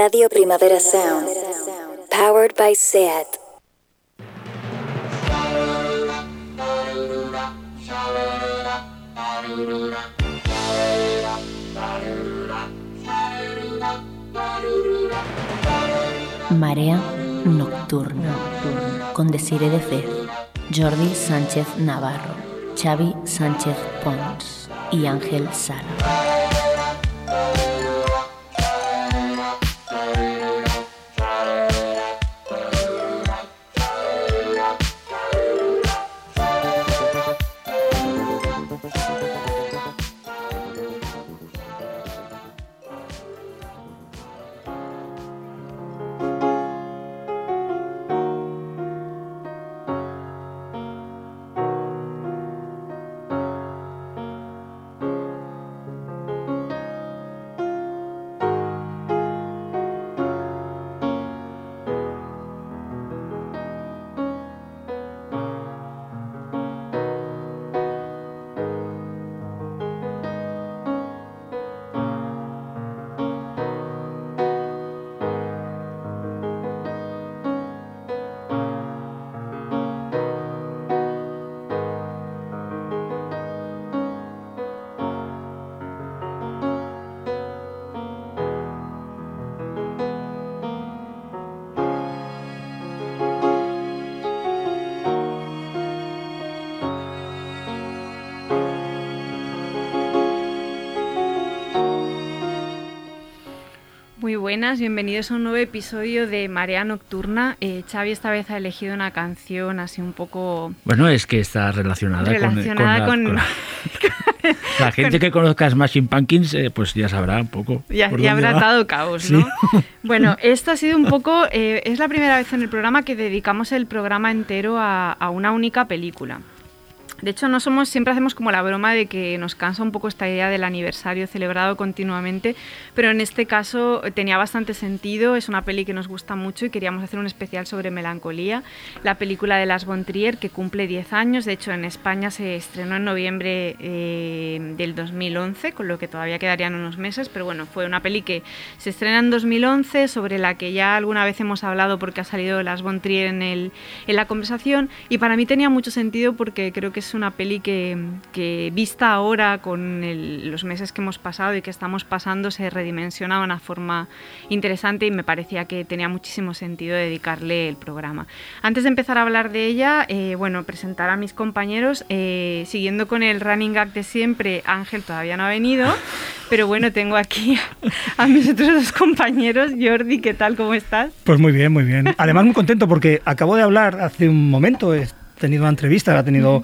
Radio Primavera Sound. Powered by SEAT. Marea Nocturna con Desire de Fez, Jordi Sánchez Navarro, Xavi Sánchez Pons y Ángel Sala. Buenas, bienvenidos a un nuevo episodio de Marea Nocturna. Eh, Xavi esta vez ha elegido una canción así un poco... Bueno, es que está relacionada, relacionada con, con, la, la, gente que conozca Smashing Pumpkins, eh, pues ya sabrá un poco. Ya, ya habrá dado caos, ¿no? Bueno, esto ha sido un poco... Eh, es la primera vez en el programa que dedicamos el programa entero a, a una única película. De hecho, no somos, siempre hacemos como la broma de que nos cansa un poco esta idea del aniversario celebrado continuamente, pero en este caso tenía bastante sentido, es una peli que nos gusta mucho y queríamos hacer un especial sobre melancolía, la película de Las von Trier que cumple 10 años, de hecho en España se estrenó en noviembre eh, del 2011, con lo que todavía quedarían unos meses, pero bueno, fue una peli que se estrena en 2011, sobre la que ya alguna vez hemos hablado porque ha salido Las von Trier en, en la conversación y para mí tenía mucho sentido porque creo que es una peli que, que vista ahora con el, los meses que hemos pasado y que estamos pasando se redimensiona de una forma interesante y me parecía que tenía muchísimo sentido dedicarle el programa. Antes de empezar a hablar de ella, eh, bueno, presentar a mis compañeros, eh, siguiendo con el running gag de siempre, Ángel todavía no ha venido, pero bueno, tengo aquí a, a mis otros dos compañeros. Jordi, ¿qué tal? ¿Cómo estás? Pues muy bien, muy bien. Además muy contento porque acabo de hablar hace un momento, he tenido una entrevista, ha tenido...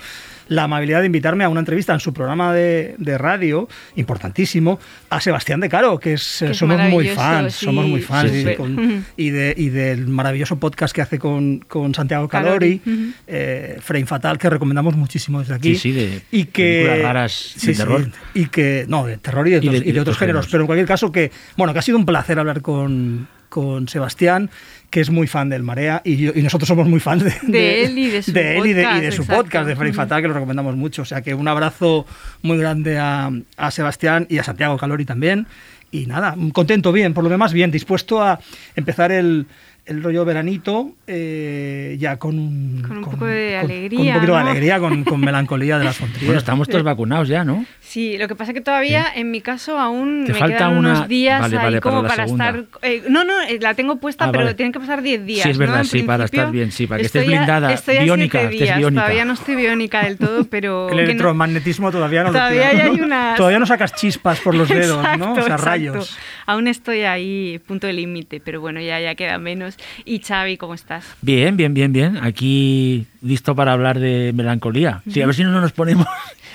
la amabilidad de invitarme a una entrevista en su programa de, de radio, importantísimo, a Sebastián de Caro, que, es, que es somos muy fans, sí, somos muy fans, y, con, y, de, y, del maravilloso podcast que hace con, con Santiago Calori, Calori. Uh -huh. eh, Frame Fatal, que recomendamos muchísimo desde aquí. Sí, sí, de y que, raras de terror. y que, no, de terror y de, y de, y de otros géneros, géneros, pero en cualquier caso que, bueno, que ha sido un placer hablar con, con Sebastián, que es muy fan del Marea, y, yo, y nosotros somos muy fans de, de, de él y de su, de podcast, él y de, y de su exacto. podcast, de Frame Fatal, que lo recomendamos mucho. O sea que un abrazo muy grande a, a Sebastián y a Santiago Calori también. Y nada, contento, bien, por lo demás, bien, dispuesto a empezar el, el rollo veranito eh, ya con un, con un con, poco de con, alegría. Con un poquito ¿no? de alegría, con, con melancolía de las fronteras. Bueno, estamos todos vacunados ya, ¿no? Sí, lo que pasa es que todavía, sí. en mi caso, aún Te me falta quedan una... unos días vale, ahí como para, para estar. Eh, no, no, la tengo puesta, ah, pero vale. tienen que pasar 10 días. Sí, es verdad, ¿no? sí, para estar bien, sí, para que estés blindada, a, estoy biónica, a estés biónica. Todavía no estoy biónica del todo, pero. El electromagnetismo todavía no todavía lo hay unas... Todavía no sacas chispas por los dedos, exacto, ¿no? O sea, rayos. Aún estoy ahí, punto de límite, pero bueno, ya, ya queda menos. Y Xavi, ¿cómo estás? Bien, bien, bien, bien. Aquí listo para hablar de melancolía. Sí, a ver si no nos ponemos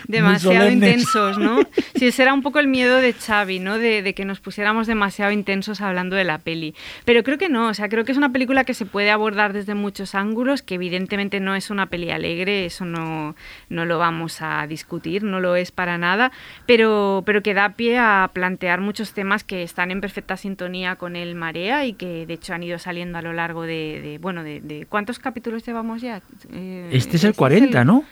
demasiado intensos, ¿no? Sí, ese era un poco el miedo de Xavi, ¿no? De, de, que nos pusiéramos demasiado intensos hablando de la peli. Pero creo que no, o sea, creo que es una película que se puede abordar desde muchos ángulos, que evidentemente no es una peli alegre, eso no, no lo vamos a discutir, no lo es para nada, pero, pero que da pie a plantear muchos temas que están en perfecta sintonía con el Marea y que de hecho han ido saliendo a lo largo de, de bueno, de, de, ¿cuántos capítulos llevamos ya? Eh, este es el 40, es el... ¿no?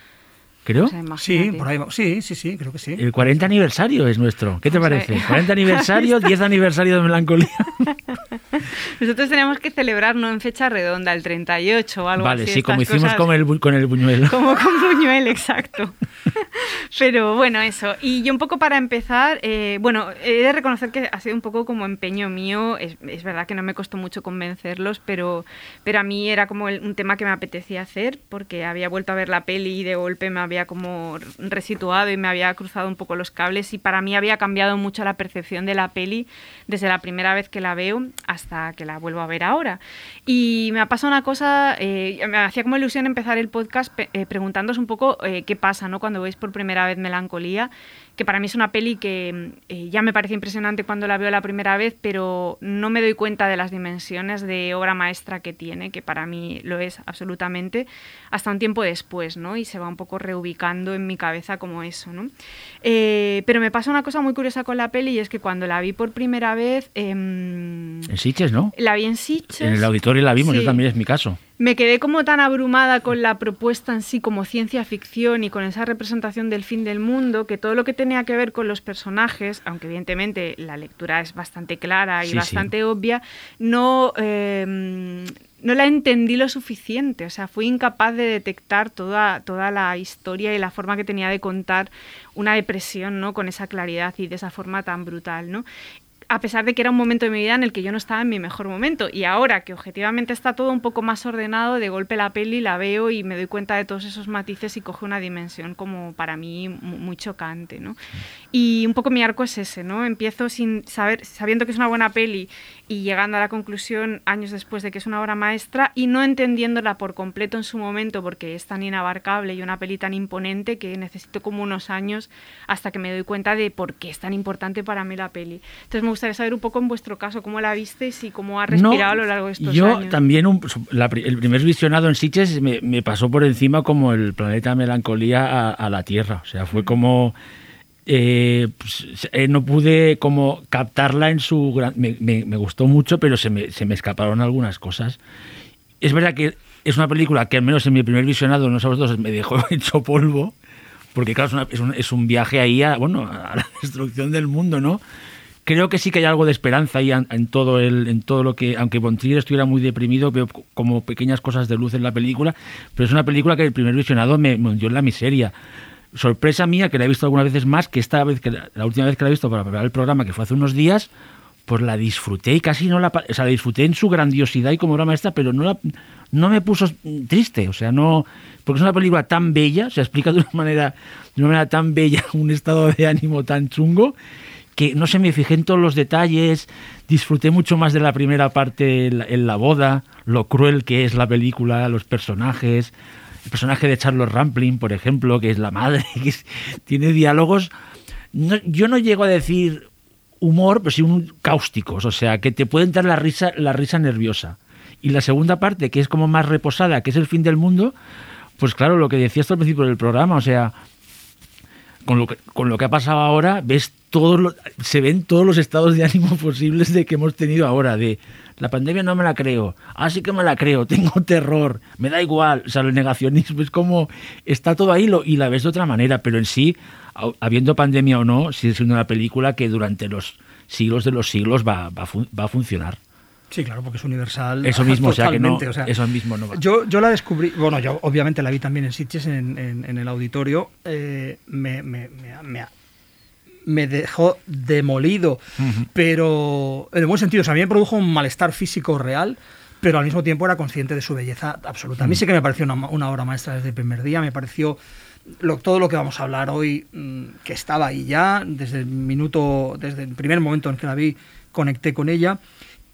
Creo. O sea, sí, por ahí, sí, sí, sí, creo que sí. El 40 aniversario es nuestro. ¿Qué te parece? 40 aniversario, 10 aniversario de Melancolía. Nosotros teníamos que celebrarnos en fecha redonda, el 38 o algo vale, así. sí, como hicimos cosas. con el, con el buñuelo. Como con Buñuel, exacto. Pero bueno, eso. Y yo un poco para empezar, eh, bueno, he de reconocer que ha sido un poco como empeño mío. Es, es verdad que no me costó mucho convencerlos, pero, pero a mí era como el- un tema que me apetecía hacer porque había vuelto a ver la peli y de golpe me había como resituado y me había cruzado un poco los cables y para mí había cambiado mucho la percepción de la peli desde la primera vez que la veo hasta que la vuelvo a ver ahora. Y me ha pasado una cosa, eh, me hacía como ilusión empezar el podcast eh, un poco eh, qué pasa ¿no? cuando veis por primera vez Melancolía, que para mí es una peli que eh, ya me parece impresionante cuando la veo la primera vez, pero no me doy cuenta de las dimensiones de obra maestra que tiene, que para mí lo es absolutamente, hasta un tiempo después, ¿no? Y se va un poco reubicando en mi cabeza como eso, ¿no? Eh, pero me pasa una cosa muy curiosa con la peli y es que cuando la vi por primera vez... em, En Sitges, ¿no? la vi en Sitges. En el auditorio la vimos, Sí. yo también es mi caso. Me quedé como tan abrumada con la propuesta en sí como ciencia ficción y con esa representación del fin del mundo que todo lo que tenía que ver con los personajes, aunque evidentemente la lectura es bastante clara y Sí, sí. bastante obvia, no, eh, no la entendí lo suficiente. O sea, fui incapaz de detectar toda, toda la historia y la forma que tenía de contar una depresión ¿no? con esa claridad y de esa forma tan brutal. ¿no? A pesar de que era un momento de mi vida en el que yo no estaba en mi mejor momento. Y ahora que objetivamente está todo un poco más ordenado, de golpe la peli la veo y me doy cuenta de todos esos matices y coge una dimensión como para mí mu- muy chocante. ¿no? Y un poco mi arco es ese, ¿no? Empiezo sin saber, sabiendo que es una buena peli y llegando a la conclusión años después de que es una obra maestra y no entendiéndola por completo en su momento porque es tan inabarcable y una peli tan imponente que necesito como unos años hasta que me doy cuenta de por qué es tan importante para mí la peli. Entonces me gustaría saber un poco en vuestro caso cómo la visteis y cómo ha respirado a lo largo de estos yo años. también, un- la el primer visionado en Sitges me, me pasó por encima como el planeta Melancolía a, a la Tierra. O sea, fue como... eh, pues, eh, no pude como captarla en su... gran- me, me- gustó mucho, pero se me, se me escaparon algunas cosas. Es verdad que es una película que al menos en mi primer visionado, no sé vosotros, me dejó hecho polvo, porque claro, es, es un, viaje ahí a, bueno, a la destrucción del mundo, ¿no? Creo que sí que hay algo de esperanza ahí en, todo el, en todo lo que, aunque Von Trier estuviera muy deprimido, veo como pequeñas cosas de luz en la película, pero es una película que el primer visionado me, me hundió en la miseria. Sorpresa mía, que la he visto algunas veces más, que esta vez, que la, última vez que la he visto para preparar el programa, que fue hace unos días, pues la disfruté y casi no la, o sea, disfruté en su grandiosidad y como obra maestra, pero no no me puso triste, o sea, no, porque es una película tan bella, se explica de una manera, de una manera tan bella un estado de ánimo tan chungo que no sé, me fijé en todos los detalles, disfruté mucho más de la primera parte en la boda, lo cruel que es la película, los personajes, el personaje de Charlotte Rampling, por ejemplo, que es la madre, que tiene diálogos, yo no llego a decir humor, pero sí un cáusticos, o sea, que te puede entrar la risa, la risa nerviosa. Y la segunda parte, que es como más reposada, que es el fin del mundo, pues claro, lo que decías al principio del programa, o sea, con lo que, con lo que ha pasado ahora, ves todos se ven todos los estados de ánimo posibles de que hemos tenido ahora, de la pandemia no me la creo, ah, sí que me la creo, tengo terror, me da igual, o sea, el negacionismo es como, está todo ahí lo, y la ves de otra manera, pero en sí, ha- habiendo pandemia o no, sigue siendo una película que durante los siglos de los siglos va, va, va a funcionar. Sí, claro, porque es universal. Eso mismo, o sea, que no, totalmente, o sea, eso mismo no va. Yo, yo la descubrí, bueno, yo obviamente la vi también en Sitges, en, en- en el auditorio, eh, me, me- me- me- dejó demolido, pero en el buen sentido, o sea, a mí me produjo un malestar físico real, pero al mismo tiempo era consciente de su belleza absoluta. A mí sí que me pareció una, una obra maestra desde el primer día, me pareció lo- todo lo que vamos a hablar hoy, mm, que estaba ahí ya, desde el minuto, desde el primer momento en que la vi, conecté con ella.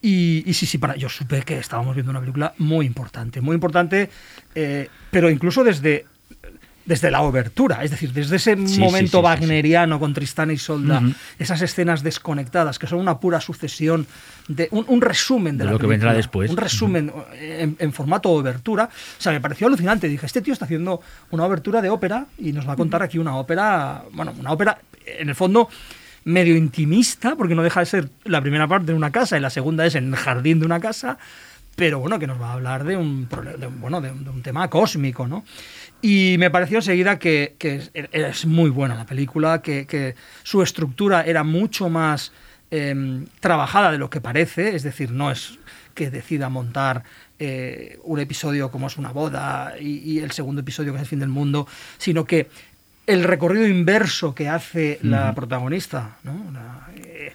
Y, y sí, sí, para, yo supe que estábamos viendo una película muy importante, muy importante, eh, pero incluso desde, desde la obertura, es decir, desde ese sí, momento sí, sí, wagneriano con Tristán y Solda, Ujú. esas escenas desconectadas, que son una pura sucesión, de un, un resumen de, De la lo que vendrá después. Un resumen eh, en, en formato obertura. O sea, me pareció alucinante. Dije, este tío está haciendo una obertura de ópera y nos va a contar aquí una ópera, bueno, una ópera, en el fondo medio intimista, porque no deja de ser la primera parte en una casa y la segunda es en el jardín de una casa, pero bueno, que nos va a hablar de un, de un- bueno, de un, de un tema cósmico, ¿no? Y me pareció enseguida que, que es, es muy buena la película, que, que su estructura era mucho más em, trabajada de lo que parece, es decir, no es que decida montar eh, un episodio como es una boda y, y el segundo episodio que es el fin del mundo, sino que el recorrido inverso que hace la protagonista, ¿no? La, eh,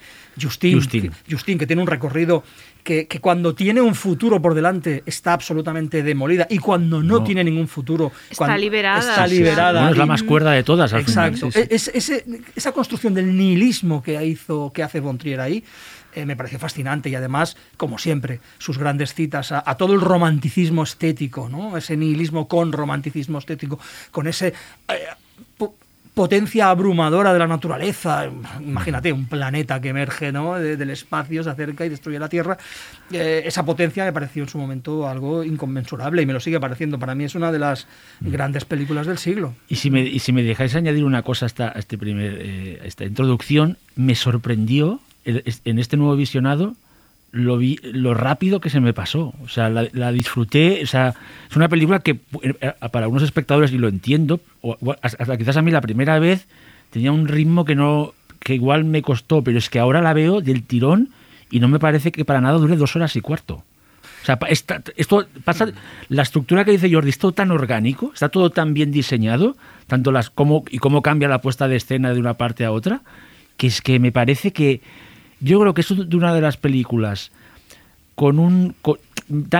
que- Justine, que tiene un recorrido que, que cuando tiene un futuro por delante está absolutamente demolida y cuando no, No. tiene ningún futuro Está cuando liberada, está sí. liberada Bueno, es la más cuerda de todas al final, Exacto. sí, sí. Es- ese- esa construcción del nihilismo que hizo, que hace Von Trier ahí, eh, me pareció fascinante y además, como siempre, sus grandes citas a, a todo el romanticismo estético, ¿no? Ese nihilismo con romanticismo estético, con ese eh, potencia abrumadora de la naturaleza. Imagínate, un planeta que emerge ¿no? de- del espacio, se acerca y destruye la Tierra. Eh, esa potencia me pareció en su momento algo inconmensurable y me lo sigue pareciendo. Para mí es una de las grandes películas del siglo. Y si me, y si me dejáis añadir una cosa a esta, a este primer, eh, esta introducción, me sorprendió el- en este nuevo visionado lo, vi, lo rápido que se me pasó. O sea, la, disfruté. O es una película que eh, para algunos espectadores, y lo entiendo, o- hasta quizás a mí la primera vez tenía un ritmo que no que igual me costó, pero es que ahora la veo del tirón y no me parece que para nada dure dos horas y cuarto. O sea, esto pasa, la estructura que dice Jordi es todo tan orgánico, está todo tan bien diseñado, tanto las cómo y cómo cambia la puesta de escena de una parte a otra, que es que me parece que yo creo que es una de las películas con un con-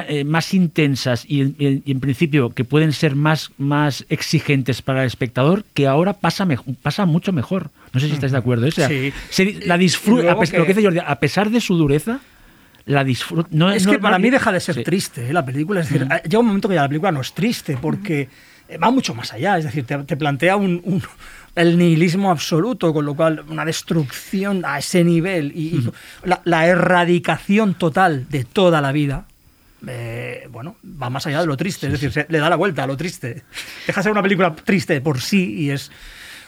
eh, más intensas y en, y en principio que pueden ser más, más exigentes para el espectador que ahora pasa, mej- pasa mucho mejor. No sé si estáis de acuerdo. O sea, Sí. se- la disfruta, a que- lo que dice Jordi, a pesar de su dureza, la disfruta. No, Es no- que para no- mí deja de ser sí. triste ¿eh? la película. Es decir, eh, llega un momento que ya la película no es triste porque eh, va mucho más allá. Es decir, te, te plantea un, un- el nihilismo absoluto, con lo cual una destrucción a ese nivel y, y la, la erradicación total de toda la vida. eh, bueno, va más allá de lo triste, es decir, se- le da la vuelta a lo triste. Deja de ser una película triste por sí y es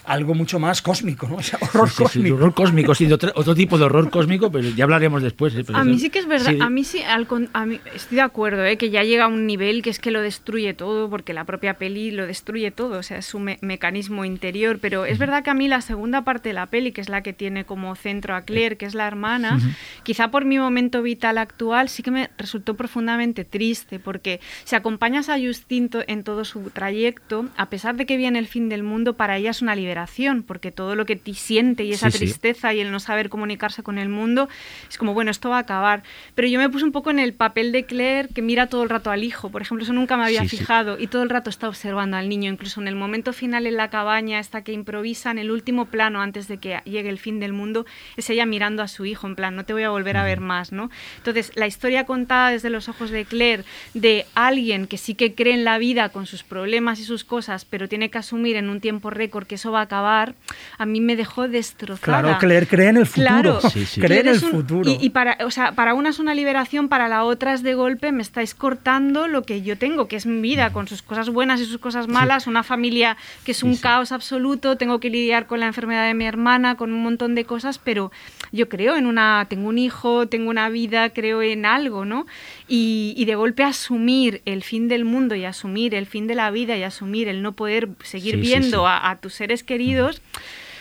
algo mucho más cósmico, ¿no? O sea, horror Sí, sí, sí, cósmico. horror cósmico, sí, de otro, otro tipo de horror cósmico, pero ya hablaremos después. ¿eh? Pero A eso- mí sí que es verdad, sí, a mí sí, al con- a mí, estoy de acuerdo, ¿eh? que ya llega a un nivel que es que lo destruye todo, porque la propia peli lo destruye todo, o sea, es su me- mecanismo interior, pero es verdad que a mí la segunda parte de la peli, que es la que tiene como centro a Claire, que es la hermana, quizá por mi momento vital actual, sí que me resultó profundamente triste, porque si acompañas a Justine to- en todo su trayecto, a pesar de que viene el fin del mundo, para ella es una liberación, porque todo lo que ti siente y esa Sí, sí. tristeza y el no saber comunicarse con el mundo, es como, bueno, esto va a acabar. Pero yo me puse un poco en el papel de Claire que mira todo el rato al hijo, por ejemplo, eso nunca me había Sí, sí. fijado, y todo el rato está observando al niño, incluso en el momento final en la cabaña, esta que improvisa, en el último plano antes de que llegue el fin del mundo, es ella mirando a su hijo, en plan, no te voy a volver a ver más, ¿no? Entonces, la historia contada desde los ojos de Claire, de alguien que sí que cree en la vida con sus problemas y sus cosas, pero tiene que asumir en un tiempo récord que eso va a acabar, a mí me dejó destrozada. Claro, Claire cree en el futuro. Claro, Sí, sí. Cree en el un- futuro. Y, y para, o sea, para una es una liberación, para la otra es de golpe, me estáis cortando lo que yo tengo, que es mi vida, con sus cosas buenas y sus cosas malas, una familia que es un sí. caos absoluto, tengo que lidiar con la enfermedad de mi hermana, con un montón de cosas, pero yo creo en una, tengo un hijo, tengo una vida, creo en algo, ¿no? Y, y de golpe asumir el fin del mundo y asumir el fin de la vida y asumir el no poder seguir Sí, viendo sí. A, a tus seres queridos.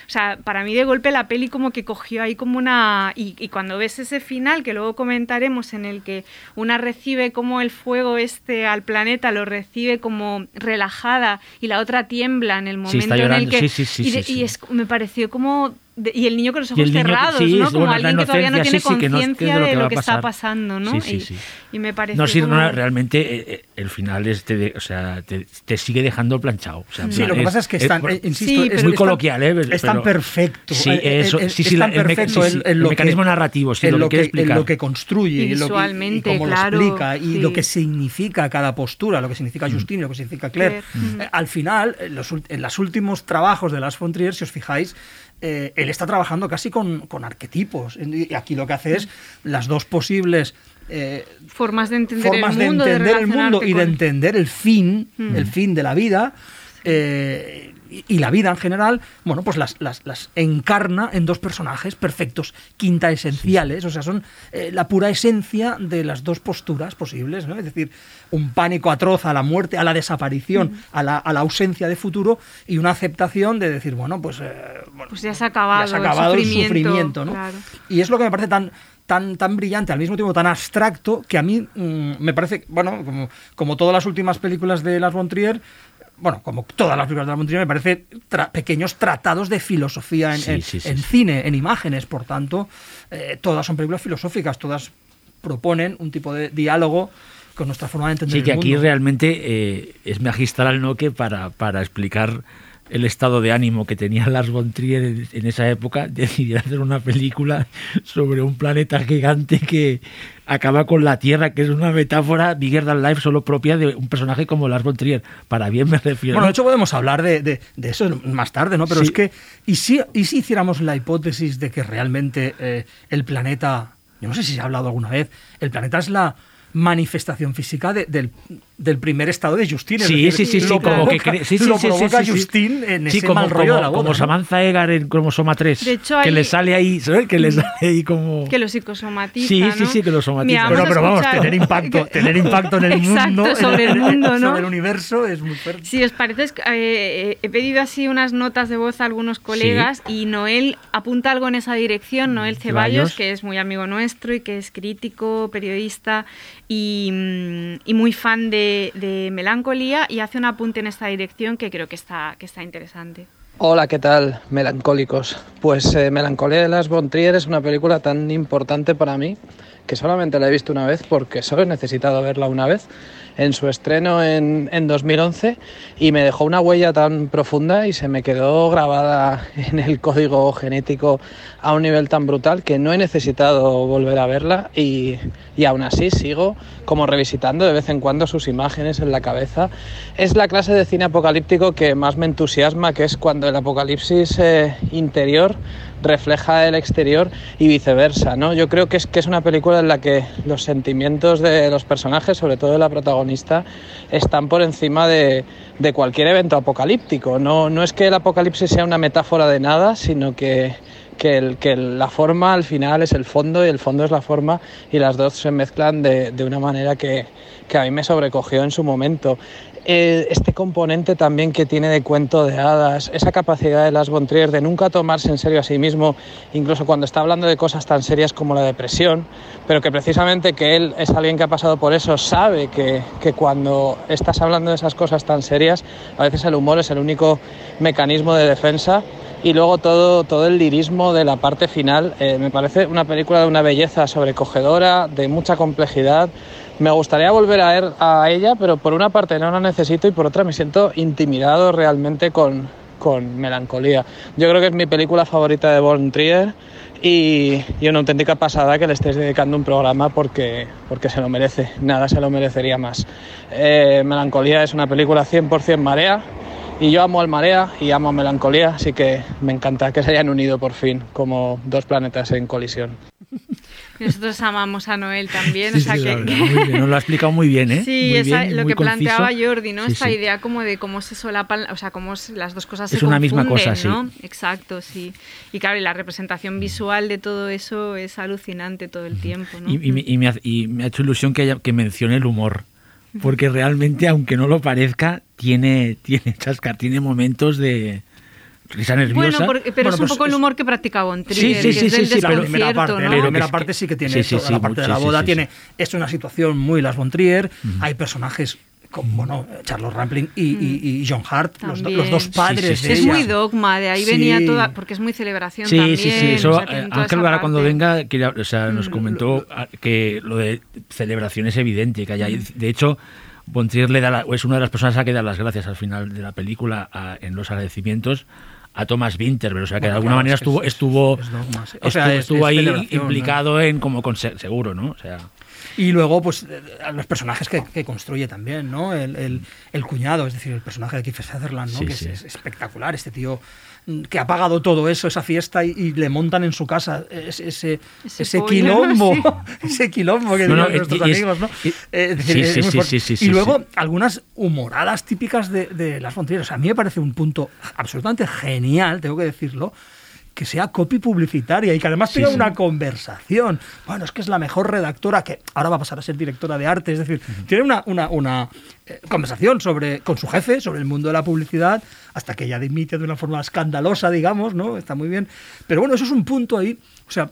O sea, para mí de golpe la peli como que cogió ahí como una... Y, y cuando ves ese final, que luego comentaremos, en el que una recibe como el fuego este al planeta, lo recibe como relajada y la otra tiembla en el momento está en el que... sí, sí, sí, y, de- sí, y sí. es, me pareció como... de- y el niño con los ojos el niño que- cerrados, sí, ¿no? es Como bueno, alguien que todavía no tiene sí, sí, que no- que es conciencia de lo que está pasando, ¿no? Sí, sí, y, sí. y me pareció No, sí, como- no, realmente eh, eh, el final es te, o sea, te, te sigue dejando planchado. O sea, en Sí, plan, lo que pasa es que es tan, bueno, eh, insisto, Sí, es, pero- es muy coloquial, ¿eh? Es tan perfecto. Sí, eso, sí, el meca- perfecto sí, en- sí, en el lo que- mecanismo narrativo, sí, en lo que explicar. lo que construye Y y, lo que- y visualmente, lo explica y lo que significa cada postura, lo que significa Mm. Justine, lo que significa Claire. Al final, en los, ult- en los últimos trabajos de Las Fontrier, si os fijáis, eh, él está trabajando casi con, con arquetipos. Y aquí lo que hace es las dos posibles eh, Formas de entender formas el de mundo, el y de entender el fin, Mm. el fin de la vida, eh, y, y la vida en general, bueno, pues las, las- las encarna en dos personajes perfectos, quinta esenciales, o sea, son eh, la pura esencia de las dos posturas posibles, ¿no? Es decir, un pánico atroz a la muerte, a la desaparición, a, la, a la ausencia de futuro y una aceptación de decir, bueno, pues, eh, bueno, Pues ya se ha acabado, ya se ha acabado el el sufrimiento. sufrimiento, ¿no? claro. Y es lo que me parece tan, tan, tan brillante, al mismo tiempo tan abstracto, que a mí mm, me parece, bueno, como, como todas las últimas películas de Las von Trier, bueno, como todas las películas de Las von Trier, me parece tra- pequeños tratados de filosofía en, Sí, en- sí, sí, en sí. cine, en imágenes, por tanto, eh, todas son películas filosóficas, todas proponen un tipo de diálogo con nuestra forma de entender Sí, que el aquí realmente eh, es magistral, ¿no? Que para, para explicar el estado de ánimo que tenía Lars von Trier en, en esa época, decidieron hacer una película sobre un planeta gigante que acaba con la Tierra, que es una metáfora bigger than life solo propia de un personaje como Lars von Trier. Para bien me refiero. Bueno, ¿no? de hecho podemos hablar de, de- de eso más tarde, ¿no? Pero Sí. es que, ¿y si, ¿y si hiciéramos la hipótesis de que realmente eh, el planeta, yo no sé si se ha hablado alguna vez, el planeta es la manifestación física de- del, del primer estado de Justine? es Sí, decir, sí, sí, sí, lo como que sí, sí, lo sí, sí, provoca sí, sí. Justine en Sí, ese como, mal rollo como- de la boda. como ¿no? Samantha Egar en cromosoma 3. De hecho, que hay- le sale ahí, ¿sabes? Que le sale ahí como... Que lo psicosomatiza, Sí, ¿no? sí, sí, que lo somatiza. Mira, Pero, vamos pero tener impacto, tener impacto en el Exacto, mundo, sobre el mundo, ¿no? sobre el universo es muy fuerte. Si os parece, que, eh, he pedido así unas notas de voz a algunos colegas y Noel apunta algo en esa dirección. Noel Ceballos, Ceballos. que es muy amigo nuestro y que es crítico, periodista y, mm, y muy fan de, de Melancolía y hace un apunte en esta dirección que creo que está, que está interesante. Hola, ¿qué tal, melancólicos? Pues eh, Melancolía de las von Trier es una película tan importante para mí que solamente la he visto una vez porque solo he necesitado verla una vez en su estreno en, en 2011 y me dejó una huella tan profunda y se me quedó grabada en el código genético a un nivel tan brutal que no he necesitado volver a verla y, y aún así sigo como revisitando de vez en cuando sus imágenes en la cabeza. Es la clase de cine apocalíptico que más me entusiasma, que es cuando el apocalipsis eh, interior refleja el exterior y viceversa, ¿no? Yo creo que es, que es una película en la que los sentimientos de los personajes, sobre todo de la protagonista, están por encima de, cualquier evento apocalíptico. No, es que el apocalipsis sea una metáfora de nada, sino que, la forma al final es el fondo y el fondo es la forma y las dos se mezclan de, una manera que a mí me sobrecogió en su momento. Eh, este componente también que tiene de cuento de hadas, esa capacidad de Las von Trier de nunca tomarse en serio a sí mismo, incluso cuando está hablando de cosas tan serias como la depresión, pero que precisamente que él es alguien que ha pasado por eso, sabe que, que cuando estás hablando de esas cosas tan serias, a veces el humor es el único mecanismo de defensa y luego todo, todo el lirismo de la parte final. eh, me parece una película de una belleza sobrecogedora, de mucha complejidad. Me gustaría volver a, ver a ella, pero por una parte no la necesito y por otra me siento intimidado realmente con, con Melancolía. Yo creo que es mi película favorita de Von Trier y, y una auténtica pasada que le estéis dedicando un programa porque, porque se lo merece. Nada se lo merecería más. Eh, Melancolía es una película 100% marea y yo amo al Marea y amo a Melancolía, así que me encanta que se hayan unido por fin como dos planetas en colisión. Nosotros amamos a Noel también, Sí, o sea sí, que... verdad, nos lo ha explicado muy bien, ¿eh? Sí, Muy esa- bien, lo muy que planteaba. Jordi, ¿no? Sí, Esta idea como de cómo se solapan, o sea, cómo las dos cosas Es se una misma cosa, sí. ¿no? Exacto, sí. Y claro, y la representación visual de todo eso es alucinante todo el tiempo, ¿no? Y, y me- y me, ha, y me ha hecho ilusión que, haya, que mencione el humor. Porque realmente, aunque no lo parezca, tiene, tiene chascar, tiene momentos de risa nerviosa. Bueno, porque- pero Bueno, es un pues poco el es- humor que practica Von Sí, Trier, sí, que sí, es sí, sí, la pero- primera parte, ¿no? la primera parte sí que tiene sí, sí, sí, la parte de la sí, boda sí, tiene sí. es una situación muy Las von Trier, hay personajes como bueno, Charles Rampling y, y- y John Hart, los, do- los dos padres Sí, sí, de Es ella. muy dogma, de ahí Sí. venía toda, porque es muy celebración Sí, también. sí, sí. o Eso, sea, tiene eh, Ángel Gara cuando venga, quería- o sea, Mm, nos comentó ah, que lo de celebración es evidente, que haya, de hecho, Von Trier le da la- es una de las personas a que da las gracias al final de la película a- en los agradecimientos a Thomas Winterberg, o sea que Bueno, de alguna claro, manera estuvo es- estuvo es. O estuvo, sea, es- estuvo es ahí implicado en como con se- seguro, ¿no? O sea, Y luego, pues, eh, los personajes que, que construye también, ¿no? El, el- el cuñado, es decir, el personaje de Kiefer Sutherland, ¿no? Sí, que sí. Es, es espectacular, este tío que ha pagado todo eso, esa fiesta, y, y le montan en su casa ese, ese, Ese ese pollo, ¿no? quilombo, ese quilombo que No, nuestros es- amigos, ¿no? y- Eh, luego sí. algunas humoradas típicas de, de las fronteras. O sea, a mí me parece un punto absolutamente genial, tengo que decirlo, que sea copy publicitaria y que además tenga sí. una conversación. Bueno, es que es la mejor redactora que ahora va a pasar a ser directora de arte. Es decir, tiene una, una, una, eh, conversación sobre, con su jefe sobre el mundo de la publicidad hasta que ella dimite de una forma escandalosa, digamos, ¿no? Está muy bien. Pero bueno, eso es un punto ahí, o sea,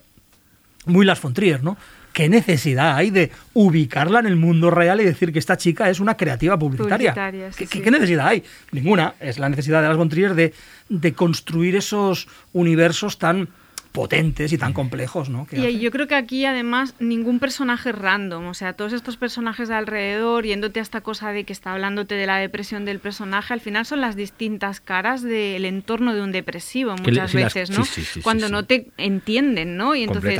muy Las Fontrier, ¿no? ¿Qué necesidad hay de ubicarla en el mundo real y decir que esta chica es una creativa publicitaria? Publicitaria, sí, ¿Qué, sí. qué necesidad hay? Ninguna. Es la necesidad de Las Fontrier de, de construir esos universos tan potentes y tan complejos, ¿no? Y hace. yo creo que aquí además ningún personaje random, o sea, todos estos personajes de alrededor, yéndote a esta cosa de que está hablándote de la depresión del personaje, al final son las distintas caras del entorno de un depresivo le- muchas las- veces, ¿no? sí, sí, sí, Cuando no te entienden, ¿no? Y entonces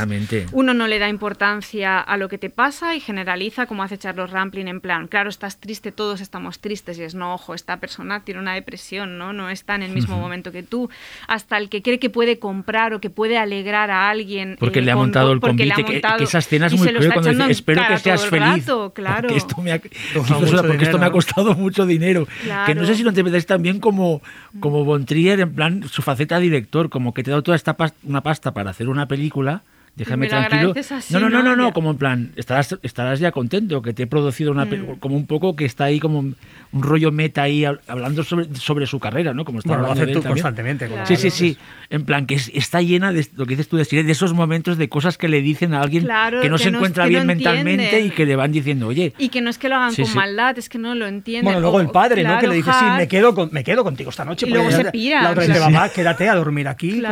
uno no le da importancia a lo que te pasa y generaliza como hace Charles Rampling en plan, claro, estás triste, todos estamos tristes y es no, ojo, esta persona tiene una depresión, ¿no? No está en el mismo momento que tú. Hasta el que cree que puede comprar o que puede alegrar a alguien Porque eh, le ha con- montado el ha convite, que, montado que esa escena es muy cruel cuando dice, espero que seas feliz. rato, claro. Porque esto me ha, costado Dices, mucho porque esto dinero, me ha ¿no? costado mucho dinero. Que no Claro. sé si lo interpretáis también como, como Von Trier, en plan, su faceta de director, como que te ha dado toda esta una pasta para hacer una película. Déjame me lo tranquilo. así, no, no, no, ¿no? no, como en plan, estarás, estarás ya contento que te he producido una Mm. película, como un poco que está ahí como un, un rollo meta ahí hab- hablando sobre, sobre su carrera, ¿no? Como está Bueno, lo hablando hace de tú también. constantemente. Claro. Sí, sí, sí. En plan, que es- está llena de lo que dices tú, de, de esos momentos de cosas que le dicen a alguien Claro, que no que se no- encuentra no bien mentalmente y que le van diciendo, oye, Y que no es que lo hagan Sí, con sí. maldad, es que no lo entienden. Bueno, luego O- el padre, ¿no? Que le dice, sí, me quedo, con, me quedo contigo esta noche. Y luego se pira, La otra dice, mamá, quédate a dormir aquí.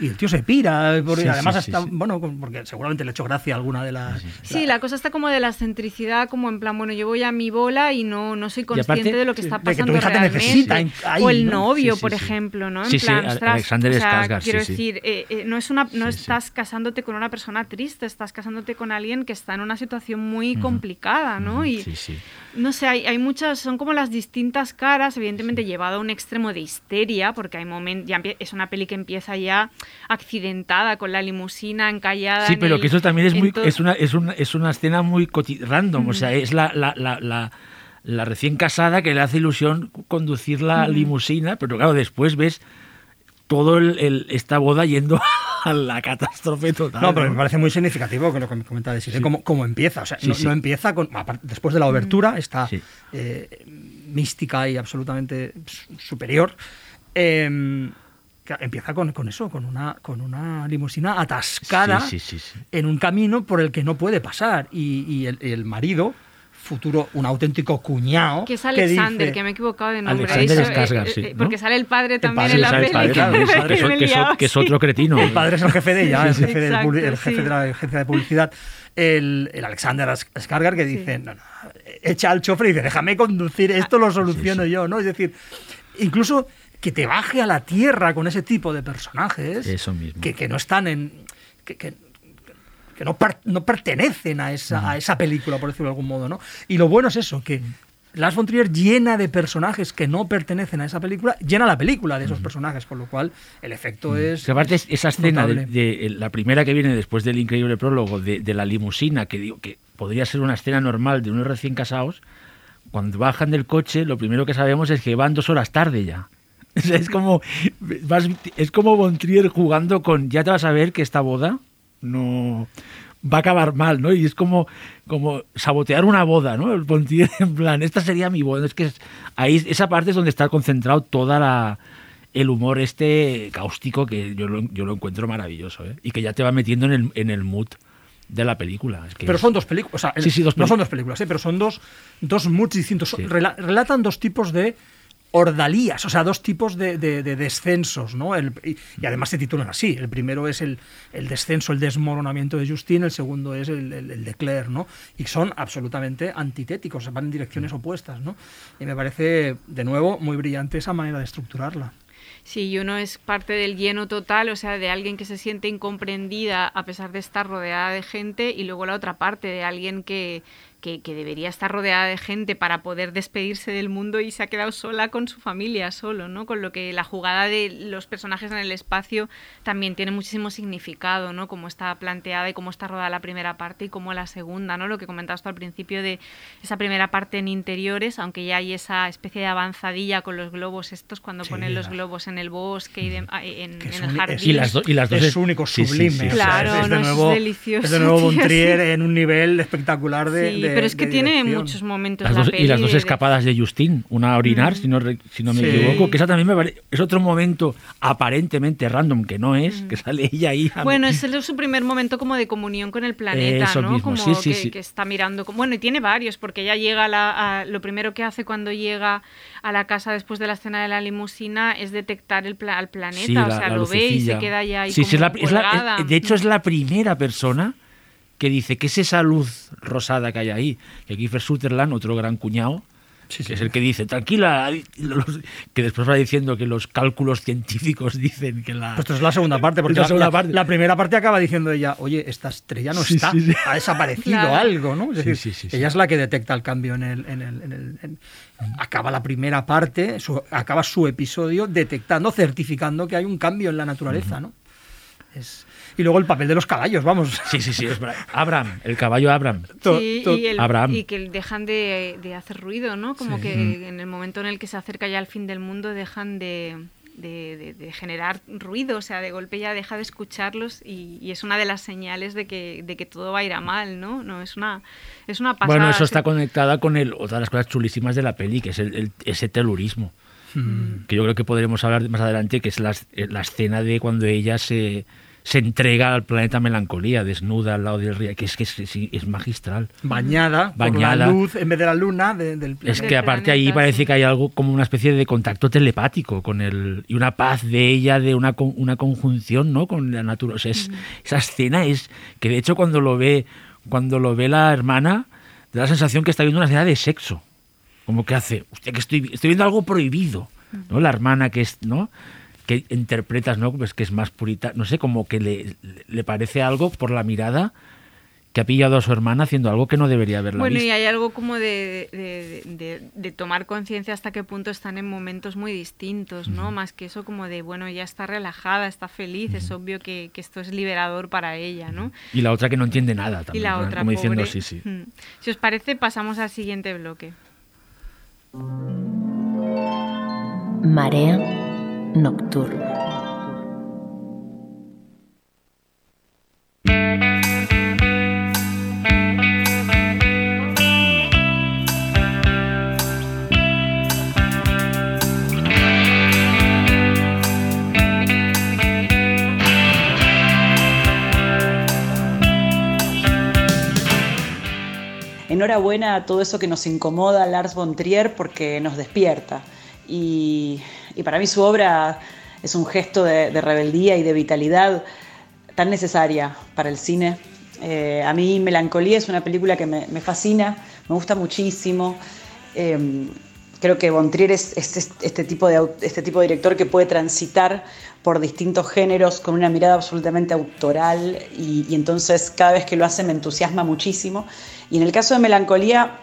Y el tío se pira. además, hasta, bueno, porque seguramente le ha hecho gracia alguna de las... Sí, la cosa está como de la excentricidad, como en plan, bueno, yo voy a mi bola y no, no soy aparte, consciente de lo que está de que tu pasando hija te realmente. necesita ahí, o el ¿no? novio, Sí, sí, por sí. ejemplo, ¿no? En Sí, sí, plan, ostras, Alexander o sea, Skarsgård, quiero decir, eh, eh, no es una, no estás casándote con una persona triste, estás casándote con alguien que está en una situación muy complicada, ¿no? Y sí, sí. No sé, hay, hay muchas, son como las distintas caras, evidentemente llevado a un extremo de histeria, porque hay momentos, es una peli que empieza ya accidentada con la limusina encallada. Sí, en pero el- que eso también es muy es una es una es una escena muy random, o sea, es la, la, la, la, la recién casada que le hace ilusión conducir la limusina, pero claro, después ves todo el, el- esta boda yendo a la catástrofe total. No, pero me parece muy significativo con lo que me comentaba de Siré, cómo, cómo empieza. O sea, Sí, no, sí. no empieza con. Después de la obertura, está Sí. eh, mística y absolutamente superior. eh, que empieza con, con eso, con una, con una limusina atascada Sí, sí, sí, sí. en un camino por el que no puede pasar. Y, y el, el marido, futuro, un auténtico cuñado. Que es Alexander, dice- que me he equivocado de nombre. Alexander Eso, Skarsgård, eh, sí, eh, ¿no? Porque sale el padre también padre, en la peli. padre, claro, que, es, que que otro cretino. El padre es el jefe de ella, el jefe, del publi- el Exacto, jefe sí. de la agencia de publicidad. El, el Alexander Skarsgård que dice, no, no, echa al chofer y dice, déjame conducir, esto lo soluciono yo, ¿no? Es decir, incluso que te baje a la tierra con ese tipo de personajes Eso mismo. Que, que no están en... que, que- que no, per- no pertenecen a esa, a esa película, por decirlo de algún modo, ¿no? Y lo bueno es eso, que Lars von Trier llena de personajes que no pertenecen a esa película, llena la película de esos personajes, con lo cual el efecto es... Que aparte es- esa escena de, de- la primera que viene después del increíble prólogo de, de la limusina, que digo que podría ser una escena normal de unos recién casados, cuando bajan del coche, lo primero que sabemos es que van dos horas tarde ya. O sea, es como vas- es como Von Trier jugando con ya te vas a ver que esta boda no va a acabar mal, ¿no? Y es como, como sabotear una boda, ¿no? El Von Trier en plan, esta sería mi boda. Es que es- ahí esa parte es donde está concentrado toda la el humor este cáustico que yo lo, yo lo encuentro maravilloso, ¿eh? Y que ya te va metiendo en el, en el mood de la película. Es que Pero son dos películas. O sea, Sí, sí, dos no son dos películas, ¿eh? pero son dos, dos moods distintos. Sí. relatan dos tipos de ordalías, o sea, dos tipos de, de- de descensos, ¿no? El- y, y además se titulan así. El primero es el, el descenso, el desmoronamiento de Justine, el segundo es el de Claire, ¿no? Y son absolutamente antitéticos, van en direcciones opuestas, ¿no? Y me parece, de nuevo, muy brillante esa manera de estructurarla. Sí, y uno es parte del lleno total, o sea, de alguien que se siente incomprendida a pesar de estar rodeada de gente, y luego la otra parte de alguien que, que, debería estar rodeada de gente para poder despedirse del mundo y se ha quedado sola con su familia, solo, ¿no? Con lo que la jugada de los personajes en el espacio también tiene muchísimo significado, ¿no? Cómo está planteada y cómo está rodada la primera parte y cómo la segunda, ¿no? Lo que comentabas tú al principio de esa primera parte en interiores, aunque ya hay esa especie de avanzadilla con los globos estos, cuando ponen los globos en el bosque y ah, en, el jardín. Y las, y las dos es, único, sublime. claro, es, de nuevo, es delicioso. Es de nuevo Bontrier en un nivel espectacular de pero es que tiene muchos momentos. y las dos escapadas de Justin, una a orinar, mm. si no, si no me equivoco, que esa también me parece, es otro momento aparentemente random, que no es, mm. que sale ella ahí. Bueno, es su primer momento como de comunión con el planeta, ¿no? Como que, está mirando. Bueno, y tiene varios, porque ella llega a, lo primero que hace cuando llega a la casa después de la escena de la limusina es detectar el al planeta, o sea, lo ve y se queda ya ahí. Sí, como de hecho, es la primera persona que dice que es esa luz rosada que hay ahí, que Kiefer Sutherland, otro gran cuñado, que es el que dice, tranquila, que después va diciendo que los cálculos científicos dicen que la... Pues esto es la segunda parte, porque la, segunda parte. la, primera parte acaba diciendo ella, oye, esta estrella no está, ha desaparecido algo, ¿no? Es decir, ella es la que detecta el cambio en el... En el, acaba la primera parte, acaba su episodio detectando, certificando que hay un cambio en la naturaleza, ¿no? Es, y luego el papel de los caballos, vamos. Sí, sí, sí, es Abraham, el caballo Abraham. Sí, y, el, Abraham. y que dejan de, hacer ruido, ¿no? Como que en el momento en el que se acerca ya al fin del mundo dejan de, generar ruido, o sea, de golpe ya deja de escucharlos y, es una de las señales de que, de que todo va a ir a mal, ¿no? no es, una, es una pasada. Bueno, eso está conectada con el, otra de las cosas chulísimas de la peli, que es el, ese telurismo. Mm. Que yo creo que podremos hablar más adelante, que es la, la escena de cuando ella se se entrega al planeta melancolía, desnuda al lado del río, que es que es, magistral. Bañada, Bañada. Por la luz en vez de la luna del planeta. Es que aparte ahí parece que hay algo como una especie de contacto telepático con el y una paz de ella, de una, una conjunción, ¿no? Con la naturaleza. Mm. Esa escena es que de hecho cuando lo ve cuando lo ve la hermana da la sensación que está viendo una escena de sexo. Como que hace, hostia, que estoy, estoy viendo algo prohibido. ¿no? La hermana que es, ¿no? Que interpretas, ¿no? Pues que es más purita, no sé, como que le, le parece algo por la mirada que ha pillado a su hermana haciendo algo que no debería haberla bueno, visto. y hay algo como de, de, tomar conciencia hasta qué punto están en momentos muy distintos, ¿no? Más que eso como de, bueno, ella está relajada, está feliz, es obvio que, que, esto es liberador para ella, ¿no? Y la otra que no entiende nada también, y la otra, como diciendo sí, sí. Si os parece, pasamos al siguiente bloque. Marea nocturno. Enhorabuena a todo eso que nos incomoda Lars von Trier porque nos despierta. Y y para mí su obra es un gesto de, rebeldía y de vitalidad tan necesaria para el cine. Eh, a mí Melancolía es una película que me, fascina, me gusta muchísimo. Em, creo que Bontrier es este, este, tipo de, este tipo de director que puede transitar por distintos géneros con una mirada absolutamente autoral y, y, entonces cada vez que lo hace me entusiasma muchísimo. Y en el caso de Melancolía,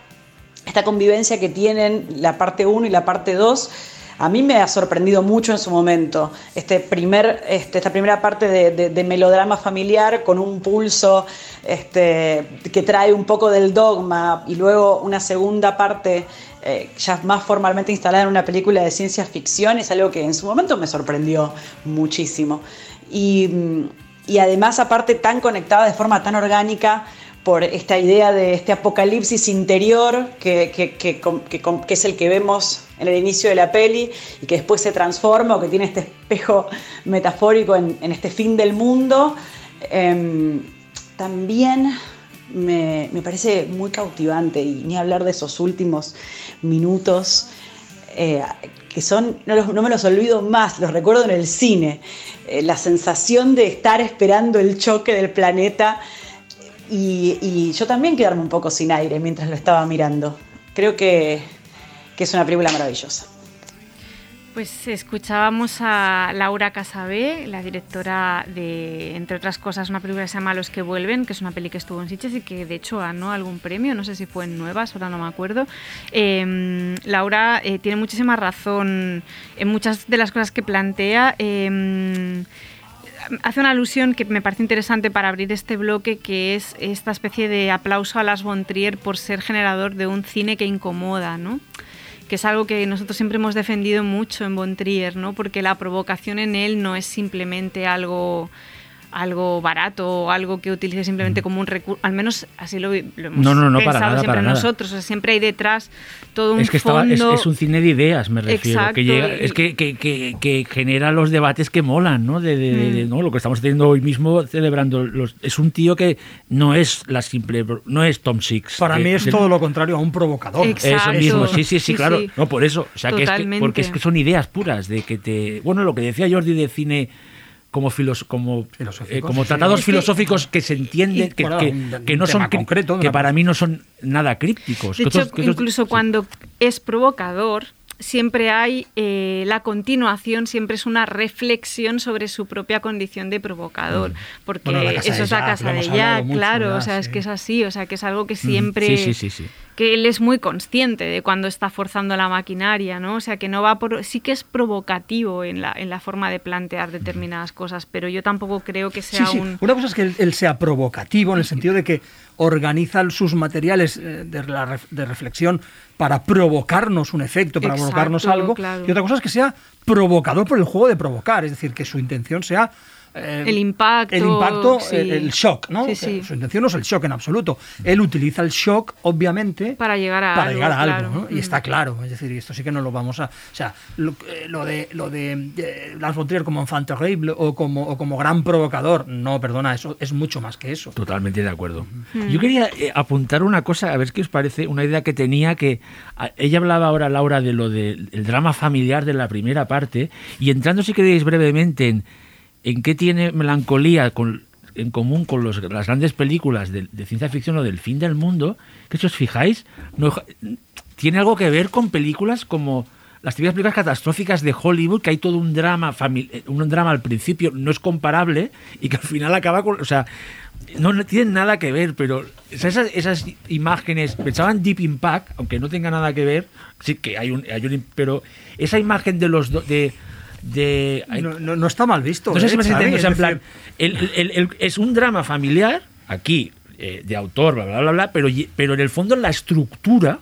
esta convivencia que tienen la parte 1 y la parte 2 a mí me ha sorprendido mucho en su momento este primer, este, esta primera parte de, melodrama familiar con un pulso este, que trae un poco del dogma y luego una segunda parte eh, ya más formalmente instalada en una película de ciencia ficción es algo que en su momento me sorprendió muchísimo. Y, y además aparte tan conectada de forma tan orgánica por esta idea de este apocalipsis interior que, que, es el que vemos en el inicio de la peli y que después se transforma o que tiene este espejo metafórico en, este fin del mundo, em, también me, parece muy cautivante y ni hablar de esos últimos minutos. Eh, que son, no, me los olvido más, los recuerdo en el cine, eh, la sensación de estar esperando el choque del planeta y, yo también quedarme un poco sin aire mientras lo estaba mirando. Creo que, es una película maravillosa. Pues escuchábamos a Laura Casabé, la directora de, entre otras cosas, una película que se llama Los que vuelven, que es una peli que estuvo en Sitges y que de hecho ganó algún premio, no sé si fue en Nuevas, ahora no me acuerdo. Eh, Laura eh, tiene muchísima razón en muchas de las cosas que plantea. Eh, hace una alusión que me parece interesante para abrir este bloque, que es esta especie de aplauso a Las von Trier por ser generador de un cine que incomoda, ¿no? Que es algo que nosotros siempre hemos defendido mucho en Von Trier, ¿no? porque la provocación en él no es simplemente algo algo barato o algo que utilice simplemente como un recurso, al menos así lo, lo hemos No, no, no, para pensado nada, siempre para nada. nosotros, o sea, siempre hay detrás todo un Es que estaba- es, fondo. es un cine de ideas, me refiero. Exacto, que llega- y- es que, que- que- que genera los debates que molan, ¿no? De, Mm. de- ¿no? Lo que estamos teniendo hoy mismo celebrando. Los, es un tío que no es la simple. No es Tom Six. Para que- mí es todo lo contrario a un provocador. Exacto. Eso mismo, sí, sí, sí, Sí, claro. sí. No, por eso. O sea, que es porque es que son ideas puras de que te. Bueno, lo que decía Jordi de cine como filos, como eh, como tratados filosóficos que se entienden que, bueno, que- no son concreto, que para mí no son nada crípticos De Que hecho, otros- que otros- incluso sí. cuando es provocador, siempre hay eh, la continuación, siempre es una reflexión sobre su propia condición de provocador, porque Bueno, la casa eso es la casa de mucho claro, ya, o sea, es que es así, o sea, que es algo que siempre... Sí, sí, sí, sí. Que él es muy consciente de cuando está forzando la maquinaria, ¿no? O sea, que no va por... Sí que es provocativo en la, en la forma de plantear determinadas cosas, pero yo tampoco creo que sea Sí, sí. un... Una cosa es que él, él sea provocativo en el sentido de que organiza sus materiales eh, de, la de reflexión para provocarnos un efecto, para Exacto, provocarnos algo. claro. Y otra cosa es que sea provocador por el juego de provocar, es decir, que su intención sea eh, El impacto, el impacto, sí. el, el shock, ¿no? Sí, sí. Su intención no es el shock en absoluto. Él utiliza el shock, obviamente, Para llegar a para algo, llegar a algo, claro. ¿no? Y Mm. está claro, es decir, esto sí que no lo vamos a, o sea, lo, eh, lo de lo de eh, Lars von Trier como enfant terrible o como o como gran provocador, no, perdona, eso es mucho más que eso. Totalmente de acuerdo. Yo quería eh, apuntar una cosa, a ver qué os parece, una idea que tenía que... a- ella hablaba ahora, Laura, de lo del el drama familiar de la primera parte, y entrando, si queréis, brevemente en, en qué tiene melancolía con- en común con los- las grandes películas de, ciencia ficción o del fin del mundo, que si os fijáis, tiene algo que ver con películas como las típicas películas catastróficas de Hollywood, que hay todo un drama, eh, un drama al principio, no es comparable, y que al final acaba con... O sea, no, no tienen nada que ver, pero esas, esas imágenes, pensaba en Deep Impact, aunque no tenga nada que ver, sí que hay un... Hay un pero esa imagen de los... do- de, de No, no- no está mal visto. no sé ¿eh, si me entiendes, o sea, en Es plan, el- el- el- el- es un drama familiar, aquí, eh, de autor, bla, bla, bla, bla, pero, pero en el fondo la estructura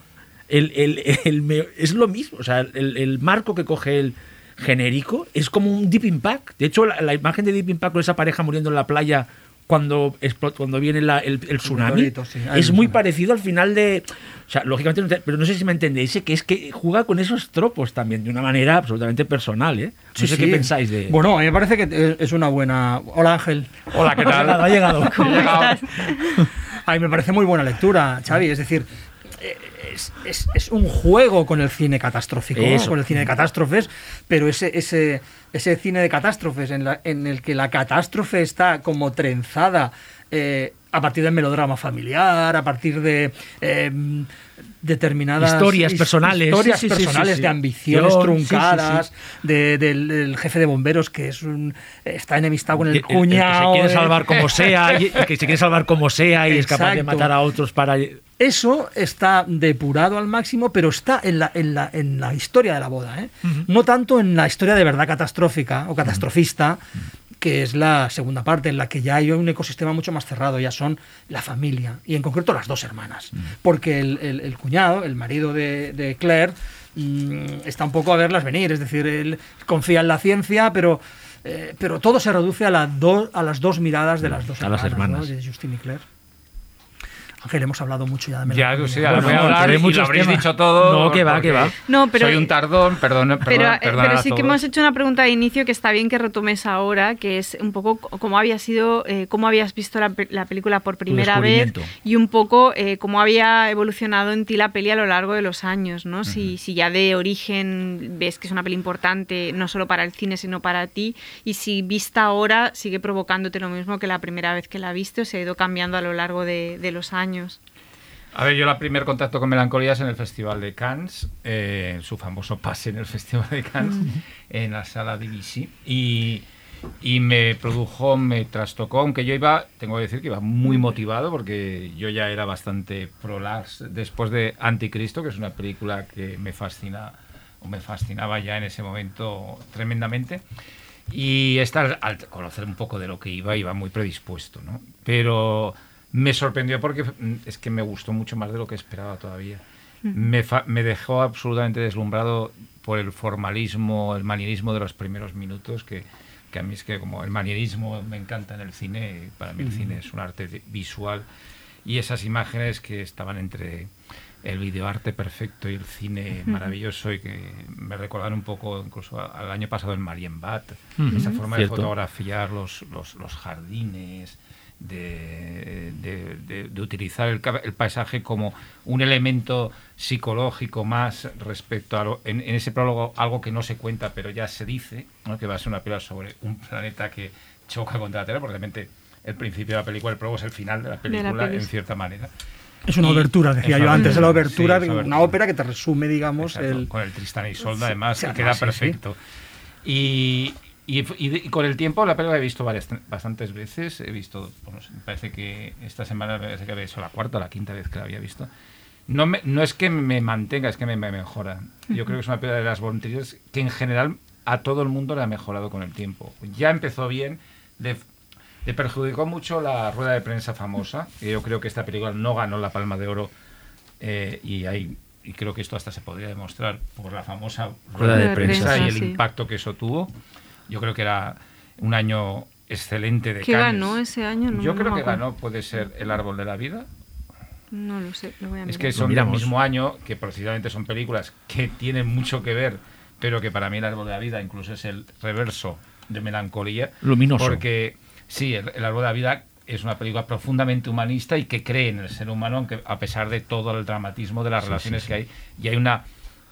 el, el- el me- es lo mismo. O sea, el, el marco que coge el genérico es como un Deep Impact. De hecho, la, la imagen de Deep Impact con esa pareja muriendo en la playa cuando, cuando viene la- el, el tsunami sí. Es muy tsunami. parecido al final de... O sea, lógicamente, pero no sé si me entendéis, que es que juega con esos tropos también, de una manera absolutamente personal, ¿eh? No Sí, sé sí. qué pensáis de... Bueno, a mí me parece que eh, es una buena. Hola Ángel. Hola, ¿qué tal? Ha llegado. ¿Cómo estás? A mí me parece muy buena lectura, Xavi. Es decir, eh, es, es- es un juego con el cine catastrófico, ¿no? Con el cine de catástrofes, pero ese, ese, ese cine de catástrofes en, la- en el que la catástrofe está como trenzada eh, a partir del melodrama familiar, a partir de eh, determinadas Historias his- personales. historias Sí, sí, sí, personales sí, de ambiciones Yo- truncadas, de- del, del jefe de bomberos que es un está enemistado con el, que- cuñado. que se quiere eh. salvar como sea, y, que se quiere salvar como sea y es capaz de matar a otros para... Eso está depurado al máximo, pero está en la, en la, en la historia de la boda. ¿eh? No tanto en la historia de verdad catastrófica o catastrofista, que es la segunda parte, en la que ya hay un ecosistema mucho más cerrado, ya son la familia, y en concreto las dos hermanas. Porque el, el- el cuñado, el marido de, de Claire, mm, está un poco a verlas venir, es decir, él confía en la ciencia, pero... eh, pero todo se reduce a, la do- a las dos miradas de las dos A las hermanas, ¿no? hermanas. de Justine y Claire. Ángel, hemos hablado mucho ya de Ya, sea, Bueno, voy a hablar y lo habréis temas. dicho todo. No, que va, que va. No, pero- Soy un tardón, perdón, Pero, perdón, eh, pero sí que hemos hecho una pregunta de inicio que está bien que retomes ahora, que es un poco cómo había sido, eh, cómo habías visto la, la película por primera vez y un poco eh, cómo había evolucionado en ti la peli a lo largo de los años, ¿no? si, si ya de origen ves que es una peli importante no solo para el cine sino para ti y si vista ahora sigue provocándote lo mismo que la primera vez que la viste o se ha ido cambiando a lo largo de, de los años. A ver, yo el primer contacto con Melancolía es en el Festival de Cannes, eh, su famoso pase en el Festival de Cannes, en la sala BBC. Y, y me produjo, me trastocó, aunque yo iba, tengo que decir que iba muy motivado, porque yo ya era bastante pro después de Anticristo, que es una película que me fascina, o me fascinaba ya en ese momento tremendamente. Y esta, al conocer un poco de lo que iba, iba muy predispuesto, ¿no? Pero me sorprendió porque mm, es que me gustó mucho más de lo que esperaba todavía. Me, fa- me dejó absolutamente deslumbrado por el formalismo, el manierismo de los primeros minutos, que, que a mí es que como el manierismo me encanta en el cine, para mí el cine es un arte visual, y esas imágenes que estaban entre el videoarte perfecto y el cine maravilloso y que me recordaron un poco incluso a- al año pasado en Marienbad, esa forma Cierto. de fotografiar los, los, los jardines, de, de- de- de utilizar el, el paisaje como un elemento psicológico más respecto a lo- en, en ese prólogo algo que no se cuenta pero ya se dice, ¿no? que va a ser una película sobre un planeta que choca contra la Tierra, porque realmente el principio de la película, el prólogo es el final de la película en cierta manera. Es una obertura, decía yo antes de la obertura, sí, de una ópera que te resume, digamos, Exacto, el... con el Tristán y Solda, además, sí, que además, queda sí, sí. perfecto. Y, y, y- y con el tiempo la película he visto varias, bastantes veces. He visto, bueno, me parece que esta semana me parece que había sido la cuarta o la quinta vez que la había visto. No, me- no es que me mantenga, es que me, me mejora. Yo creo que es una película de las Von Trier que en general a todo el mundo le ha mejorado con el tiempo. Ya empezó bien, le, le perjudicó mucho la rueda de prensa famosa. yo creo que esta película no ganó la Palma de Oro eh, y hay y creo que esto hasta se podría demostrar por la famosa Rueda de prensa, y el sí. impacto que eso tuvo. Yo creo que era un año excelente de ¿Qué Cannes. ganó ese año? No, Yo no creo que ganó, puede ser El Árbol de la Vida. No lo sé, lo voy a Es mirar. que Lo son del mismo año, que precisamente son películas que tienen mucho que ver, pero que para mí El Árbol de la Vida incluso es el reverso de Melancolía. Luminoso. Porque sí, El, el Árbol de la Vida es una película profundamente humanista y que cree en el ser humano, aunque a pesar de todo el dramatismo de las relaciones que hay, y hay una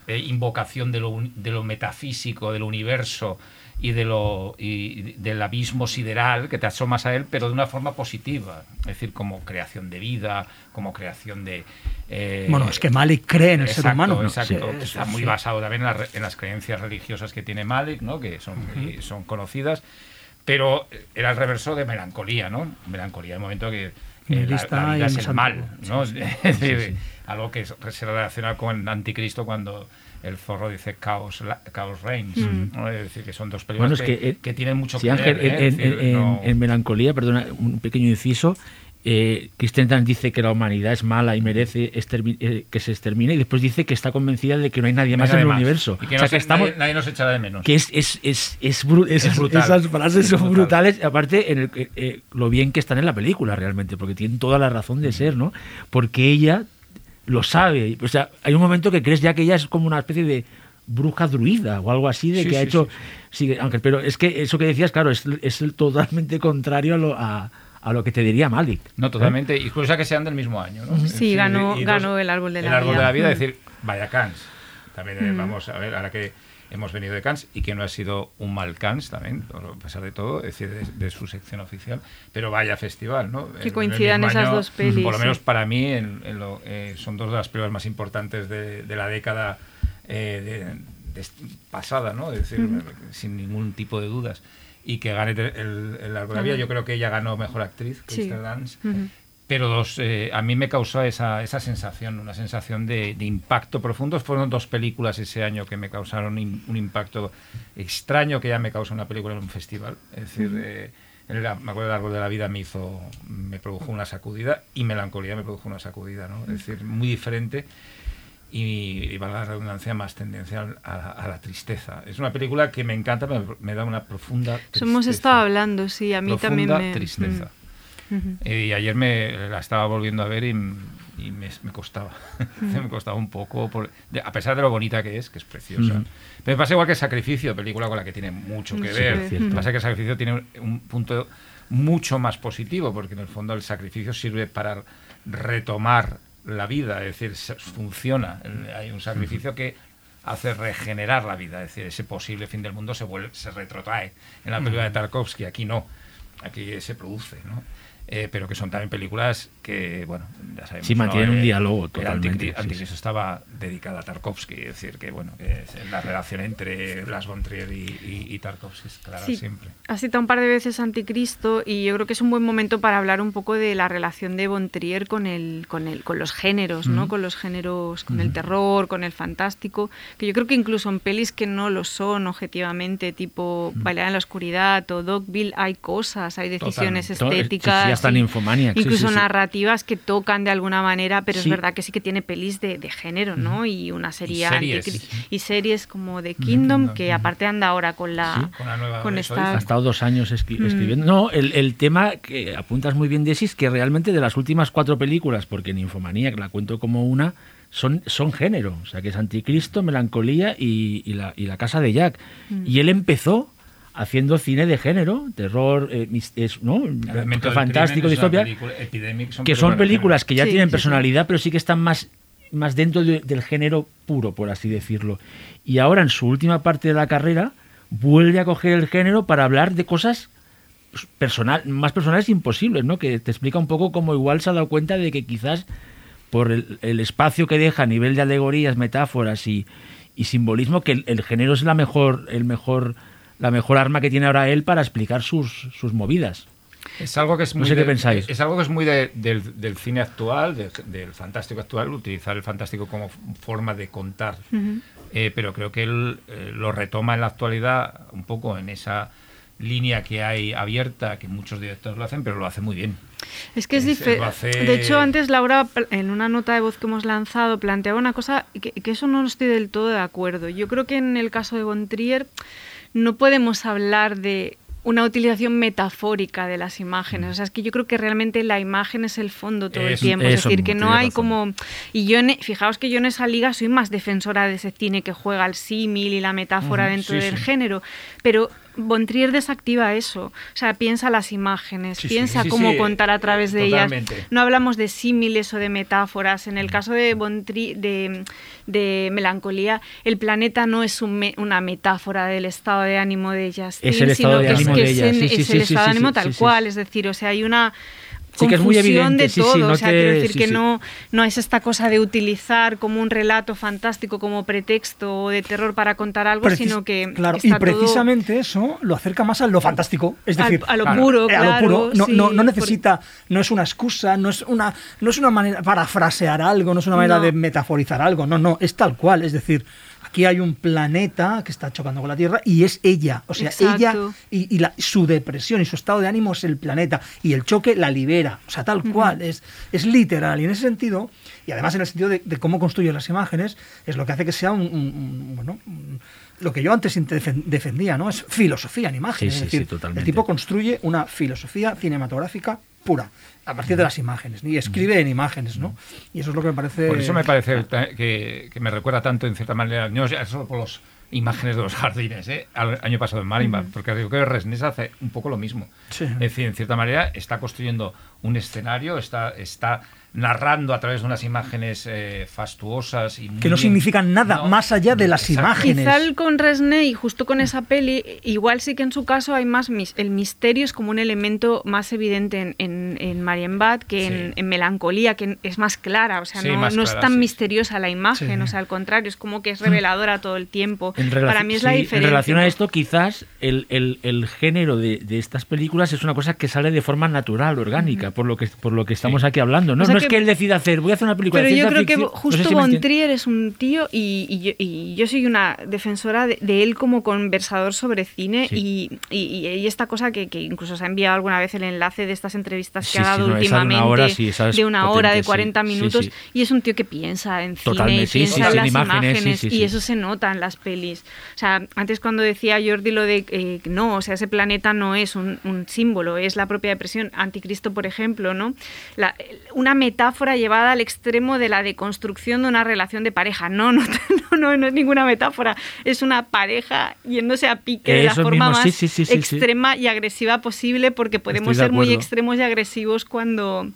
eh, invocación de lo, un- de lo metafísico, del universo y de lo y del abismo sideral que te asomas a él, pero de una forma positiva, es decir, como creación de vida, como creación de eh, Bueno, es que Malik cree en el ser Exacto, humano. Exacto, Sí, que está muy sí. basado también en, las re- en las creencias religiosas que tiene Malik, ¿no? que son, y son conocidas, pero era el reverso de melancolía, ¿no? Melancolía, el momento que eh, la, la vida es el mal, ¿no? Es decir, Algo que se relaciona con el anticristo cuando el zorro dice Chaos, la- Chaos Reigns. ¿no? Es decir, que son dos películas Bueno, es que, que, eh, que tienen mucho Sí, que Ángel, ver. ¿eh? en, decir, en- en- no- en Melancolía, perdona, un pequeño inciso, eh, Christian dice que la humanidad es mala y merece eh, que se extermine y después dice que está convencida de que no hay nadie más en el más. universo. Y que o no sea, se- que estamos... nadie, nadie nos echará de menos. Que es, es, es, es, bru- esas, brutal. esas frases Es son brutal. brutales, aparte en el, que, eh, lo bien que están en la película realmente, porque tienen toda la razón de ser, ¿no? Porque ella lo sabe. O sea, hay un momento que crees ya que ella es como una especie de bruja druida o algo así de Sí, que ha hecho sí, sí, Ángel, pero es que eso que decías claro es, es totalmente contrario a lo, a, a lo que te diría Malik No, totalmente. Incluso que sean del mismo año. ¿no? Sí, ganó- y ganó el árbol de la el árbol vida. de la vida, Mm. es decir, vaya Cannes. También eh, vamos a ver, ahora que hemos venido de Cannes y que no ha sido un mal Cannes también, a pesar de todo, es decir, de, de su sección oficial, pero vaya festival, ¿no? El coincidan esas dos pelis, Por lo menos sí. para mí en- en lo- eh, son dos de las pruebas más importantes de, de la década eh, de- pasada, ¿no? Es decir, sin ningún tipo de dudas. Y que gane el, el, el árbol de la vida, yo creo que ella ganó mejor actriz, Sí. Kirsten Dunst. Ujú. Pero dos, eh, a mí me causó esa, esa sensación, una sensación de, de impacto profundo. Fueron dos películas ese año que me causaron un impacto extraño que ya me causa una película en un festival. Es decir, eh, el, me acuerdo del árbol de la vida me hizo, me produjo una sacudida y melancolía me produjo una sacudida, ¿no? Es decir, muy diferente y, y valga la redundancia, más tendencia al- a, la- a la tristeza. Es una película que me encanta, me, me da una profunda tristeza. hemos estado hablando, sí, a mí también Profunda me... tristeza. Mm. Eh, Y ayer me la estaba volviendo a ver y, y me, me costaba. me costaba un poco, por- de- a pesar de lo bonita que es, que es preciosa. Pero me pasa igual que Sacrificio, película con la que tiene mucho que ver. pasa que Sacrificio tiene un punto mucho más positivo, porque en el fondo el sacrificio sirve para retomar la vida, es decir, funciona. Hay un sacrificio que hace regenerar la vida, es decir, ese posible fin del mundo se vuelve, se retrotrae. En la película de Tarkovsky, aquí no, aquí se produce, ¿no? Eh, pero que son también películas que, bueno, ya sabemos. Sí, mantienen ¿no? un Eh, diálogo totalmente, sí, Anticristo estaba dedicada a Tarkovsky, es decir, que bueno, que es la relación entre Blas von Trier y, y- y Tarkovsky es clara Sí. siempre. Has citado un par de veces Anticristo y yo creo que es un buen momento para hablar un poco de la relación de Von Trier con el, con el, con los géneros, ¿no? Con los géneros, con el terror, con el fantástico, que yo creo que incluso en pelis que no lo son objetivamente, tipo Bailar en la oscuridad o Dogville, hay cosas, hay decisiones Totalmente. Estéticas, sí, sí, hasta incluso sí, sí. narrativas que tocan de alguna manera, pero Sí. es verdad que sí que tiene pelis de, de género, ¿no? Y una serie series. y series como The Kingdom, Kingdom, que aparte anda ahora con la Sí, con la nueva con esta. Ha estado dos años escri- Mm. escribiendo. No, el, el tema que apuntas muy bien, Desi, es que realmente de las últimas cuatro películas, porque en Infomanía, que la cuento como una, son, son género. O sea, que es Anticristo, Melancolía y, y la, y la Casa de Jack. Mm. Y él empezó haciendo cine de género, terror, eh, es, ¿no? Elemento del fantástico, distopia, película- Epidemic son que son películas que ya Sí, tienen sí, sí. personalidad, pero sí que están más, más dentro de- del género puro, por así decirlo. Y ahora, en su última parte de la carrera, vuelve a coger el género para hablar de cosas personal, más personales imposibles, ¿no? Que te explica un poco cómo igual se ha dado cuenta de que quizás por el, el espacio que deja a nivel de alegorías, metáforas y, y simbolismo, que el, el género es la mejor, el mejor, la mejor arma que tiene ahora él para explicar sus, sus movidas. Es algo que es No muy sé qué pensáis. Es algo que es muy de- del, del cine actual, de- del fantástico actual, utilizar el fantástico como forma de contar. Eh, pero creo que él eh, lo retoma en la actualidad un poco en esa línea que hay abierta, que muchos directores lo hacen, pero lo hace muy bien. Es que es Es- diferente. lo hace- De hecho, antes Laura, en una nota de voz que hemos lanzado, planteaba una cosa que, que eso no estoy del todo de acuerdo. Yo creo que en el caso de Bontrier no podemos hablar de una utilización metafórica de las imágenes. O sea, es que yo creo que realmente la imagen es el fondo todo el tiempo. Es decir, que no hay razón. como... Y yo, en- e, fijaos que yo en esa liga soy más defensora de ese cine que juega al símil y la metáfora dentro sí, del sí. género. Pero Bontrier desactiva eso. O sea, piensa las imágenes, Sí, piensa sí, cómo sí, contar a través de ellas. No hablamos de símiles o de metáforas. En el caso de, Bontri- de, de Melancolía, el planeta no es un me- una metáfora del estado de ánimo de Justin, Es el estado de es, ánimo de el estado de ánimo tal cual. Es decir, o sea, hay una Sí, que es muy confusión evidente, de sí, sí, todo. no o sea, te- quiero decir sí, que sí. no, no es esta cosa de utilizar como un relato fantástico como pretexto o de terror para contar algo, Precis- sino que claro, está y todo- precisamente eso lo acerca más a lo fantástico, es Al- decir, a lo claro, puro, eh, a lo claro, puro. No, sí, no, no por- necesita, no es una excusa, no es una, no es una manera para frasear algo, no es una manera No. de metaforizar algo, no, no, es tal cual, es decir, aquí hay un planeta que está chocando con la Tierra y es ella, o sea, Exacto. ella y, y la- su depresión y su estado de ánimo es el planeta y el choque la libera, o sea, tal cual, es, es literal y en ese sentido, y además en el sentido de, de cómo construye las imágenes, es lo que hace que sea un, un- un- bueno, un- lo que yo antes defen- defendía, ¿no? Es filosofía en imágenes. Sí, sí, es decir, sí, totalmente. el tipo construye una filosofía cinematográfica pura, a partir de las imágenes, y escribe en imágenes, ¿no? Y eso es lo que me parece... Por eso me parece que, que me recuerda tanto, en cierta manera, no ya solo por las imágenes de los jardines, ¿eh? al año pasado en Marienbad, porque creo que Resnes hace un poco lo mismo. Sí. Es decir, en cierta manera está construyendo un escenario, está, está narrando a través de unas imágenes eh, fastuosas y que no bien- significan nada No, más allá de las exacto. imágenes. Quizá el con Resnay, y justo con esa peli, igual sí que en su caso hay más. mis- el misterio es como un elemento más evidente en, en, en Marienbad que en, Sí. en Melancolía, que es más clara. O sea, Sí, no, no es tan sí. misteriosa la imagen. Sí. O sea, al contrario, es como que es reveladora todo el tiempo. En Para relación- mí es la diferencia. En relación a esto, quizás el, el- el género de, de estas películas es una cosa que sale de forma natural, orgánica, por lo que por lo que estamos aquí hablando. No, O sea no es que- él decida hacer, voy a hacer una película Pero de yo creo que ficción. No sé justo si Von Trier es un tío y, y yo, y yo soy una defensora de, de él como conversador sobre cine Sí. y, y- esta cosa que, que incluso se ha enviado alguna vez el enlace de estas entrevistas que Sí, ha sí, dado no, esa de una últimamente hora, sí, de una hora, de potente, sí. 40 Sí, minutos sí. y es un tío que piensa en cine Totalmente, y sí, piensa sí, en sí, las en imágenes, imágenes, sí, sí, y sí. eso se nota en las pelis. O sea, antes cuando decía Jordi lo de eh, no, o sea, ese planeta no es un, un símbolo, es la propia depresión. Anticristo, por ejemplo, ¿no? La- una metáfora llevada al extremo de la deconstrucción de una relación de pareja. No, no, no, no, no es ninguna metáfora. Es una pareja yéndose a pique de la Eso forma mismo, más sí, sí, sí, sí, sí. extrema y agresiva posible, porque podemos ser muy extremos y agresivos cuando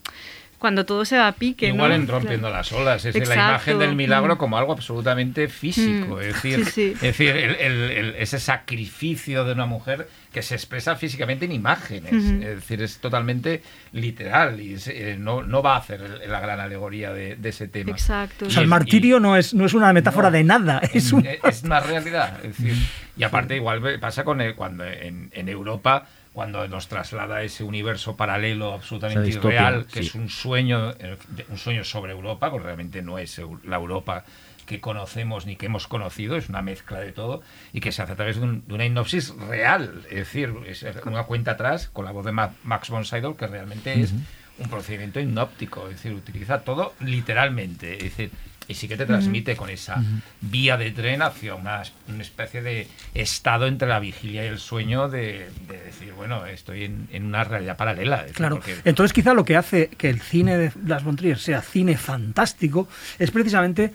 cuando todo se va a pique. Igual ¿no? en rompiendo las olas, es decir, la Exacto. imagen del milagro Mm. como algo absolutamente físico, Mm. es decir, Sí, sí. es decir el- el- el- ese sacrificio de una mujer que se expresa físicamente en imágenes, es decir, es totalmente literal y es, eh, no, no va a hacer la gran alegoría de, de ese tema. Exacto. O sea, el martirio no, es, no es una metáfora No. de nada, es un... Es una realidad. Es decir, y aparte igual pasa con el- cuando en, en Europa cuando nos traslada ese universo paralelo absolutamente distopia, irreal, que sí. es un sueño, eh, un sueño sobre Europa, porque realmente no es la Europa que conocemos ni que hemos conocido, es una mezcla de todo, y que se hace a través de, un- de una hipnosis real, es decir, es una cuenta atrás con la voz de Ma- Max von Sydow, que realmente es un procedimiento hipnóptico, es decir, utiliza todo literalmente, es decir, y sí que te transmite con esa vía de tren hacia una, es- una especie de estado entre la vigilia y el sueño de, de decir, bueno, estoy en, en una realidad paralela. decir, Claro. porque- Entonces, quizá lo que hace que el cine de Las von Trier sea cine fantástico es precisamente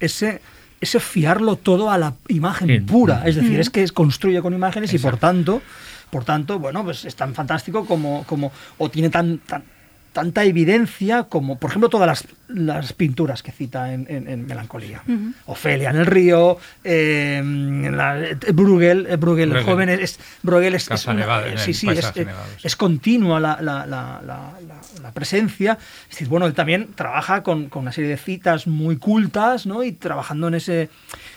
ese ese fiarlo todo a la imagen Sí. pura, es decir, Mm. es que es- construye con imágenes y por tanto, por tanto, bueno, pues es tan fantástico como como o tiene tan, tan- tanta evidencia como, por ejemplo, todas las, las pinturas que cita en, en- en Melancolía. Ofelia en el río, eh, en la- eh, Bruegel, eh, Bruegel, el joven es, Bruegel es, es una- sí, sí, continua la, la- la- la- la- la presencia. Es decir, bueno, él también trabaja con, con una serie de citas muy cultas, ¿no? Y trabajando en ese,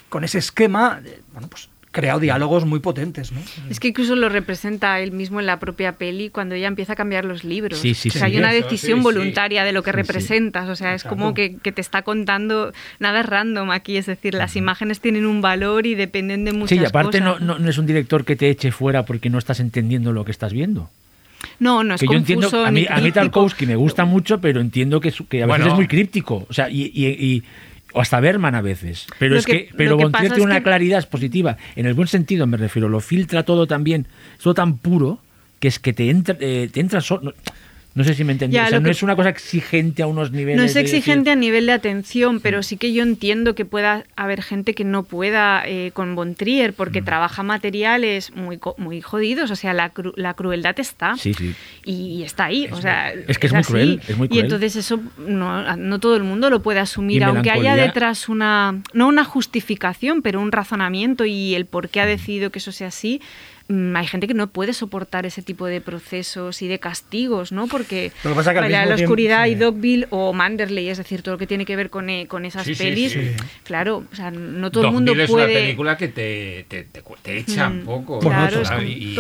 con ese esquema, bueno, pues creado diálogos muy potentes, ¿no? Es que incluso lo representa él mismo en la propia peli cuando ella empieza a cambiar los libros. Sí, sí, o sea, sí. hay una decisión sí, sí. voluntaria de lo que representas. O sea, es como que, que te está contando nada es random aquí. Es decir, las imágenes tienen un valor y dependen de muchas Sí, y aparte no, cosas. no, no es un director que te eche fuera porque no estás entendiendo lo que estás viendo. no, no es que yo entiendo, confuso a mí, a mí. Tarkovsky me gusta mucho, pero entiendo que, su- que a veces Bueno. es muy críptico. O sea, y, y- y- o hasta Berman a veces. Pero Lo es que, que- pero tiene es una que- claridad positiva. En el buen sentido me refiero, lo filtra todo tan bien, es todo tan puro, que es que te entra, eh, te entra so- no, sé si me entendí. Ya, o sea, no que- es una cosa exigente a unos niveles. No es de decir- exigente a nivel de atención, pero sí que yo entiendo que pueda haber gente que no pueda eh, con Von Trier porque Mm. trabaja materiales muy, muy jodidos. O sea, la, cru- la crueldad está. Sí, sí. Y está ahí, o sea, es que es muy así. cruel, es muy Y cruel. entonces eso no, no todo el mundo lo puede asumir, Y aunque haya detrás una, no una justificación, pero un razonamiento y el por qué Mm. ha decidido que eso sea así. Mm, Hay gente que no puede soportar ese tipo de procesos y de castigos, ¿no? Porque Lo que pasa que la tiempo- oscuridad y. Dogville o Manderley, es decir, todo lo que tiene que ver con, eh, con esas Sí, pelis, sí. claro, o sea, no todo el mundo Dogville es puede. una película que te, te, te, te echa un Mm, poco. claro, ¿no? Y-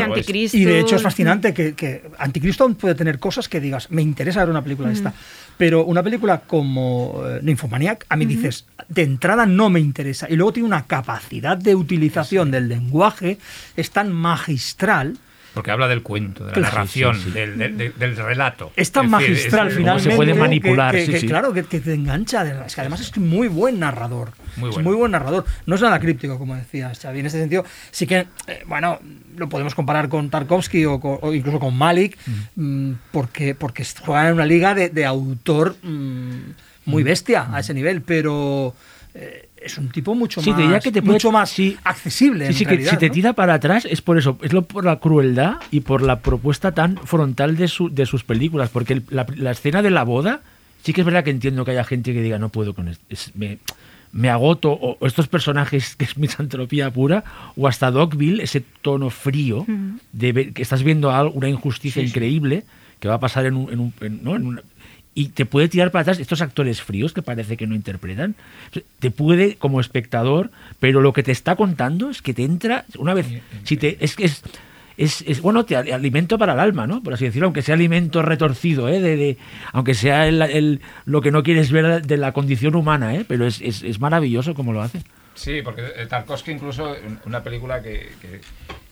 anticristo. Y de hecho es fascinante que, que Anticristo aún puede tener cosas que digas, me interesa ver una película de esta. Pero una película como eh, Nymphomaniac, a mí dices, de entrada no me interesa. Y luego tiene una capacidad de utilización del lenguaje, es tan magistral. Porque habla del cuento, de la Claro. narración, Sí, sí, sí. Del, del- del- del relato. Es tan Es decir, magistral es- finalmente. se puede manipular, que, sí, que, sí. Claro, que, te engancha. Es que además es muy buen narrador. Muy Es muy buen narrador. No es nada críptico, como decía Xavi. En ese sentido, sí que, eh, bueno, lo podemos comparar con Tarkovsky o, con- o incluso con Malik, mm, porque, porque juegan en una liga de, de autor mm, muy bestia a ese nivel, pero. eh, es un tipo mucho Sí, más, que te puede- mucho más sí. accesible. Sí, en sí, que si te tira para atrás es por eso, es lo por la crueldad y por la propuesta tan frontal de, su, de sus películas, porque el- la, la escena de la boda, sí que es verdad que entiendo que haya gente que diga, no puedo con esto, es- me, me agoto, o, o estos personajes que es misantropía pura, o hasta Dogville, ese tono frío, de ver- que estás viendo algo, una injusticia increíble que va a pasar en un... en un- en- ¿no? en una- y te puede tirar para atrás estos actores fríos que parece que no interpretan. Te puede, como espectador, pero lo que te está contando es que te entra, una vez, si te, es que es, es, es, bueno, te al- alimento para el alma, ¿no? Por así decirlo, aunque sea alimento retorcido, ¿eh? De, de- aunque sea el, el- lo que no quieres ver de la condición humana, ¿eh? Pero es, es, es maravilloso como lo hace. Sí, porque eh, Tarkovsky incluso, una película que, que-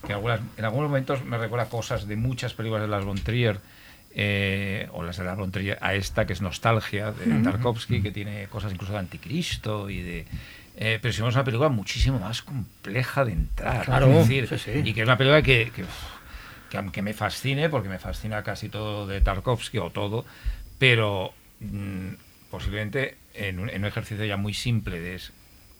que algunas- en algunos momentos me recuerda cosas de muchas películas de las von Trier, eh, o las de las von Trier, a esta que es Nostalgia, de Tarkovsky, que tiene cosas incluso de Anticristo y de... eh, pero si es una película muchísimo más compleja de entrar. Claro, es decir, sí, sí. Y que es una película que, que, que aunque me fascine, porque me fascina casi todo de Tarkovsky o todo, pero mm, posiblemente en un, en un ejercicio ya muy simple de es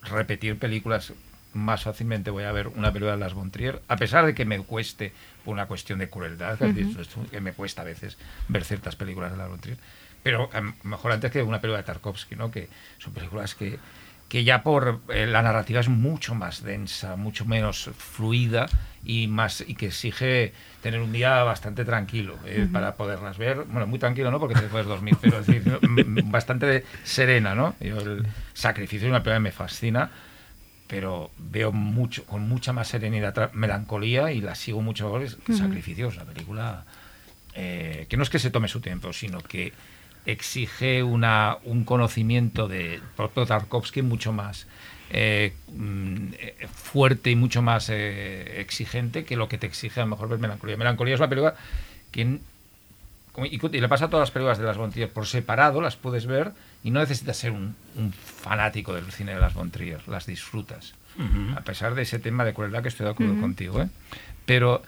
repetir películas más fácilmente voy a ver una película de las von Trier, a pesar de que me cueste por una cuestión de crueldad, dicho, esto, que me cuesta a veces ver ciertas películas de von Trier, pero a lo mejor antes que una película de Tarkovsky, ¿no? Que son películas que, que ya por eh, la narrativa es mucho más densa, mucho menos fluida y más y que exige tener un día bastante tranquilo eh, para poderlas ver. Bueno, muy tranquilo, ¿no? Porque te puedes dormir, pero es decir, bastante serena, ¿no? Yo el sacrificio es una película que me fascina, pero veo mucho con mucha más serenidad, melancolía y la sigo mucho ahora. Es que Sacrificio es una película eh, que no es que se tome su tiempo, sino que exige una, un conocimiento de propio Tarkovsky mucho más eh, mm, eh, fuerte y mucho más eh, exigente que lo que te exige a lo mejor ver Melancolía. Melancolía es una película que y, y le pasa a todas las películas de las Trier por separado, las puedes ver y no necesitas ser un, un fanático del cine de las von Trier, las disfrutas. A pesar de ese tema de crueldad que estoy de acuerdo contigo, ¿eh? Pero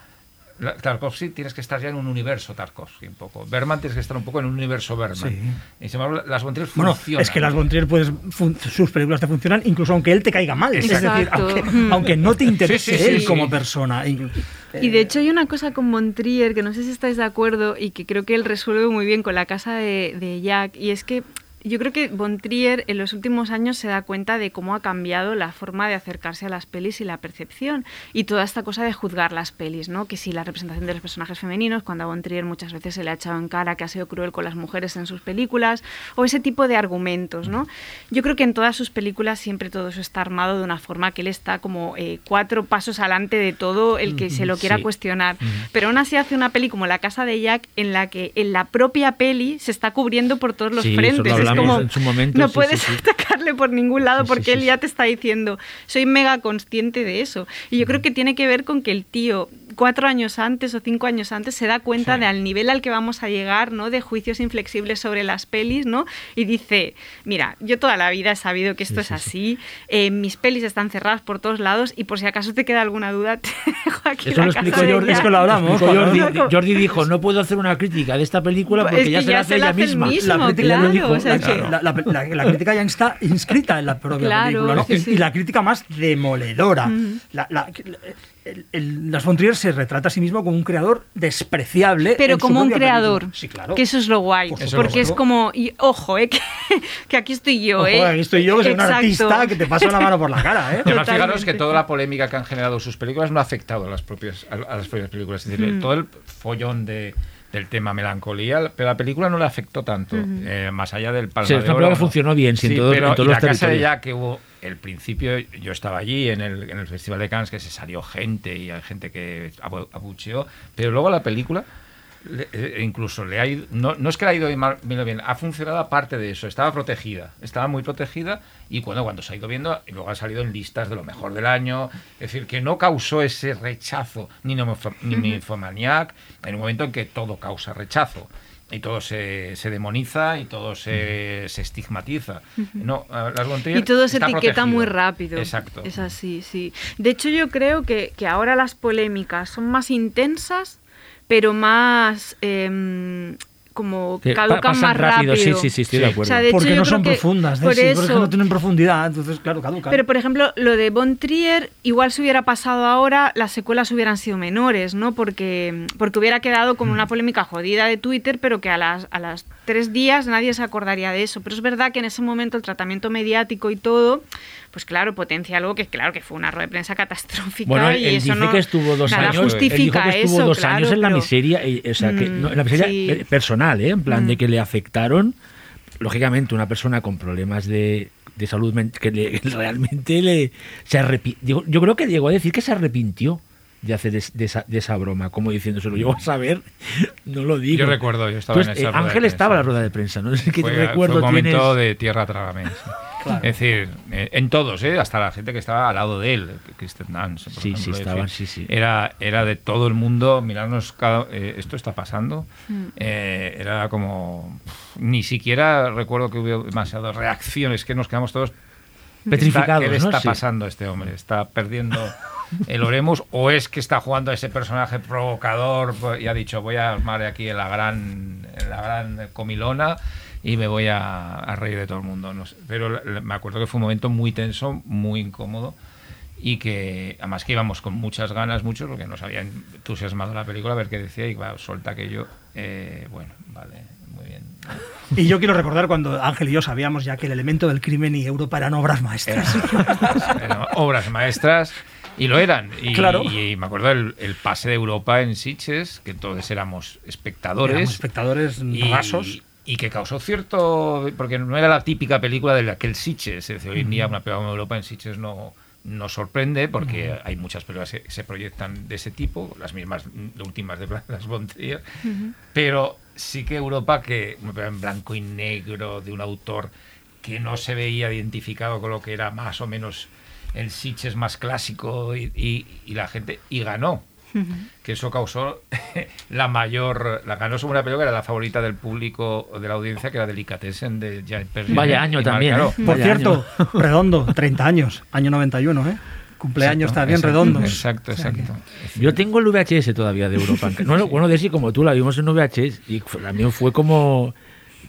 la- Tarkovsky tienes que estar ya en un universo Tarkovsky un poco. Berman tienes que estar un poco en un universo Berman. Sí. Y sin embargo, las von Trier Bueno, funcionan. es que las von Trier puedes fun- sus películas te funcionan incluso aunque él te caiga mal. Es decir, Exacto. aunque, aunque no te interese Sí, sí, sí, él sí. como persona. Y de hecho hay una cosa con Montrier que no sé si estáis de acuerdo y que creo que él resuelve muy bien con la casa de, de Jack y es que yo creo que Bontrier en los últimos años se da cuenta de cómo ha cambiado la forma de acercarse a las pelis y la percepción y toda esta cosa de juzgar las pelis, ¿no? Que si la representación de los personajes femeninos, cuando a Bontrier muchas veces se le ha echado en cara que ha sido cruel con las mujeres en sus películas o ese tipo de argumentos, ¿no? Yo creo que en todas sus películas siempre todo eso está armado de una forma que él está como eh, cuatro pasos adelante de todo el que se lo quiera Sí. cuestionar. Pero aún así hace una peli como La Casa de Jack en la que en la propia peli se está cubriendo por todos los Sí, frentes. Es hablamos como, en su momento, no sí, puedes sí, atacarle por ningún lado porque él ya te está diciendo, soy mega consciente de eso. Y yo creo que tiene que ver con que el tío cuatro años antes o cinco años antes se da cuenta Sí. de al nivel al que vamos a llegar, ¿no? De juicios inflexibles sobre las pelis, ¿no? Y dice, mira, yo toda la vida he sabido que esto es así, eh, mis pelis están cerradas por todos lados y por si acaso te queda alguna duda, te dejo aquí Eso la lo explicó Jordi. Jack". Es que lo hablamos, Jordi, Jordi dijo, no puedo hacer una crítica de esta película porque es ya que se la ya se la ella hace el misma. mismo. la crítica, claro, lo dijo, o sea la, que- la- la- la- la crítica ya está inscrita en la propia Claro, película, ¿no? sí, Y- sí. y la crítica más demoledora. La- la- el- el- las von Trier se retrata a sí mismo como un creador despreciable. Pero como un creador. película. Sí, claro. Que eso es lo guay. Porque es como, y, ojo, eh, que, que aquí estoy yo, Ojo, ¿eh? aquí estoy yo, que soy un artista que te pasa una mano por la cara, ¿eh? Además, fijaros que toda la polémica que han generado sus películas no ha afectado a las propias, a, a las propias películas. Es decir, Mm. todo el follón de, del tema melancolía, pero la película no le afectó tanto, eh, más allá del palma Sí, es de una oro, película que ¿no? funcionó bien, Sí, todo- pero en todos y los la casa de ya que hubo el principio, yo estaba allí en el, en el Festival de Cannes, que se salió gente y hay gente que abu- abucheó, pero luego la película le- eh, incluso le ha ido, no, no es que le ha ido bien, ha funcionado aparte de eso, estaba protegida, estaba muy protegida y cuando, cuando se ha ido viendo, luego ha salido en listas de lo mejor del año, es decir, que no causó ese rechazo ni, nomofo- ni Nymphomaniac, en un momento en que todo causa rechazo. Y todo se, se demoniza y todo se, se estigmatiza. No, las Y todo se etiqueta protegido. muy rápido. Exacto. Es así, sí. De hecho, yo creo que, que ahora las polémicas son más intensas, pero más em, como caducan pasan más rápido. rápido, sí, sí, sí, estoy de acuerdo. O sea, de hecho, porque no son que profundas, ¿eh? por Sí, porque eso- no tienen profundidad, entonces, claro, caducan. Pero, por ejemplo, lo de Von Trier, igual si hubiera pasado ahora, las secuelas hubieran sido menores, ¿no? Porque, porque hubiera quedado como una polémica jodida de Twitter, pero que a las, a las tres días nadie se acordaría de eso. Pero es verdad que en ese momento el tratamiento mediático y todo, pues claro, potencia algo que, claro, que fue una rueda de prensa catastrófica. Bueno, y él eso dice no, que estuvo dos nada años. él dijo que estuvo eso, dos claro, años en la miseria, eh, o sea, que Mm, no, en la miseria sí. eh, personal, ¿eh? en plan Mm. de que le afectaron. Lógicamente, una persona con problemas de, de salud que le- realmente le se arrepi- digo, Yo creo que llegó a decir que se arrepintió de hacer es- de, esa, de esa broma, como diciendo, se lo llevo a saber, no lo digo. Yo recuerdo, yo estaba Pues, en esa eh, rueda de Ángel estaba en la rueda de prensa, no sé qué fue, recuerdo fue un momento tienes. de tierra trágame. sí. Es decir, eh, en todos, ¿eh? hasta la gente que estaba al lado de él, Kristen Dance, por Sí, ejemplo, sí, es estaban, decir, sí, sí. Era, era de todo el mundo mirarnos, cada, eh, esto está pasando. Eh, era como, pff, ni siquiera recuerdo que hubiera demasiadas reacciones, que nos quedamos todos Petrificados, ¿Qué le ¿no? está Sí. pasando a este hombre? ¿Está perdiendo el Oremos o es que está jugando a ese personaje provocador pues, y ha dicho voy a armar aquí en la gran, en la gran comilona y me voy a, a reír de todo el mundo? No sé. Pero me acuerdo que fue un momento muy tenso, muy incómodo y que además que íbamos con muchas ganas, muchos, porque nos había entusiasmado la película, a ver qué decía y va, suelta que yo, eh, bueno, vale, muy bien. Y yo quiero recordar cuando Ángel y yo sabíamos ya que el elemento del crimen y Europa eran obras maestras. Eran obras maestras y lo eran. Y, Claro. y me acuerdo el, el pase de Europa en Sitges, que todos éramos espectadores. Éramos espectadores y, rasos. y que causó cierto. Porque no era la típica película de aquel Sitges. Es decir, hoy en día una película de Europa en Sitges no. No sorprende porque hay muchas películas que se proyectan de ese tipo, las mismas últimas de las von Trier, pero sí que Europa, que una película en blanco y negro de un autor que no se veía identificado con lo que era más o menos el Sitges más clásico y, y- y la gente y ganó que eso causó la mayor la ganó sobre una película que era la favorita del público de la audiencia que era Delicatessen de Janet Perrin Vaya año también, ¿eh? Por Vaya cierto, redondo, 30 años, año 91, ¿eh? Cumpleaños Exacto, también exacto, redondos. exacto O sea que- exacto Yo tengo el VHS todavía de Europa. No, no, bueno, de sí, como tú la vimos en VHS y también fue como...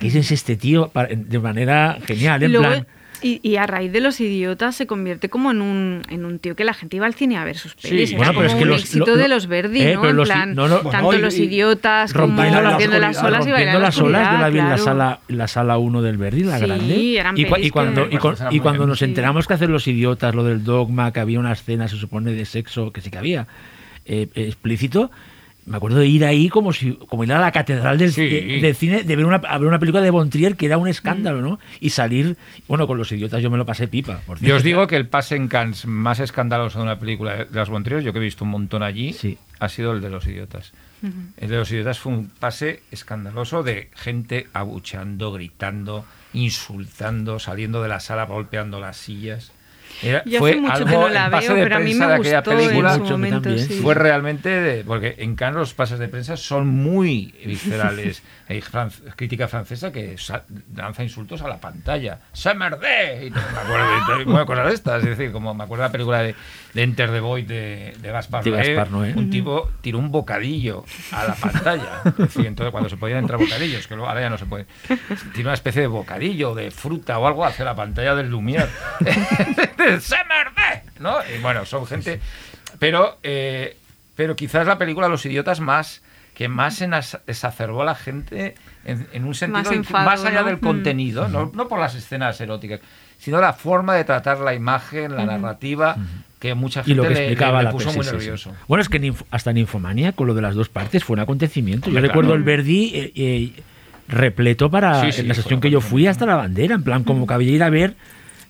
¿Qué es este tío? De manera genial, en Luego- plan... y, y a raíz de los idiotas se convierte como en un, en un tío que la gente iba al cine a ver sus pelis. Era bueno, pero como es que un los- éxito lo- de lo- los Verdi, eh, ¿no? En los- plan, no, no, tanto bueno, y- los y idiotas como rompiendo la rompiendo las y Rompiendo bailando las olas, yo la vi en la sala, la sala 1 del Verdi, la Sí, grande. eran y, y cuando, y, y cuando nos Sí. enteramos que hacen los idiotas, lo del dogma, que había una escena, se supone, de sexo, que sí que había, eh, explícito, me acuerdo de ir ahí como si como ir a la catedral del, Sí. de- del cine, de ver una, a ver una película de Bontrier que era un escándalo, ¿no? Y salir, bueno, con los idiotas yo me lo pasé pipa. Por Yo os digo que el pase en Cannes más escandaloso de una película de las Bontriers, yo que he visto un montón allí, Sí. ha sido el de los idiotas. El de los idiotas fue un pase escandaloso de gente abucheando, gritando, insultando, saliendo de la sala, golpeando las sillas. Era- Yo fue hace mucho algo, que no el la pase veo, de pero a mí prensa me de aquella gustó en película su a mí momento. también. sí. fue realmente de- porque en Cannes los pases de prensa son muy viscerales hay fran- crítica francesa que lanza insultos a la pantalla ¡Se merde! y no me acuerdo de, bueno, cosas de estas es decir como me acuerdo de la película de, de Enter the Void de, de Gaspar De Noé, Gaspar Noé. un tipo tiró un bocadillo a la pantalla es decir, entonces cuando se podían entrar bocadillos que luego ahora ya no se puede tiene una especie de bocadillo de fruta o algo hacia la pantalla del Lumière ¡Se merde! ¿no? Y bueno son gente pero eh, pero quizás la película Los idiotas más que más enas- exacerbó a la gente en, en un sentido Más inc- enfado, más allá ¿no? del Mm. contenido, no, no por las escenas eróticas, sino la forma de tratar la imagen, la narrativa, que mucha y gente lo que le- le, explicaba la puso peli, muy sí, sí, sí. nervioso. Bueno, es que hasta en Infomanía, con lo de las dos partes, fue un acontecimiento. Yo recuerdo el Verdi eh, eh, repleto para Sí, sí, en la sesión que yo fui hasta la bandera, en plan, como que había ir a ver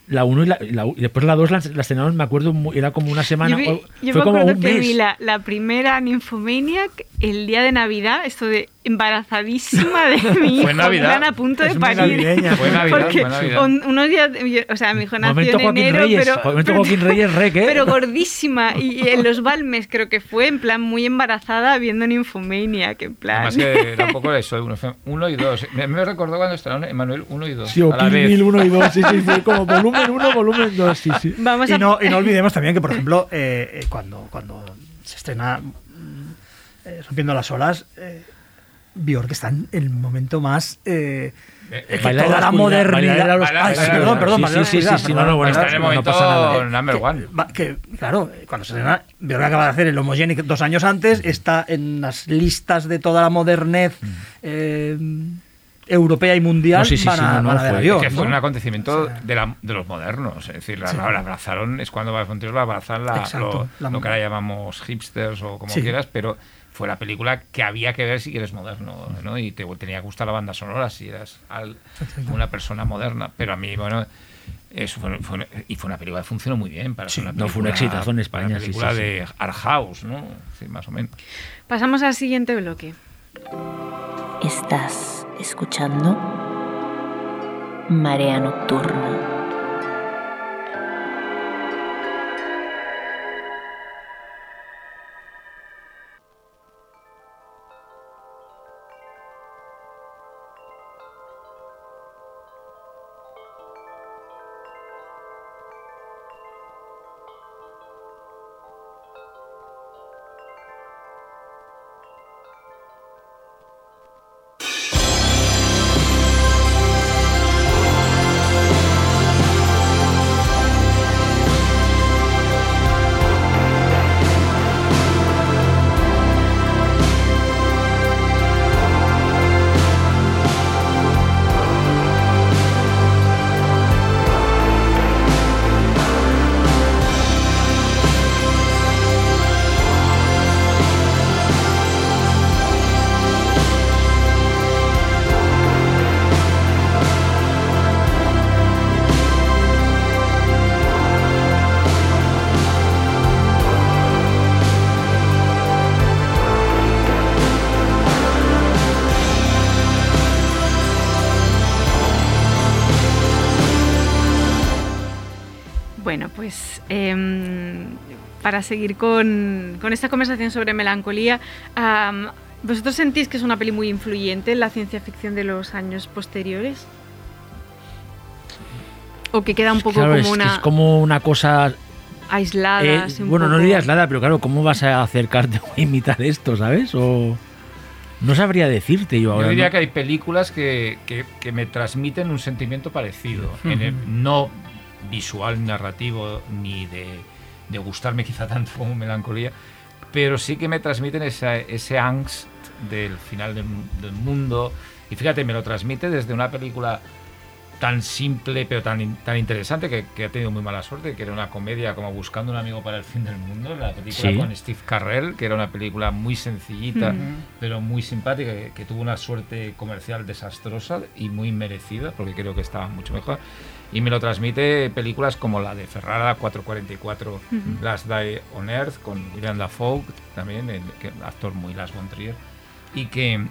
la 1 y, la, y la- y después la 2 la, la estrenaron, me acuerdo, era como una semana, Yo, vi- yo fue me como acuerdo un que mes. vi la, la primera Nymphomaniac el día de Navidad, esto de embarazadísima de mi hijo, Fue Navidad. plan a punto de Es parir. Fue Navidad, Porque fue Navidad. un- unos días, o sea, mi hijo nació en Joaquín enero, Reyes, pero, momento Joaquín Reyes rec, ¿eh? pero gordísima y, y en los Balmes creo que fue en plan muy embarazada viendo Nymphomaniac, en plan. Además que tampoco eso, uno, fue uno y dos. Me, me recordó cuando estrenaron Emanuel 1 y 2. Sí, o a la Kill vez. Bill 1 y 2, sí, sí, sí, como volumen 1, volumen 2, sí, sí. Vamos Y a no, y no olvidemos también que, por ejemplo, eh, eh, cuando, cuando se estrena eh, Rompiendo las olas, eh, Björk está en el momento más... eh, Eh, que eh, toda la la modernidad... la perdón, perdón, Sí, la sí, sí, no, no, bueno, está en el no momento nada. number que, one. va- que, claro, cuando se estrena, Björk acaba de hacer el Homogenic dos años antes, está en las listas de toda la modernez eh, europea y mundial No, sí, sí, van sí, a, no, no, van a ver a fue- Björk, que fue ¿no? un acontecimiento de, la- de los modernos. Es decir, la, la abrazaron, es cuando la abrazan la, Exacto, lo, la- lo que ahora llamamos hipsters o como Sí. quieras, pero fue la película que había que ver si quieres moderno, ¿no? Y te tenía que gustar la banda sonora si eras al- una persona moderna. Pero a mí, bueno, eso fue, fue una- y fue una película que funcionó muy bien para Sí, ser una no, fue un película- exitazo en España, Una sí, película sí, sí. de art house, ¿no? Sí, más o menos. Pasamos al siguiente bloque. Estás escuchando Marea Nocturna. Para seguir con, con esta conversación sobre melancolía, am, ¿vosotros sentís que es una peli muy influyente en la ciencia ficción de los años posteriores? ¿O que queda un poco Claro, como es, que una es como una cosa aislada? Eh, bueno, no poco- diría aislada, pero claro, ¿cómo vas a acercarte o a imitar esto, sabes? O no sabría decirte yo ahora. Yo diría ¿no? que hay películas que, que- que me transmiten un sentimiento parecido. en el- no visual, narrativo, ni de, de gustarme quizá tanto como melancolía, pero sí que me transmiten esa- ese angst del final del, del mundo. Y fíjate, me lo transmite desde una película tan simple pero tan, tan interesante que, que ha tenido muy mala suerte, que era una comedia como Buscando un amigo para el fin del mundo, la película Sí. con Steve Carrell, que era una película muy sencillita pero muy simpática, que, que tuvo una suerte comercial desastrosa y muy merecida, porque creo que estaba mucho mejor. Y me lo transmite películas como la de Ferrara 444, Ujú. Last Day on Earth, con William Dafoe, también, el, actor muy Las von Trier, y que,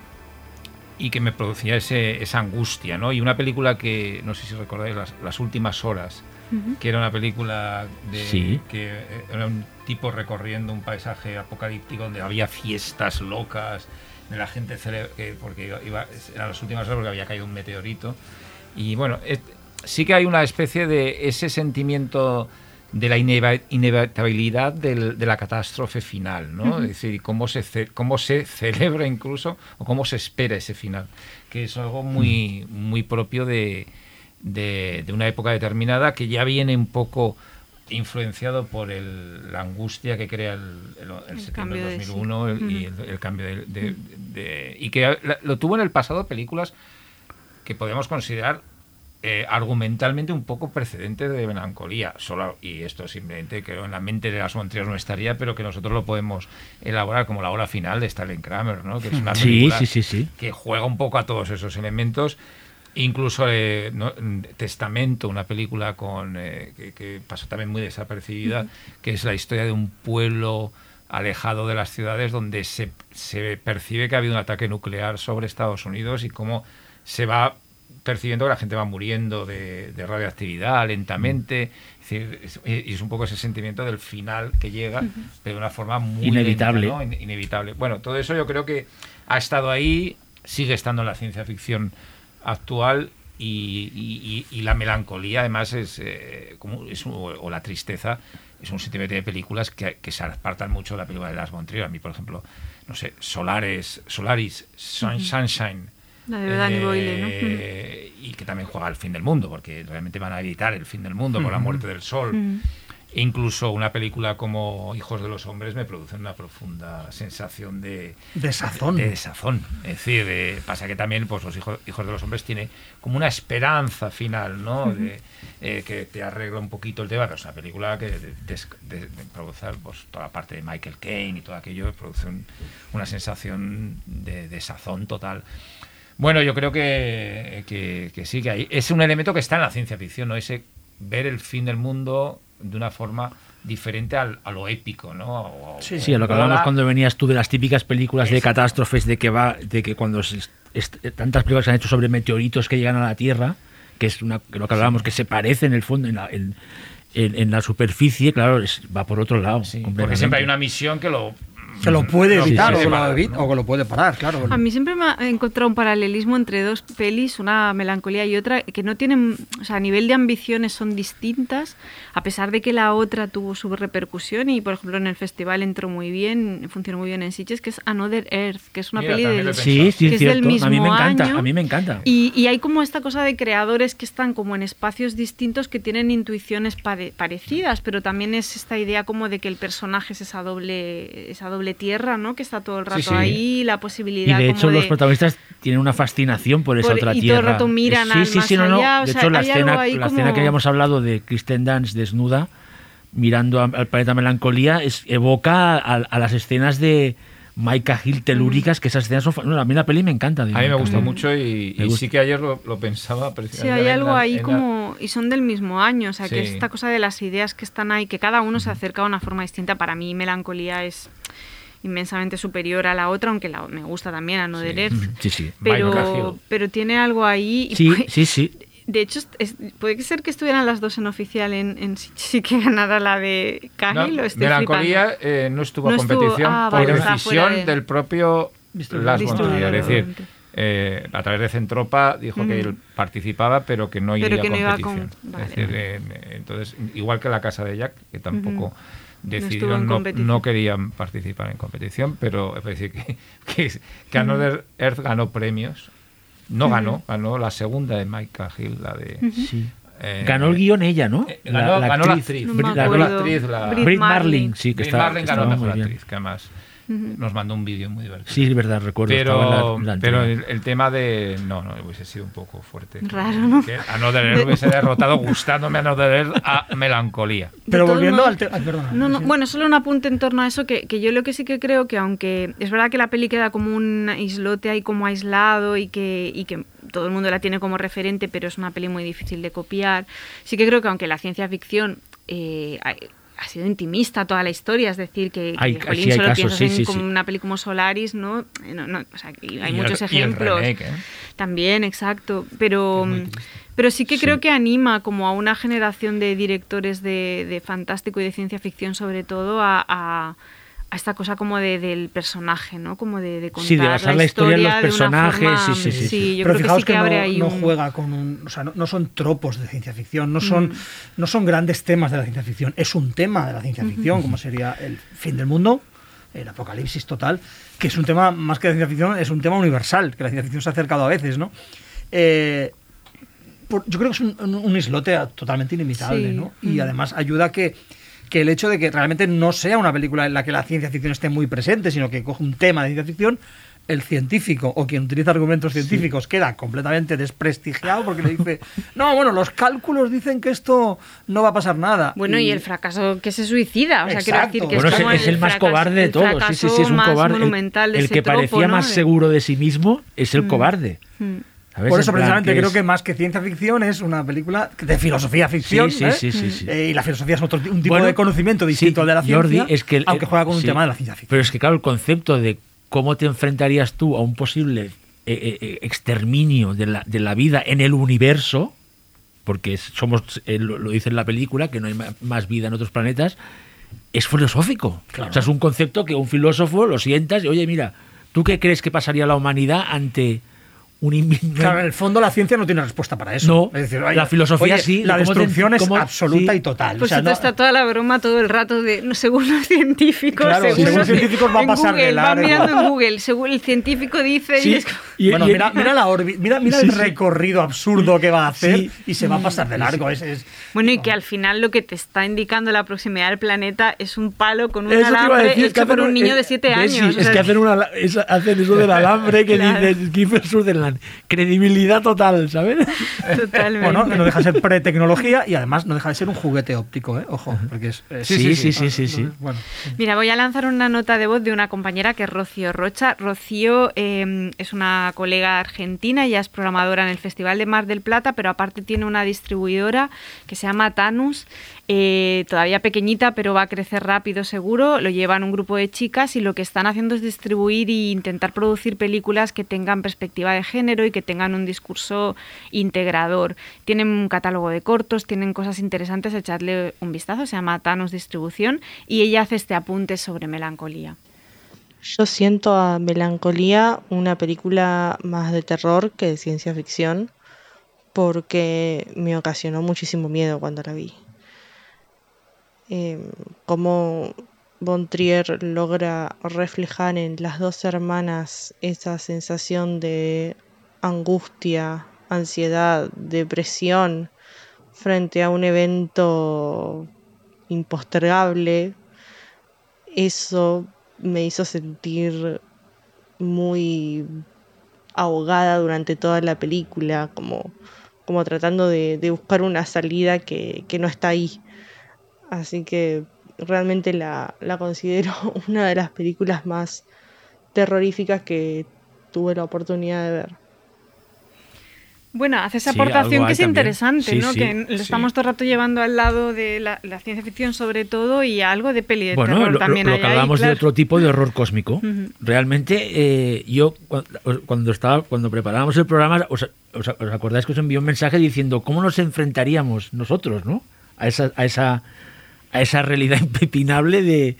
y que me producía ese, esa angustia, ¿no? Y una película que, no sé si recordáis, Las, Las Últimas Horas, Ujú. que era una película de Sí. que era un tipo recorriendo un paisaje apocalíptico donde había fiestas locas de la gente cele- que porque iba eran las últimas horas porque había caído un meteorito y bueno es- sí que hay una especie de ese sentimiento de la inevitabilidad del- de la catástrofe final, ¿no? Es decir, cómo se, ce- cómo se celebra incluso o cómo se espera ese final, que es algo muy, muy propio de, de, de una época determinada que ya viene un poco influenciado por el- la angustia que crea el, el- el El septiembre de del sí. 2001 el- y el, el cambio de, de- de- y que lo tuvo en el pasado películas que podemos considerar eh, argumentalmente un poco precedente de melancolía. Solo, y esto simplemente creo en la mente de las Montrias no estaría, pero que nosotros lo podemos elaborar como la hora final de Stalin Kramer, ¿no? que es una película sí, sí, sí. que juega un poco a todos esos elementos. Incluso eh, ¿no? Testamento, una película con eh, que, que pasó también muy desapercibida, que es la historia de un pueblo alejado de las ciudades donde se, se percibe que ha habido un ataque nuclear sobre Estados Unidos y cómo se va percibiendo que la gente va muriendo de, de radioactividad lentamente. Es decir, es- y es un poco ese sentimiento del final que llega, pero de una forma muy Inevitable. lenta, ¿no? In- inevitable. Bueno, todo eso yo creo que ha estado ahí, sigue estando en la ciencia ficción actual y, y- y- y la melancolía además es, eh, como es un- o la tristeza es un sentimiento de películas que, que se apartan mucho de la película de Las Trier. A mí, por ejemplo, no sé, Solares, Solaris, Sun- Sunshine. La de Danny Boyle, ¿no? eh, Y que también juega al fin del mundo, porque realmente van a evitar el fin del mundo por la muerte del sol. Ujú. E incluso una película como Hijos de los Hombres me produce una profunda sensación de, De sazón. de desazón. Es decir, eh, pasa que también pues los hijos, hijos de los hombres tiene como una esperanza final, ¿no? De, eh, que te arregla un poquito el tema, pero es una película que de, des- de- de produce pues, toda la parte de Michael Caine y todo aquello, produce un- una sensación de desazón total. Bueno, yo creo que, que, que sí, que hay. Es un elemento que está en la ciencia ficción, ¿no? Ese ver el fin del mundo de una forma diferente al- a lo épico, ¿no? O- Sí, Sí, a lo que hablábamos cuando venías tú de las típicas películas de catástrofes, de que va, de que cuando se- est- tantas películas se han hecho sobre meteoritos que llegan a la Tierra, que es una, que lo que hablábamos, que se parece en el fondo, en la, en, en- en la superficie, claro, es- va por otro lado. Sí, porque siempre hay una misión que lo Que lo puede evitar puede o, que lo parar, evi- ¿no? o que lo puede parar, claro. A mí siempre me ha encontrado un paralelismo entre dos pelis, una melancolía y otra, que no tienen, o sea, a nivel de ambiciones son distintas, a pesar de que la otra tuvo su repercusión y, por ejemplo, en el festival entró muy bien, funcionó muy bien en Sitges, que es Another Earth, que es una Mira, peli del, Sí, sí, que es del cierto. a mí me mismo encanta, año. a mí me encanta. Y, y hay como esta cosa de creadores que están como en espacios distintos que tienen intuiciones pare- parecidas, pero también es esta idea como de que el personaje es esa doble, esa doble tierra, ¿no? Que está todo el rato sí. ahí, la Y posibilidad de como hecho los de- protagonistas tienen una fascinación por esa Por- otra y todo tierra. el rato miran sí, al sí, más sí, no, no. allá, De sea, hecho, la hay algo escena, la como- escena que habíamos hablado de Kristen Dance desnuda, mirando a- al planeta Melancolía, es, evoca a, a las escenas de Maika Hill telúricas, que esas escenas son... fa- no, a mí la peli me encanta. A mí me gustó Mm. mucho y, y gusta. sí que ayer lo, lo pensaba Sí, hay algo la- ahí la- como... Y son del mismo año, o sea, que Sí. esta cosa de las ideas que están ahí, que cada uno se acerca de una forma distinta. Para mí, Melancolía es inmensamente superior a la otra, aunque la, me gusta también a No Sí. Sí, sí. Pero, pero tiene algo ahí. y Sí, sí, sí. De hecho, es- puede ser que estuvieran las dos en oficial en, en sí, sí que ganara la de Cahill No, o estoy Melancolía eh, no estuvo No a estuvo- competición ah, por vale, decisión de- del propio Las. Es decir, eh, a través de Centropa dijo que él participaba, pero que no Pero iría que no a iba competición. con- vale, es decir, eh, entonces, igual que la casa de Jack, que tampoco. Decidieron, no, no querían participar en competición, pero es decir, que, que, que Another Earth ganó premios. No ganó, ganó la segunda de Mike Cahill, la de... Sí. eh, Ganó el guion ella, ¿no? eh, ganó, ganó la actriz. No la- la actriz, la- Marling. Marling, sí, que está, Marling ganó mejor muy bien. actriz, que además Nos mandó un vídeo muy divertido. Sí, es verdad, recuerdo. Pero, la- la pero el, el tema de. No, no, hubiese sido un poco fuerte. Raro, ¿no? Que Another Earth hubiese derrotado gustándome Another Earth a Melancolía. Pero volviendo al tema. No, no, bueno, solo un apunte en torno a eso, que, que yo lo que sí que creo que aunque es verdad que la peli queda como un islote ahí como aislado y que, y que todo el mundo la tiene como referente, pero es una peli muy difícil de copiar, sí que creo que aunque la ciencia ficción eh, ha sido intimista toda la historia, es decir, que, que, Hay- jolín, hay solo casos, piensas sí, en sí, como sí. una peli como Solaris, ¿no? Eh, no, no, o sea, que hay Y muchos el- ejemplos. remake, ¿eh? También, exacto. Pero, triste. pero sí que creo que anima como a una generación de directores de, de fantástico y de ciencia ficción, sobre todo, a, a- a esta cosa como de, del personaje, ¿no? Como de, de contar Sí, de basar la historia en los personajes, forma- sí, sí, sí. yo Pero creo que fijaos sí que, que, abre no, ahí no un... juega con un. O sea, no, no son tropos de ciencia ficción, no son, no son grandes temas de la ciencia ficción, es un tema de la ciencia ficción, como sería el fin del mundo, el apocalipsis total, que es un tema más que de ciencia ficción, es un tema universal, que la ciencia ficción se ha acercado a veces, ¿no? Eh, por- yo creo que es un, un- un islote totalmente inimitable, Sí. ¿no? Y Mm. además ayuda a que, que el hecho de que realmente no sea una película en la que la ciencia ficción esté muy presente, sino que coge un tema de ciencia ficción, el científico o quien utiliza argumentos científicos queda completamente desprestigiado porque le dice, no, bueno, los cálculos dicen que esto no va a pasar nada. Bueno, y, el fracaso que se suicida, o sea, quiero decir que Bueno, es, es, como es el más fracaso- cobarde de todos. Sí, sí, sí, es un más cobarde. El- monumental de El, ese que tropo, parecía ¿no? más seguro de sí mismo es el cobarde. Mm. ¿Sabes? Por eso, precisamente, que creo es- que más que ciencia ficción es una película de filosofía ficción. Sí, sí, ¿eh? sí, sí. Eh, y la filosofía es otro, un tipo Bueno, de conocimiento distinto al de la ciencia, Jordi, es que el- aunque juega con un tema de la ciencia ficción. Pero es que, claro, el concepto de cómo te enfrentarías tú a un posible eh, exterminio de la, de la vida en el universo, porque somos, lo, dice en la película, que no hay más vida en otros planetas, es filosófico. O sea, es un concepto que un filósofo lo sientas y, oye, mira, ¿tú qué crees que pasaría la humanidad ante un Claro, en el fondo la ciencia no tiene respuesta para eso. No, Es decir, oye, la filosofía oye, sí, La ¿cómo te- destrucción es cómo- absoluta sí. y total. Pues O sea, esto no- está toda la broma todo el rato de no, según los científicos, Claro, según, según los científicos va a pasar de Google, va largo. mirando en Google, según el científico dice Sí, y es- y- bueno, y- mira, mira la mira, mira Sí, el recorrido absurdo que va a hacer Sí. y se va a pasar de largo. Es, es- Bueno, y que al final lo que te está indicando la proximidad del planeta es un palo con un Eso alambre decir, es que hecho por un niño eh, de 7 sí, años. es que hacen, una, hacen eso del alambre que Claro. dice Kiefer Sutherland. Credibilidad total, ¿sabes? Totalmente. bueno, no deja de ser pre-tecnología y además no deja de ser un juguete óptico, ¿eh? Ojo, porque es. es- Sí, sí, sí, sí, sí. Entonces, Bueno, Mira, voy a lanzar una nota de voz de una compañera que es Rocío Rocha. Rocío eh, es una colega argentina, ella es programadora en el Festival de Mar del Plata, pero aparte tiene una distribuidora que se llama Tanus, eh, todavía pequeñita, pero va a crecer rápido seguro. Lo llevan un grupo de chicas y lo que están haciendo es distribuir e intentar producir películas que tengan perspectiva de género y que tengan un discurso integrador. Tienen un catálogo de cortos, tienen cosas interesantes, echadle un vistazo, se llama Thanos Distribución y ella hace este apunte sobre melancolía. Yo siento a Melancolía una película más de terror que de ciencia ficción porque me ocasionó muchísimo miedo cuando la vi. Eh, cómo Von Trier logra reflejar en las dos hermanas esa sensación de angustia, ansiedad, depresión frente a un evento impostergable, eso me hizo sentir muy ahogada durante toda la película, como, como tratando de, buscar una salida que no está ahí. Así que realmente la, la considero una de las películas más terroríficas que tuve la oportunidad de ver. Bueno, hace esa Sí, aportación que es también. interesante, Sí, ¿no? sí, que lo sí. estamos todo el rato llevando al lado de la, la ciencia ficción sobre todo y algo de peli de Bueno, terror lo, también lo- lo que de otro tipo de horror cósmico. Realmente, eh, yo cu- cuando estaba cuando preparábamos el programa, os, os- os acordáis que os envió un mensaje diciendo cómo nos enfrentaríamos nosotros, ¿no? A esa, a esa, a esa realidad impepinable de,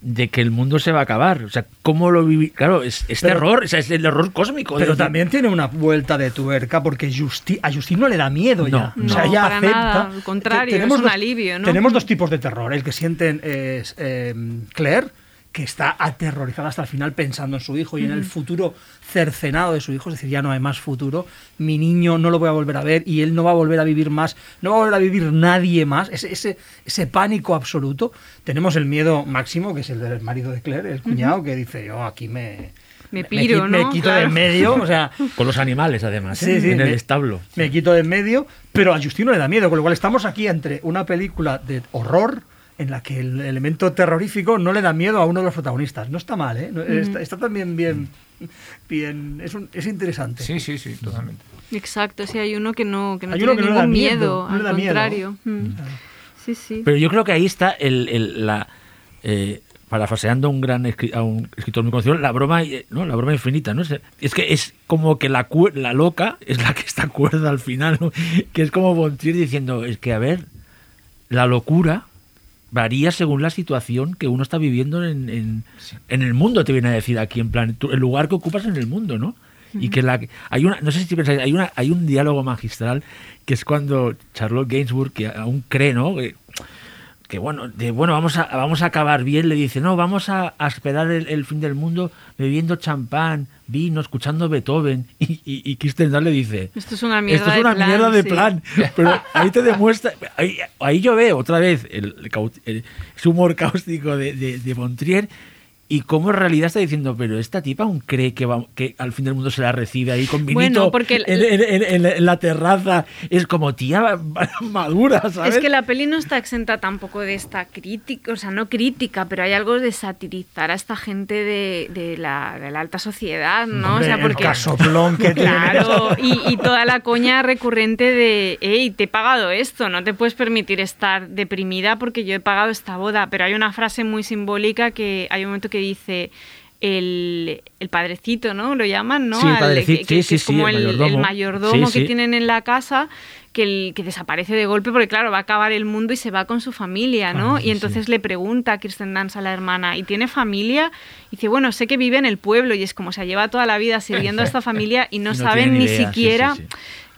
de que el mundo se va a acabar. O sea, cómo lo viví. Claro, es, es Pero- terror, o sea, es el horror cósmico. Pero también tiene una vuelta de tuerca porque Justi- a Justin no le da miedo ya. No, o sea, ya para acepta. nada, al contrario, Te- es un alivio, ¿no? Tenemos dos tipos de terror. El que sienten es eh, Claire, que está aterrorizada hasta el final pensando en su hijo y en el futuro cercenado de su hijo, es decir, ya no hay más futuro. Mi niño no lo voy a volver a ver y él no va a volver a vivir más, no va a volver a vivir nadie más. Ese, ese, ese pánico absoluto. Tenemos el miedo máximo, que es el del marido de Claire, el cuñado, que dice, yo aquí me... Me piro, ¿no? me quito Claro. de en medio, o sea, Con los animales, además, Sí, ¿eh? sí, en el establo. me quito de en medio, pero a Justino le da miedo, con lo cual estamos aquí entre una película de horror en la que el elemento terrorífico no le da miedo a uno de los protagonistas. No está mal, ¿eh? No- está, está también bien, bien es, un- es interesante. Sí, sí, sí, totalmente. Exacto, sí, hay uno que no, que no tiene que no le ningún da miedo, miedo, no le al da miedo. contrario. Mm. Sí, sí. Pero yo creo que ahí está el, el- la eh, parafraseando a un gran escri- a un escritor muy conocido, la broma, eh, ¿no? La broma infinita, ¿no? Es, que es como que la, cu- la loca es la que está cuerda al final, ¿no? Que es como Bontier diciendo, es que a ver, la locura varía según la situación que uno está viviendo en, en, en el mundo, te viene a decir aquí, en plan, tú- el lugar que ocupas en el mundo, ¿no? Y que la hay una, no sé si pensáis, hay una, hay un diálogo magistral que es cuando Charlotte Gainsbourg, que aún cree, ¿no? Que, bueno, de bueno, vamos a, vamos a acabar bien, le dice, no, vamos a, a esperar el, el fin del mundo bebiendo champán, vino, escuchando Beethoven. Y, y, y Kirsten Dunst le dice, Esto es una mierda esto es de una plan, mierda de sí. plan. Pero ahí te demuestra, ahí, ahí yo veo otra vez el, el humor cáustico de, de, de Montrier y cómo en realidad está diciendo, pero esta tipa aún cree que, va, que al fin del mundo se la recibe ahí con vinito Bueno, porque el- en, en- en- en la- terraza. Es como tía madura, ¿sabes? Es que la peli no está exenta tampoco de esta crítica, o sea, no crítica, pero hay algo de satirizar a esta gente de, de la, de la alta sociedad, ¿no? Hombre, o sea, el porque... casoplón que. Claro, y, y toda la coña recurrente de, hey, te he pagado esto, no te puedes permitir estar deprimida porque yo he pagado esta boda. Pero hay una frase muy simbólica que hay un momento que dice el, el padrecito, ¿no? Lo llaman, ¿no? Sí, el Al- padrecito, que, que- sí, que sí, es como el mayordomo. el mayordomo Sí, que tienen en la casa. Que, el- que desaparece de golpe porque claro va a acabar el mundo y se va con su familia no Ah, sí, y entonces le pregunta a Kirsten Dunst a la hermana y tiene familia y dice bueno sé que vive en el pueblo y es como se lleva toda la vida sirviendo a esta familia y no, Y no saben ni idea, siquiera sí.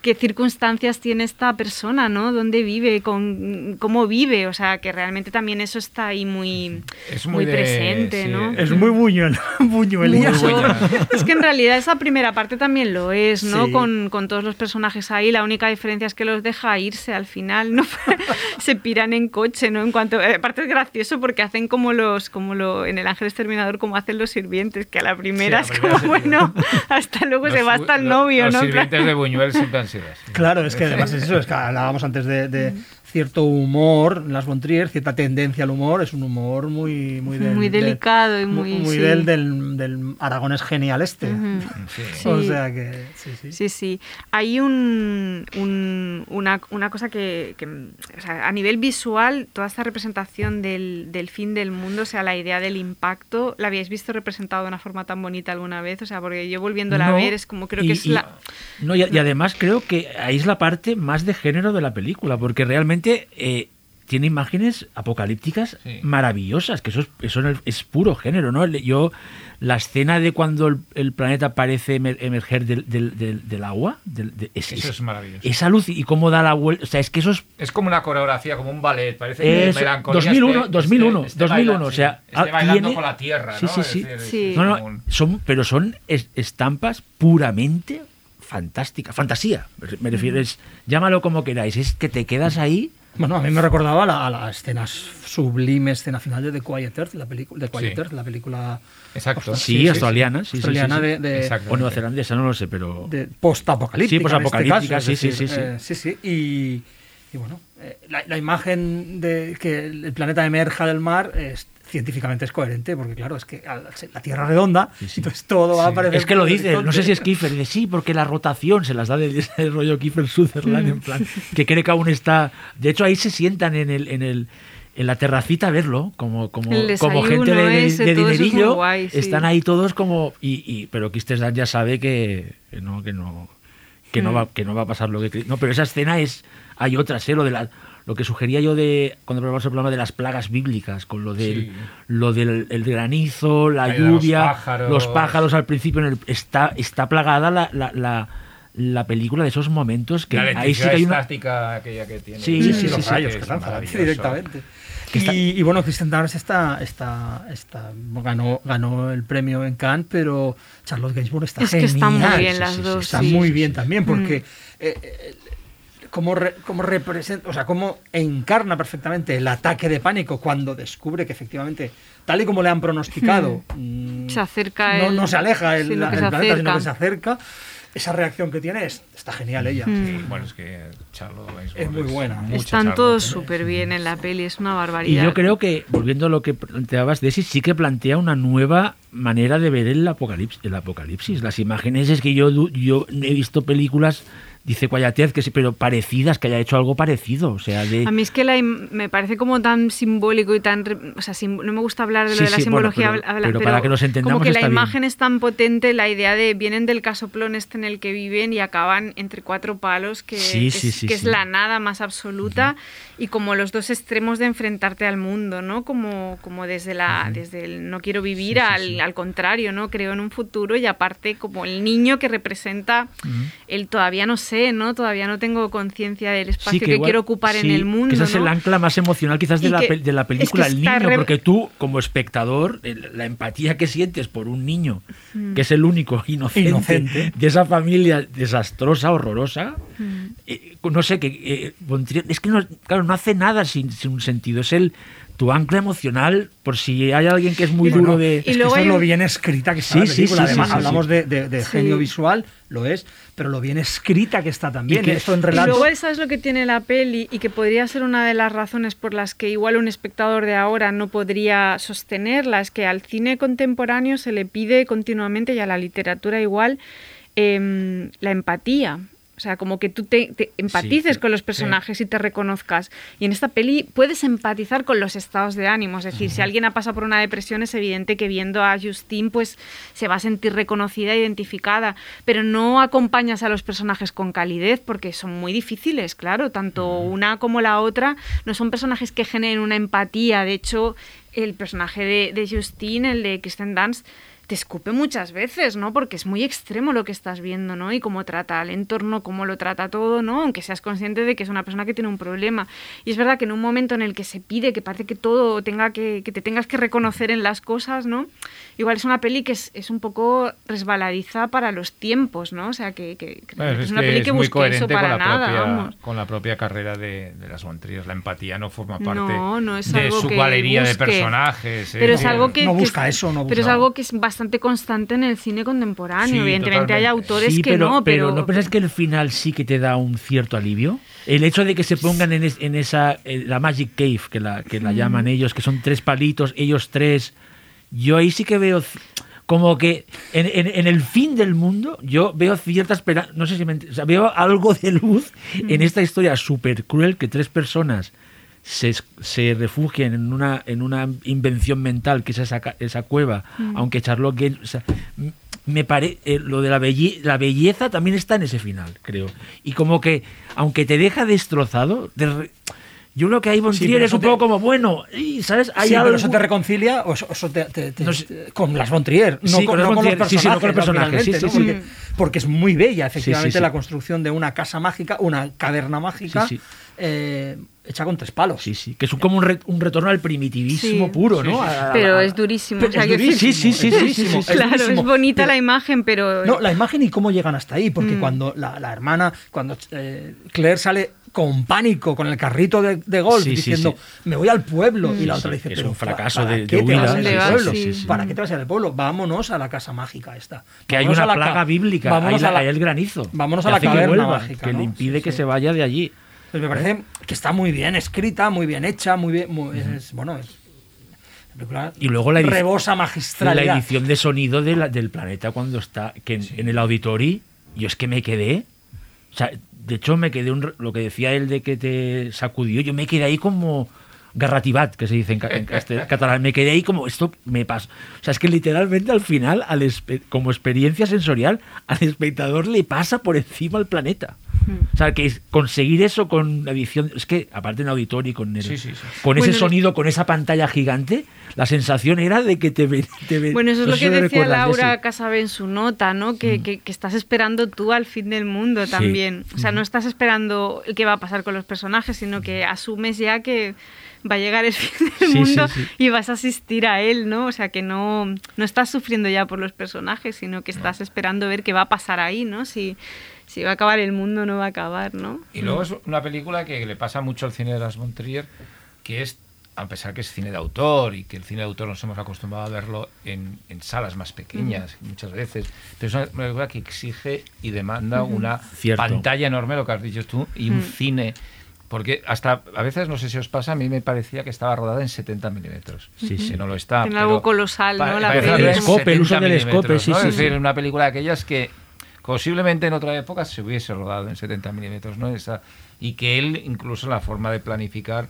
Qué circunstancias tiene esta persona, ¿no? ¿Dónde vive? Con, ¿Cómo vive? O sea, que realmente también eso está ahí muy, Es muy, muy de- presente, sí, ¿no? Es muy buñuel. Es que en realidad esa primera parte también lo es, ¿no? Sí. Con, con todos los personajes ahí, la única diferencia es que los deja irse al final, ¿no? Se piran en coche, ¿no? En cuanto, eh, aparte es gracioso porque hacen como los, como lo, en el Ángel Exterminador, como hacen los sirvientes, que a la primera Sí, a es como, bueno, hasta luego Los se va hasta el novio, los ¿no? sirvientes de Buñuel siempre han Claro, es que además es eso, es que hablábamos antes de, de cierto humor, en las Bontrier, cierta tendencia al humor, es un humor muy muy, del- Muy del- delicado y muy- muy sí. del, del, del aragonés genial este. Sí. O sea que sí, sí. Sí, sí. Hay un, un- una, una cosa que, que, o sea, a nivel visual, toda esta representación del, del fin del mundo, o sea, la idea del impacto, ¿la habíais visto representado de una forma tan bonita alguna vez? O sea, porque yo volviéndola No, a ver es como creo y- que es y- la... No, y, y además creo que ahí es la parte más de género de la película, porque realmente eh, tiene imágenes apocalípticas Sí. maravillosas, que eso es, eso es- es puro género, ¿no? Yo, la escena de cuando el, el planeta parece emer- emerger del, del- del- del agua, del- de- es, Eso es maravilloso. Esa luz y cómo da la vuelta, o sea, es que eso es... Es como una coreografía, como un ballet, parece que es melancolía 2001, esté- 2001, esté- esté 2001, bailando, o sea, ah, bailando tiene- con la tierra, ¿no? sí, Es sí. decir, es Sí. No, no, como un- son, pero son es- estampas puramente fantásticas, fantasía, me refiero, es, llámalo como queráis, es que te quedas ahí Bueno, a mí me recordaba la, a la escena sublime, escena final de The Quiet Earth, la película, de Quiet Sí. Earth, la película Exacto. Sí, australiana, sí, sí, australiana sí, sí. de, de, Exacto. O neozelandesa, no lo sé, pero... de post-apocalíptica. Sí, este postapocalíptica, sí, sí, decir, sí, sí. eh, sí, sí. Y, Y bueno, eh, la, la imagen de que el planeta emerja del mar es científicamente es coherente, porque claro, es que la Tierra es redonda, entonces todo va a aparecer. Es que lo dice, no sé si es. Kiefer, dice sí, porque la rotación se las da del del rollo Kiefer Sutherland, en plan, que cree que aún está. De hecho, ahí se sientan en el. En el en la terracita a verlo, como, como, como gente de, de- ese, de es dinerillo, guay, sí. están ahí todos como. Y, y- pero Kirsten Dunst ya sabe que, que no, que no, que no Mm. va, que no va a pasar lo que. No, pero esa escena es. Hay otras, ¿eh? Lo de la, lo que sugería yo de cuando probamos el programa de las plagas bíblicas, con lo del, Sí. lo del el granizo, la Ahí de los lluvia, pájaros. los pájaros al principio, en el- está, está plagada la, la, la, la película de esos momentos que la ahí sí que hay una. estática aquella que tiene. Sí, Sí, sí, los sí, rayos que que directamente. Que está- Y, y bueno, Kristen Dunst está, está, está, ganó, ganó el premio en Cannes, pero Charlotte Gainsbourg está Es que genial. están muy bien Sí, las sí, sí, dos, Está sí. muy bien también, porque Mm. eh, eh, cómo, re- cómo representa, o sea, cómo encarna perfectamente el ataque de pánico cuando descubre que efectivamente, tal y como le han pronosticado, mm, Se acerca no, el- no se aleja el, sino que el se planeta, sino acerca. que se acerca. Esa reacción que tiene es, está genial ella. Mm. Sí, bueno, es que Gainsbourg Es muy buena. mucha Están todos ¿eh? súper bien en la peli, es una Y barbaridad. yo creo que, volviendo a lo que planteabas, Desi, sí que plantea una nueva manera de ver el apocalipsis. El apocalipsis. Las imágenes es que yo, yo he visto películas, dice Cuayatez, que sí, pero parecidas, que haya hecho algo parecido. O sea, de. A mí es que la me parece como tan simbólico y tan... O sea, no me gusta hablar de lo Sí, de la sí, bueno, simbología, pero- habla- pero para que nos entendamos Como que la está bien. imagen es tan potente, la idea de vienen del casoplón este en el que viven y acaban entre cuatro palos, que, Sí, es, que es la nada más absoluta y como los dos extremos de enfrentarte al mundo, ¿no? Como, como desde, la, desde el no quiero vivir al, al contrario, ¿no? Creo en un futuro y aparte como el niño que representa el todavía no sé, ¿no? Todavía no tengo conciencia del espacio que, igual- quiero ocupar en el mundo. Que ese es el ancla más emocional quizás de, la, de la es que película, el niño, re- porque tú, como espectador, el- la empatía que sientes por un niño, Mm. que es el único inocente, Inocente. de esa familia desastrosa, horrorosa, Mm. eh, no sé, que eh, es que no, claro, no hace nada sin, sin un sentido, es el tu ancla emocional por si hay alguien que es muy Y bueno, duro de... Es luego eso hay es lo bien escrita que está Sí, la sí, película. sí, sí, Además, sí, hablamos sí. de, de- de Sí. genio visual, lo es, pero lo bien escrita que está también. Y que- Esto en Y relato. luego eso es lo que tiene la peli y que podría ser una de las razones por las que igual un espectador de ahora no podría sostenerla, es que al cine contemporáneo se le pide continuamente y a la literatura igual em, la empatía. O sea, como que tú te, te empatices sí, con los personajes y te reconozcas. Y en esta peli puedes empatizar con los estados de ánimo. Es decir, si alguien ha pasado por una depresión, es evidente que viendo a Justine, pues se va a sentir reconocida, identificada. Pero no acompañas a los personajes con calidez porque son muy difíciles, claro. Tanto una como la otra no son personajes que generen una empatía. De hecho, el personaje de, de Justine, el de Kristen Dunst, te escupe muchas veces, ¿no? Porque es muy extremo lo que estás viendo, ¿no? Y cómo trata al entorno, cómo lo trata todo, ¿no? Aunque seas consciente de que es una persona que tiene un problema. Y es verdad que en un momento en el que se pide que parece que todo tenga que, que te tengas que reconocer en las cosas, ¿no? Igual es una peli que es, es un poco resbaladiza para los tiempos, ¿no? O sea, que, que- que Bueno, es, es una que peli es que muy busque coherente eso para con, la nada, propia, vamos. con la propia carrera de, de las Bontriers. La empatía no forma No, parte no es de algo su que galería de busque. personajes. Pero ¿eh? es algo que, no busca es- eso, no pero es busca. algo que es bastante constante en el cine contemporáneo. Sí, Evidentemente hay autores Sí, que pero, no, pero, ¿no piensas que el final sí que te da un cierto alivio? El hecho de que se pongan en, es- en esa, eh, la Magic Cave, que la, que la llaman ellos, que son tres palitos, ellos tres, yo ahí sí que veo como que en, en- en el fin del mundo yo veo cierta esperanza, no sé si me ent- o sea, veo algo de luz en esta historia súper cruel que tres personas se, se refugien en una, en una invención mental que es esa, esa cueva, aunque Charlotte Gainsbourg- o sea, me pare, eh, lo de la, belle- la belleza también está en ese final, creo. Y como que, aunque te deja destrozado, te re- yo creo que ahí Von Sí, es un te- poco como, bueno, y, ¿sabes? Hay sí, algo... pero eso te reconcilia o eso, eso te- te- te- No sé. con las Von Trier, no, Sí, con, con las no con los con los personajes, personajes, ¿no? Porque, porque es muy bella, efectivamente, Sí, sí, sí. la construcción de una casa mágica, una caverna mágica, Sí, sí. eh, hecha con tres palos. Sí, sí, que es un- como un, re- un retorno al primitivismo Sí. puro, Sí, ¿no? sí, A- a- pero a- es durísimo. Pero o sea, es que- durísimo, Sí, sí, sí, es sí, durísimo, sí, sí, es sí. Claro, durísimo. es bonita Pero- la imagen, pero... No, la imagen y cómo llegan hasta ahí, porque Mm. cuando la, la hermana, cuando eh, Claire sale con pánico con el carrito de, de golf Sí, sí, diciendo sí. me voy al pueblo y la Sí, otra sí, dice es un ¿para- fracaso para de- qué de te vas huida. al Sí, pueblo? sí, sí. ¿Para qué te vas al pueblo? Vámonos a la casa mágica esta. que hay una a plaga bíblica, vámonos ahí, la- a la- ahí el granizo. vámonos a la hace que caverna vuelva, mágica, Que ¿no? le impide Sí, que sí. se vaya de allí. Pues me parece que está muy bien escrita, muy bien hecha, muy bien. muy- es- bueno, es. la Y luego la edición- rebosa La magistralidad. edición de sonido de la- del planeta cuando está que en, en el auditorio, yo es que me quedé. O sea, de hecho, me quedé un, lo que decía él de que te sacudió, yo me quedé ahí como garratibat, que se dice en, en catalán. Me quedé ahí como esto me pasa. O sea, es que literalmente al final, al espe- como experiencia sensorial, al espectador le pasa por encima el planeta. O sea, que es- conseguir eso con la edición, es que aparte en auditorio y con, el- Sí, sí, sí. con ese Bueno, sonido, con esa pantalla gigante, la sensación era de que te, te Bueno, eso es no lo que decía recuerdas Laura ese. Casabe en su nota, ¿no? Que, que- que estás esperando tú al fin del mundo Sí. también. O sea, no estás esperando qué va a pasar con los personajes, sino que asumes ya que va a llegar el fin del Sí, mundo sí, sí. y vas a asistir a él, ¿no? O sea, que no, no estás sufriendo ya por los personajes, sino que estás esperando ver qué va a pasar ahí, ¿no? Si, si va a acabar el mundo o no va a acabar, ¿no? Y luego es una película que le pasa mucho al cine de las von Trier, que es, a pesar que es cine de autor y que el cine de autor nos hemos acostumbrado a verlo en, en salas más pequeñas muchas veces, pero es una película que exige y demanda una Cierto. pantalla enorme, lo que has dicho tú, y un cine. Porque hasta a veces, no sé si os pasa, a mí me parecía que estaba rodada en 70 milímetros. Sí, sí. Que no lo está. Pero algo colosal, ¿no? La El película escope, el uso 70 del escope, sí, ¿no? sí, Es decir, sí. una película de aquellas que posiblemente en otra época se hubiese rodado en 70 milímetros, ¿no? Esa, y que él, incluso en la forma de planificar,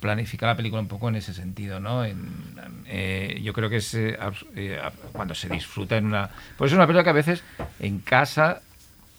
planifica la película un poco en ese sentido, ¿no? En- eh, yo creo que es eh, eh, cuando se disfruta en una... Pues es una película que a veces en casa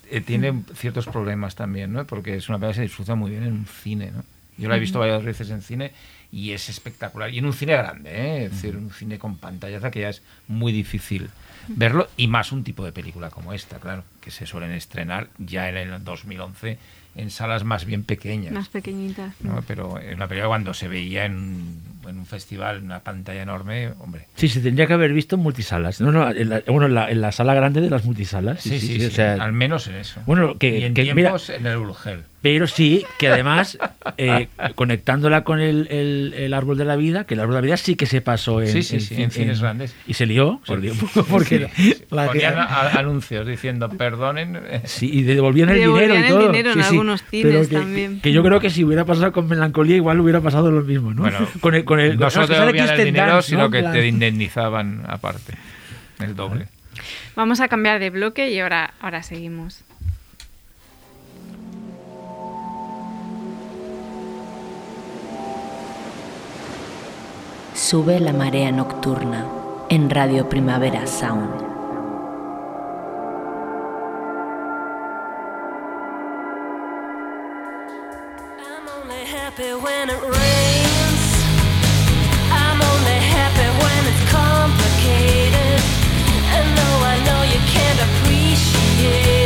eh, tiene ciertos problemas también, ¿no? Porque es una película que se disfruta muy bien en un cine, ¿no? Yo la he visto varias veces en cine y es espectacular. Y en un cine grande, ¿eh? Es decir, un cine con pantallaza que ya es muy difícil verlo y más un tipo de película como esta, claro, que se suelen estrenar ya en el 2011 en salas más bien pequeñas. Más pequeñitas. ¿no? Pero en una película cuando se veía en, en un festival, en una pantalla enorme, hombre. Sí, se tendría que haber visto en multisalas. No, no, en la, bueno, en la, en la sala grande de las multisalas. Sí, sí, sí, o sea, al menos en eso. Bueno, que- y en que, mira- en el Urgel. Pero sí, que además, eh, conectándola con el, el- el árbol de la vida, que el árbol de la vida sí que se pasó en, Sí, sí, sí, en cines grandes. Y se lió, se lió porque Sí, sí. la- Ponían a- anuncios diciendo, perdonen. Sí, y devolvían el Devolvían dinero y el todo. dinero en Sí, sí. algunos cines Pero que, también. Que yo creo que si hubiera pasado con melancolía, igual hubiera pasado lo mismo, ¿no? Bueno, con el, con el, no solo que te devolvían el dinero, Dunst, sino ¿no? que En te indemnizaban aparte. El doble. Vamos a cambiar de bloque y ahora, ahora seguimos. Sube la marea nocturna en Radio Primavera Sound. I'm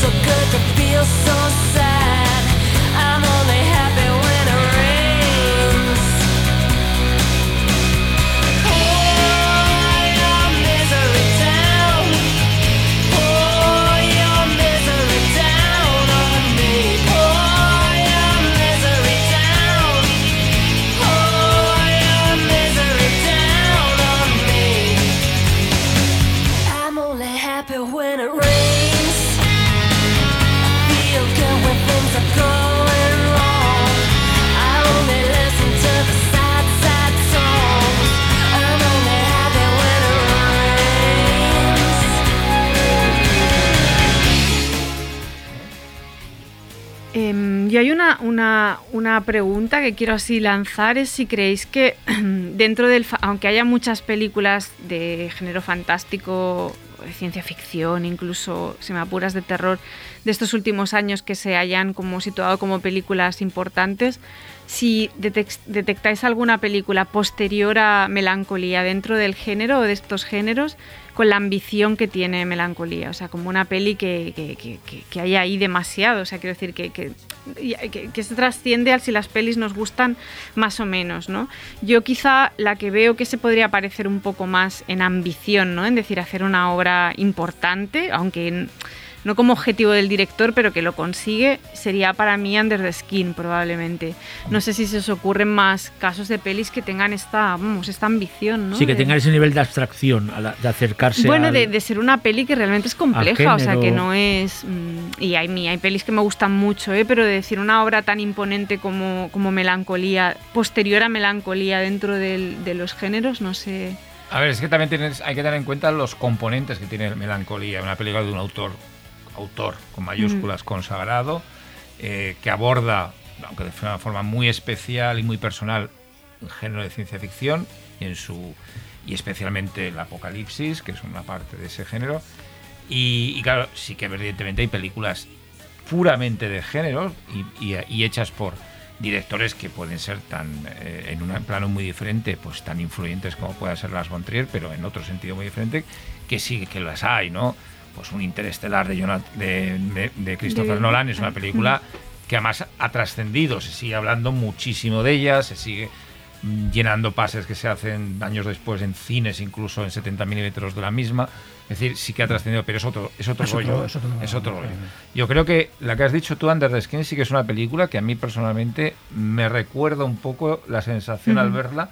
so good to feel so sad. Y hay una, una, una pregunta que quiero así lanzar, es si creéis que dentro del... Aunque haya muchas películas de género fantástico, de ciencia ficción, incluso, si me apuras, de terror, de estos últimos años que se hayan como situado como películas importantes, si detec- detectáis alguna película posterior a Melancolía dentro del género o de estos géneros con la ambición que tiene Melancolía, o sea, como una peli que, que, que, que- que hay ahí demasiado, o sea, quiero decir que, que, que- se trasciende al si las pelis nos gustan más o menos, ¿no? Yo quizá la que veo que se podría parecer un poco más en ambición, ¿no? En decir, hacer una obra importante, aunque... no como objetivo del director, pero que lo consigue, sería para mí Under the Skin, probablemente. No sé si se os ocurren más casos de pelis que tengan esta, vamos, esta ambición, ¿no? Sí, que De- tengan ese nivel de abstracción, de acercarse bueno, al- de, de ser una peli que realmente es compleja, o sea, que no es... mm, y hay, hay pelis que me gustan mucho, ¿eh? pero de decir una obra tan imponente como, como Melancolía, posterior a Melancolía dentro del- de los géneros, no sé... A ver, es que también tienes, hay que tener en cuenta los componentes que tiene Melancolía, una película de un autor, autor con mayúsculas, consagrado, eh, que aborda, aunque de una forma muy especial y muy personal, un género de ciencia ficción y en su y especialmente el apocalipsis, que es una parte de ese género. Y, y claro, sí que evidentemente hay películas puramente de género y, y- y hechas por directores que pueden ser tan eh, en un plano muy diferente, pues tan influyentes como pueda ser Las von Trier, pero en otro sentido muy diferente, que sí que las hay, ¿no? Pues un Interestelar de, Jonat- de, de- de Christopher Nolan es una película que además ha trascendido, se sigue hablando muchísimo de ella, se sigue mm, llenando pases que se hacen años después en cines, incluso en 70 milímetros de la misma. Es decir, sí que ha trascendido, pero es otro, es otro Es otro- rollo. es otro- es otro rollo. Yo creo que la que has dicho tú, Under the Skin, sí que es una película que a mí personalmente me recuerda un poco la sensación al verla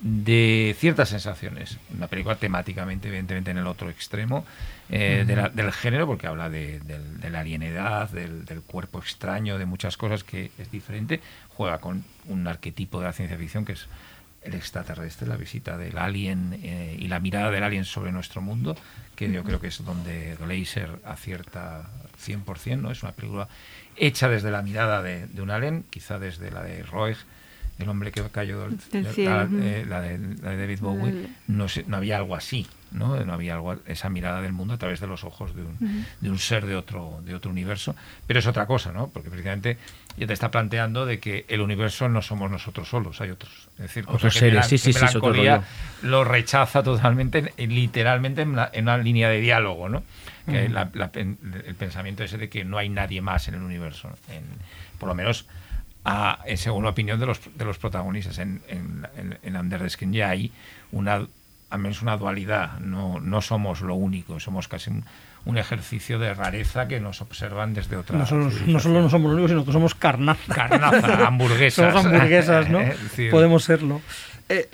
de ciertas sensaciones. Una película temáticamente, evidentemente, en el otro extremo eh, de la- del género, porque habla de, de la alienidad, del, del cuerpo extraño, de muchas cosas que es diferente. Juega con un arquetipo de la ciencia ficción que es el extraterrestre, la visita del alien eh, y la mirada del alien sobre nuestro mundo, que yo creo que es donde Glazer acierta 100%, ¿no? Es una película hecha desde la mirada de, de un alien, quizá desde la de Roeg, el hombre que cayó del, Del cielo, la, eh, la de, la de David Bowie, Del- no, sé- no había algo así, ¿no? No había algo, esa mirada del mundo a través de los ojos de un, de un ser de otro, de otro universo. Pero es otra cosa, ¿no? Porque precisamente ya te está planteando de que el universo no somos nosotros solos, hay otros. Es decir, Otros seres, sí, sí, sí, lo rechaza totalmente, en- literalmente en, la- en una línea de diálogo, ¿no? Que Ujú. la- la pen- el pensamiento ese de que no hay nadie más en el universo, ¿no? En- por lo menos a- en según la opinión de los, de los protagonistas. En, en, en, Under the Skin ya hay una, al menos una dualidad, no, no somos lo único, somos casi un, un ejercicio de rareza que nos observan desde otra No no solo no somos los únicos, sino que somos carnaza. Carnaza, hamburguesas. somos hamburguesas, ¿no? Podemos serlo. Eh,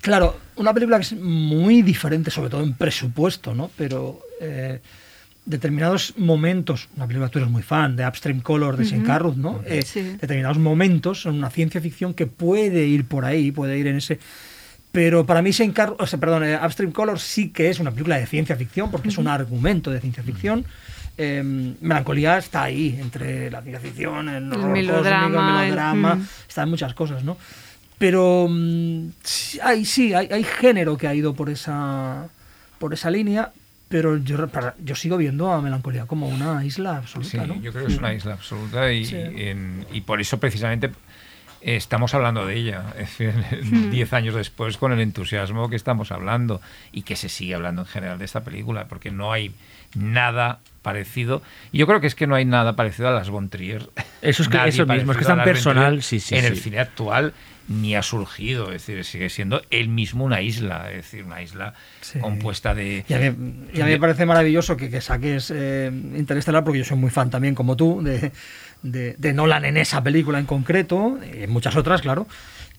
claro, una película que es muy diferente, sobre todo en presupuesto, ¿no? Pero eh, determinados momentos, una película que tú eres muy fan, de Upstream Color, de Ujú. Carruth, ¿no? Eh, Sí. Determinados momentos son una ciencia ficción que puede ir por ahí, puede ir en ese... Pero para mí, Saint Car- o sea, perdón, eh, Upstream Color sí que es una película de ciencia ficción, porque es un argumento de ciencia ficción. Eh, Melancolía está ahí, entre la ciencia ficción, el, horror melodrama, cósmico, el el- melodrama, mm. está en muchas cosas, ¿no? Pero mm, sí, hay, sí, hay, hay género que ha ido por esa, por esa línea, pero yo, para- yo sigo viendo a Melancolía como una isla absoluta, Sí, ¿no? yo creo que es una isla absoluta y, Sí. en- y por eso precisamente estamos hablando de ella. Es decir, Hmm. diez años después con el entusiasmo que estamos hablando y que se sigue hablando en general de esta película, porque no hay nada parecido. Y yo creo que es que no hay nada parecido a las Von Trier. Eso es que- Nadie eso mismo, es que es tan personal, sí, sí, En el cine actual ni ha surgido, es decir, sigue siendo él mismo una isla, es decir, una isla Sí. compuesta de... Y a mí, y a mí me parece maravilloso que, que saques eh, Interestelar, porque yo soy muy fan también, como tú, de, de- de Nolan en esa película en concreto, y en muchas otras, claro.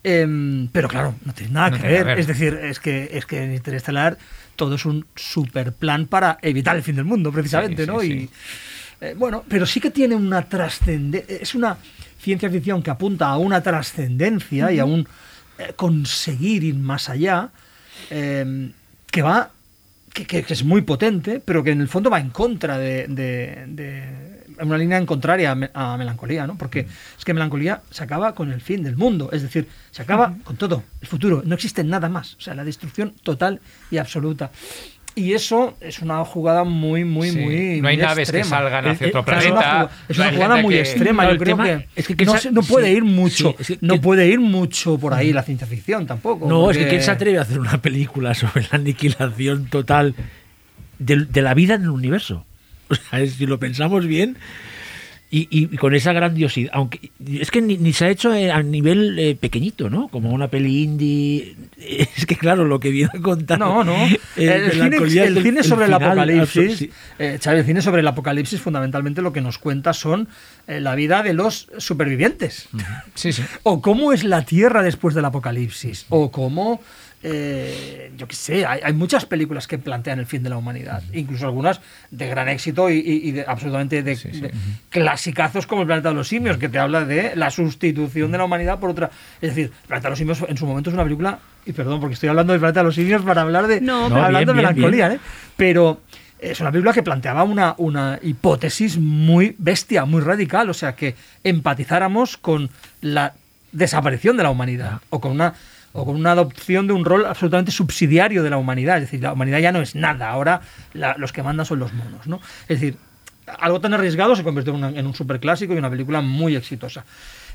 Em, pero claro, no tiene nada No que ver. Es decir, es que, es que en Interestelar todo es un super plan para evitar el fin del mundo, precisamente, Sí, ¿no? sí, y eh, bueno, pero sí que tiene una trascendencia. Es una ciencia ficción que apunta a una trascendencia y a un eh, conseguir ir más allá, eh, que va. Que, que- que es muy potente, pero que en el fondo va en contra de. de- una línea en contraria a melancolía, ¿no? Porque es que melancolía se acaba con el fin del mundo, es decir, se acaba con todo, el futuro, no existe nada más, o sea, la destrucción total y absoluta. Y eso es una jugada muy, muy, Sí, muy. no hay muy naves que salgan hacia otro planeta, Es una, jugada- es no una hay jugada gente muy que- extrema. Claro, Yo creo que, es que no, no puede sí, ir mucho. sí, es que- no que- puede ir mucho por ahí la ciencia ficción tampoco. No, es que ¿quién se atreve a hacer una película sobre la aniquilación total de, de la vida en el universo? O sea, si lo pensamos bien, Y, y- y con esa grandiosidad, aunque es que ni, ni se ha hecho eh, a nivel eh, pequeñito, ¿no? Como una peli indie. Es que claro, lo que viene a contar. No, no. eh, El, cine, el sobre el final, apocalipsis, sí. eh, Xavi, el cine sobre el apocalipsis fundamentalmente lo que nos cuenta son la vida de los supervivientes. Sí, sí. O cómo es la Tierra después del apocalipsis. O cómo, eh, yo qué sé, hay, hay muchas películas que plantean el fin de la humanidad. Incluso algunas de gran éxito y, y- y de, absolutamente de, de clasicazos como El planeta de los simios, que te habla de la sustitución de la humanidad por otra. Es decir, El planeta de los simios en su momento es una película, y perdón porque estoy hablando del planeta de los simios para hablar de, No, No, hablando bien, de bien, melancolía, bien. ¿eh? Pero es una película que planteaba una, una hipótesis muy bestia, muy radical, o sea, que empatizáramos con la desaparición de la humanidad o con una o con una adopción de un rol absolutamente subsidiario de la humanidad, es decir, la humanidad ya no es nada, ahora la- los que mandan son los monos, ¿no? Es decir, algo tan arriesgado se convirtió en, un superclásico y una película muy exitosa.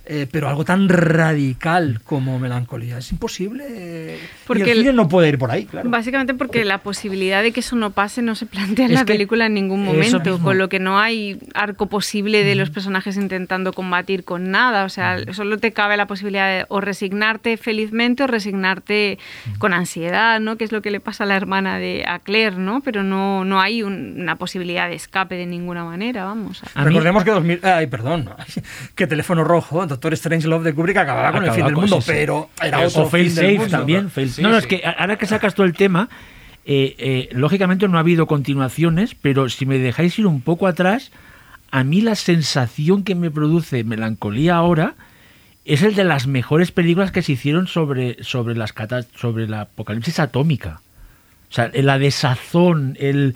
Eh, pero algo tan radical como melancolía es imposible. Porque y el el- cine no puede ir por ahí, claro. Básicamente porque la posibilidad de que eso no pase no se plantea en Es la película en ningún momento, con lo que no hay arco posible de los personajes intentando combatir con nada. O sea, solo te cabe la posibilidad de o resignarte felizmente o resignarte con ansiedad, ¿no? Que es lo que le pasa a la hermana de a Claire, ¿no? Pero no, no hay un- una posibilidad de escape de ninguna manera, vamos. A mí- Recordemos que 2000, ay, perdón, que Teléfono Rojo, Doctor Strange Love de Kubrick acababa con el fin del mundo, sí, pero era o otro fail fin del safe mundo. también. fail- Sí, no, no, es que ahora que sacas todo el tema, eh, eh, lógicamente no ha habido continuaciones, pero si me dejáis ir un poco atrás, a mí la sensación que me produce melancolía ahora es el de las mejores películas que se hicieron sobre, sobre, las sobre la apocalipsis atómica. O sea, la desazón, el,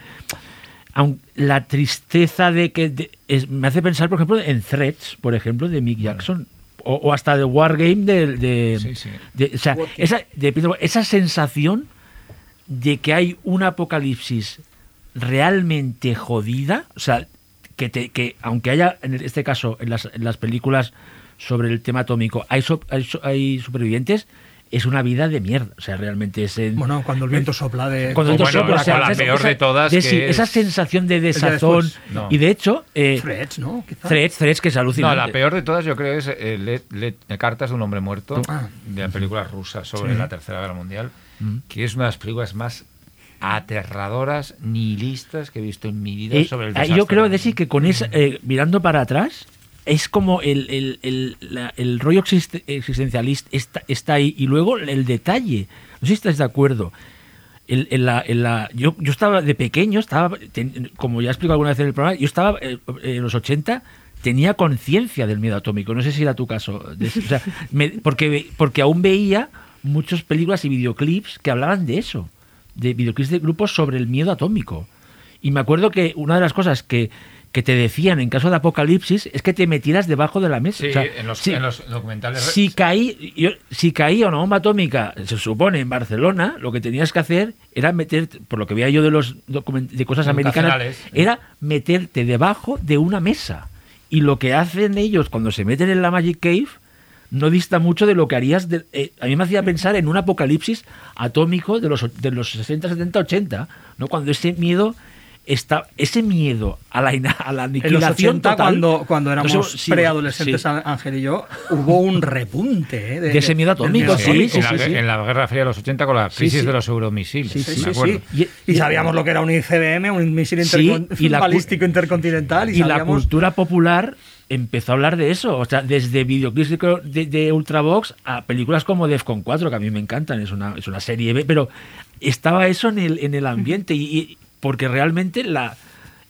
la tristeza de que de- es- me hace pensar, por ejemplo, en Threats, por ejemplo, de Mick Jackson. O, o hasta de Wargame de, de, Sí, sí. de- o sea, esa, de Peter Weir, esa sensación de que hay un apocalipsis realmente jodida, o sea, que, te, que aunque haya, en este caso, en las, en las películas sobre el tema atómico, hay, so- hay, so- hay supervivientes, es una vida de mierda. O sea, realmente es... en- Bueno, cuando el viento sopla de... cuando el viento bueno, sopla, la- o sea, o la esa- peor esa- de todas, de- que sí, es- esa sensación de desazón. después. No. Y de hecho, eh, Threads, ¿no? Threads, Threads, que es No, alucinante. la peor de todas yo creo es eh, Let- Let- Cartas de un hombre muerto, Ah. de la película rusa sobre Sí. la Tercera Guerra Mundial, Mm. que es una de las películas más aterradoras, nihilistas que he visto en mi vida Eh, sobre el ah, desastre. yo creo, Desi, que con esa, eh, mirando para atrás, es como el, el, el, la- el rollo existe- existencialista está, está ahí. Y luego el detalle, no sé si estáis de acuerdo. El- en la- en la- yo, yo estaba de pequeño, estaba ten- como ya he explicado alguna vez en el programa, yo estaba eh, en los 80, tenía conciencia del miedo atómico. No sé si era tu caso. Desi, o sea, me- porque, porque aún veía muchas películas y videoclips que hablaban de eso, de videoclips de grupos sobre el miedo atómico. Y me acuerdo que una de las cosas que, que te decían en caso de apocalipsis es que te metieras debajo de la mesa. Sí, O sea, en, los, si- en los documentales. si, caí, yo- si caía una bomba atómica, se supone, en Barcelona, lo que tenías que hacer era meterte, por lo que veía yo de los de cosas americanas, era meterte debajo de una mesa. Y lo que hacen ellos cuando se meten en la Magic Cave no dista mucho de lo que harías. de- eh, a mí me hacía pensar en un apocalipsis atómico de los, de los 60, 70, 80, ¿no? cuando ese miedo está ese miedo a la, ina- a la En los aniquilación 80, total, cuando, cuando éramos no sé, sí, preadolescentes, sí. Ángel y yo, hubo un repunte ¿eh? De ese miedo atómico, miedo sí, en, la, en la Guerra Fría de los 80 con la crisis sí. de los euromisiles. Sí, Sí, me sí, acuerdo. sí. Y- Y, sabíamos lo que era un ICBM, un misil Sí, intercon- y la balístico intercontinental. Y, y la sabíamos- cultura popular empezó a hablar de eso, o sea, desde videoclips de, de, de Ultravox a películas como Defcon 4, que a mí me encantan, es una, es una serie B, pero estaba eso en el, en el ambiente, y, y- porque realmente la,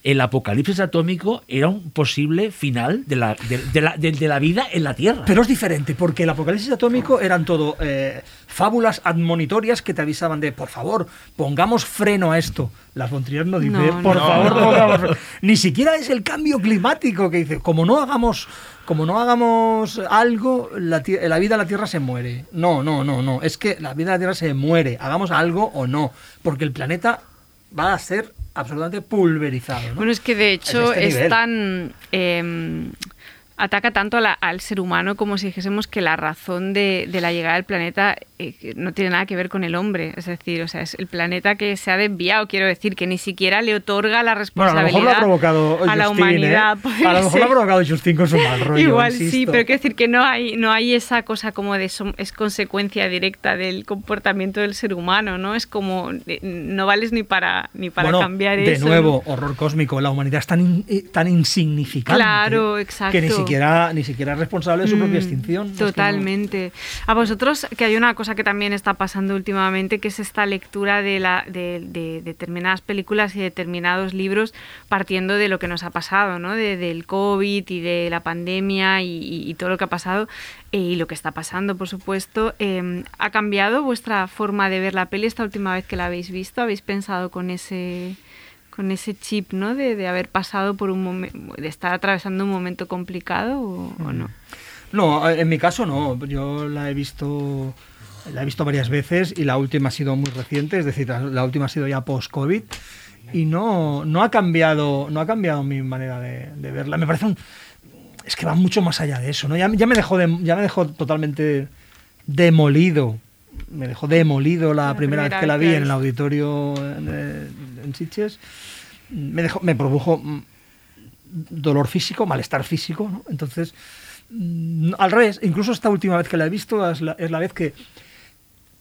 el apocalipsis atómico era un posible final de la, de, de la, de- de la vida en la Tierra. Pero es diferente, porque el apocalipsis atómico eran todo eh, fábulas admonitorias que te avisaban de, por favor, pongamos freno a esto. Las von Trier no dice, No, por no. favor, pongamos freno". Ni siquiera es el cambio climático que dice, como no hagamos, como no hagamos algo, la, la vida en la Tierra se muere. No, no, no, no. Es que la vida en la Tierra se muere, hagamos algo o no, porque el planeta va a ser absolutamente pulverizado. ¿no? Bueno, es que de hecho este es, tan... eh, ataca tanto a la- al ser humano como si dijésemos que la razón de, de la llegada del planeta eh, no tiene nada que ver con el hombre. Es decir, o sea, es el planeta que se ha desviado, quiero decir, que ni siquiera le otorga la Bueno, a lo responsabilidad mejor lo ha provocado a la Justin, ¿eh? humanidad. A lo mejor lo ha provocado Justin con su mal rollo. Igual sí, pero quiero decir que no hay, no hay esa cosa como de som- es consecuencia directa del comportamiento del ser humano, ¿no? Es como eh, no vales ni para ni para Bueno, cambiar de eso. nuevo, ¿no? horror cósmico. La humanidad es tan, in- tan insignificante. Claro, exacto. Que ni siquiera, ni siquiera es responsable de su propia Mm, extinción. Totalmente. A vosotros, que hay una cosa que también está pasando últimamente, que es esta lectura de, la, de, de determinadas películas y determinados libros partiendo de lo que nos ha pasado, ¿no? De- del COVID y de la pandemia y, y- y todo lo que ha pasado eh, y lo que está pasando, por supuesto. Eh, ¿Ha cambiado vuestra forma de ver la peli esta última vez que la habéis visto? ¿Habéis pensado con ese con ese chip, ¿no? De, de haber pasado por un momento, de estar atravesando un momento complicado o, o no. No, en mi caso no. Yo la he visto la he visto varias veces y la última ha sido muy reciente, es decir, la, última ha sido ya post-COVID y no, no ha cambiado no ha cambiado mi manera de, de verla. Me parece un es que va mucho más allá de eso, ¿no? Ya, ya me dejó de- ya me dejó totalmente demolido. Me dejó demolido la, La primera, vez que la vi en el auditorio en Sitges. Me dejó me produjo mm, dolor físico, malestar físico, ¿no? Entonces, mm, al revés, incluso esta última vez que la he visto es la, es la vez que,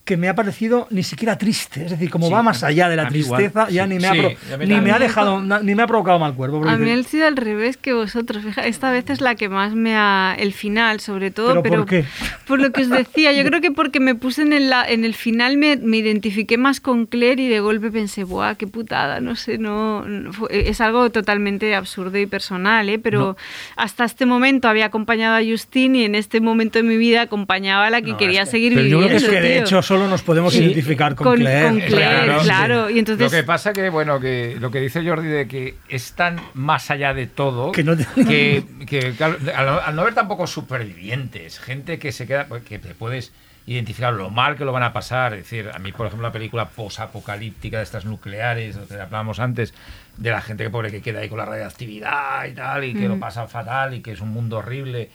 que me ha parecido ni siquiera triste, es decir, como Sí, va más allá de la a mí igual, tristeza, ya sí. ni me ha, Sí, pro- ni me ha dejado, na- ni me ha provocado mal cuerpo. A mí ha sido al revés que vosotros. Fija, esta vez es la que más me ha. El final, sobre todo. ¿Pero Pero, por qué? por lo que os decía, yo creo que porque me puse en el, en el final, me, me identifiqué más con Claire y de golpe pensé, ¡buah, qué putada! No sé, no. no fue- es algo totalmente absurdo y personal, ¿eh? Pero hasta este momento había acompañado a Justin y en este momento de mi vida acompañaba a la que No, quería es que- seguir pero yo creo viviendo. que es que de tío. hecho solo nos podemos Sí. identificar con, Con- Claire. con Claire, claro. Y entonces. Lo que pasa que, bueno, que lo que dice Jordi de que es tan más allá de todo Que no te- que, al, no- al no haber tampoco supervivientes, gente que se queda, pues, que te puedes identificar lo mal que lo van a pasar. Es decir, a mí, por ejemplo, la película posapocalíptica de estas nucleares, que hablábamos antes, de la gente que pobre que queda ahí con la radioactividad y tal, y que lo pasa fatal y que es un mundo horrible.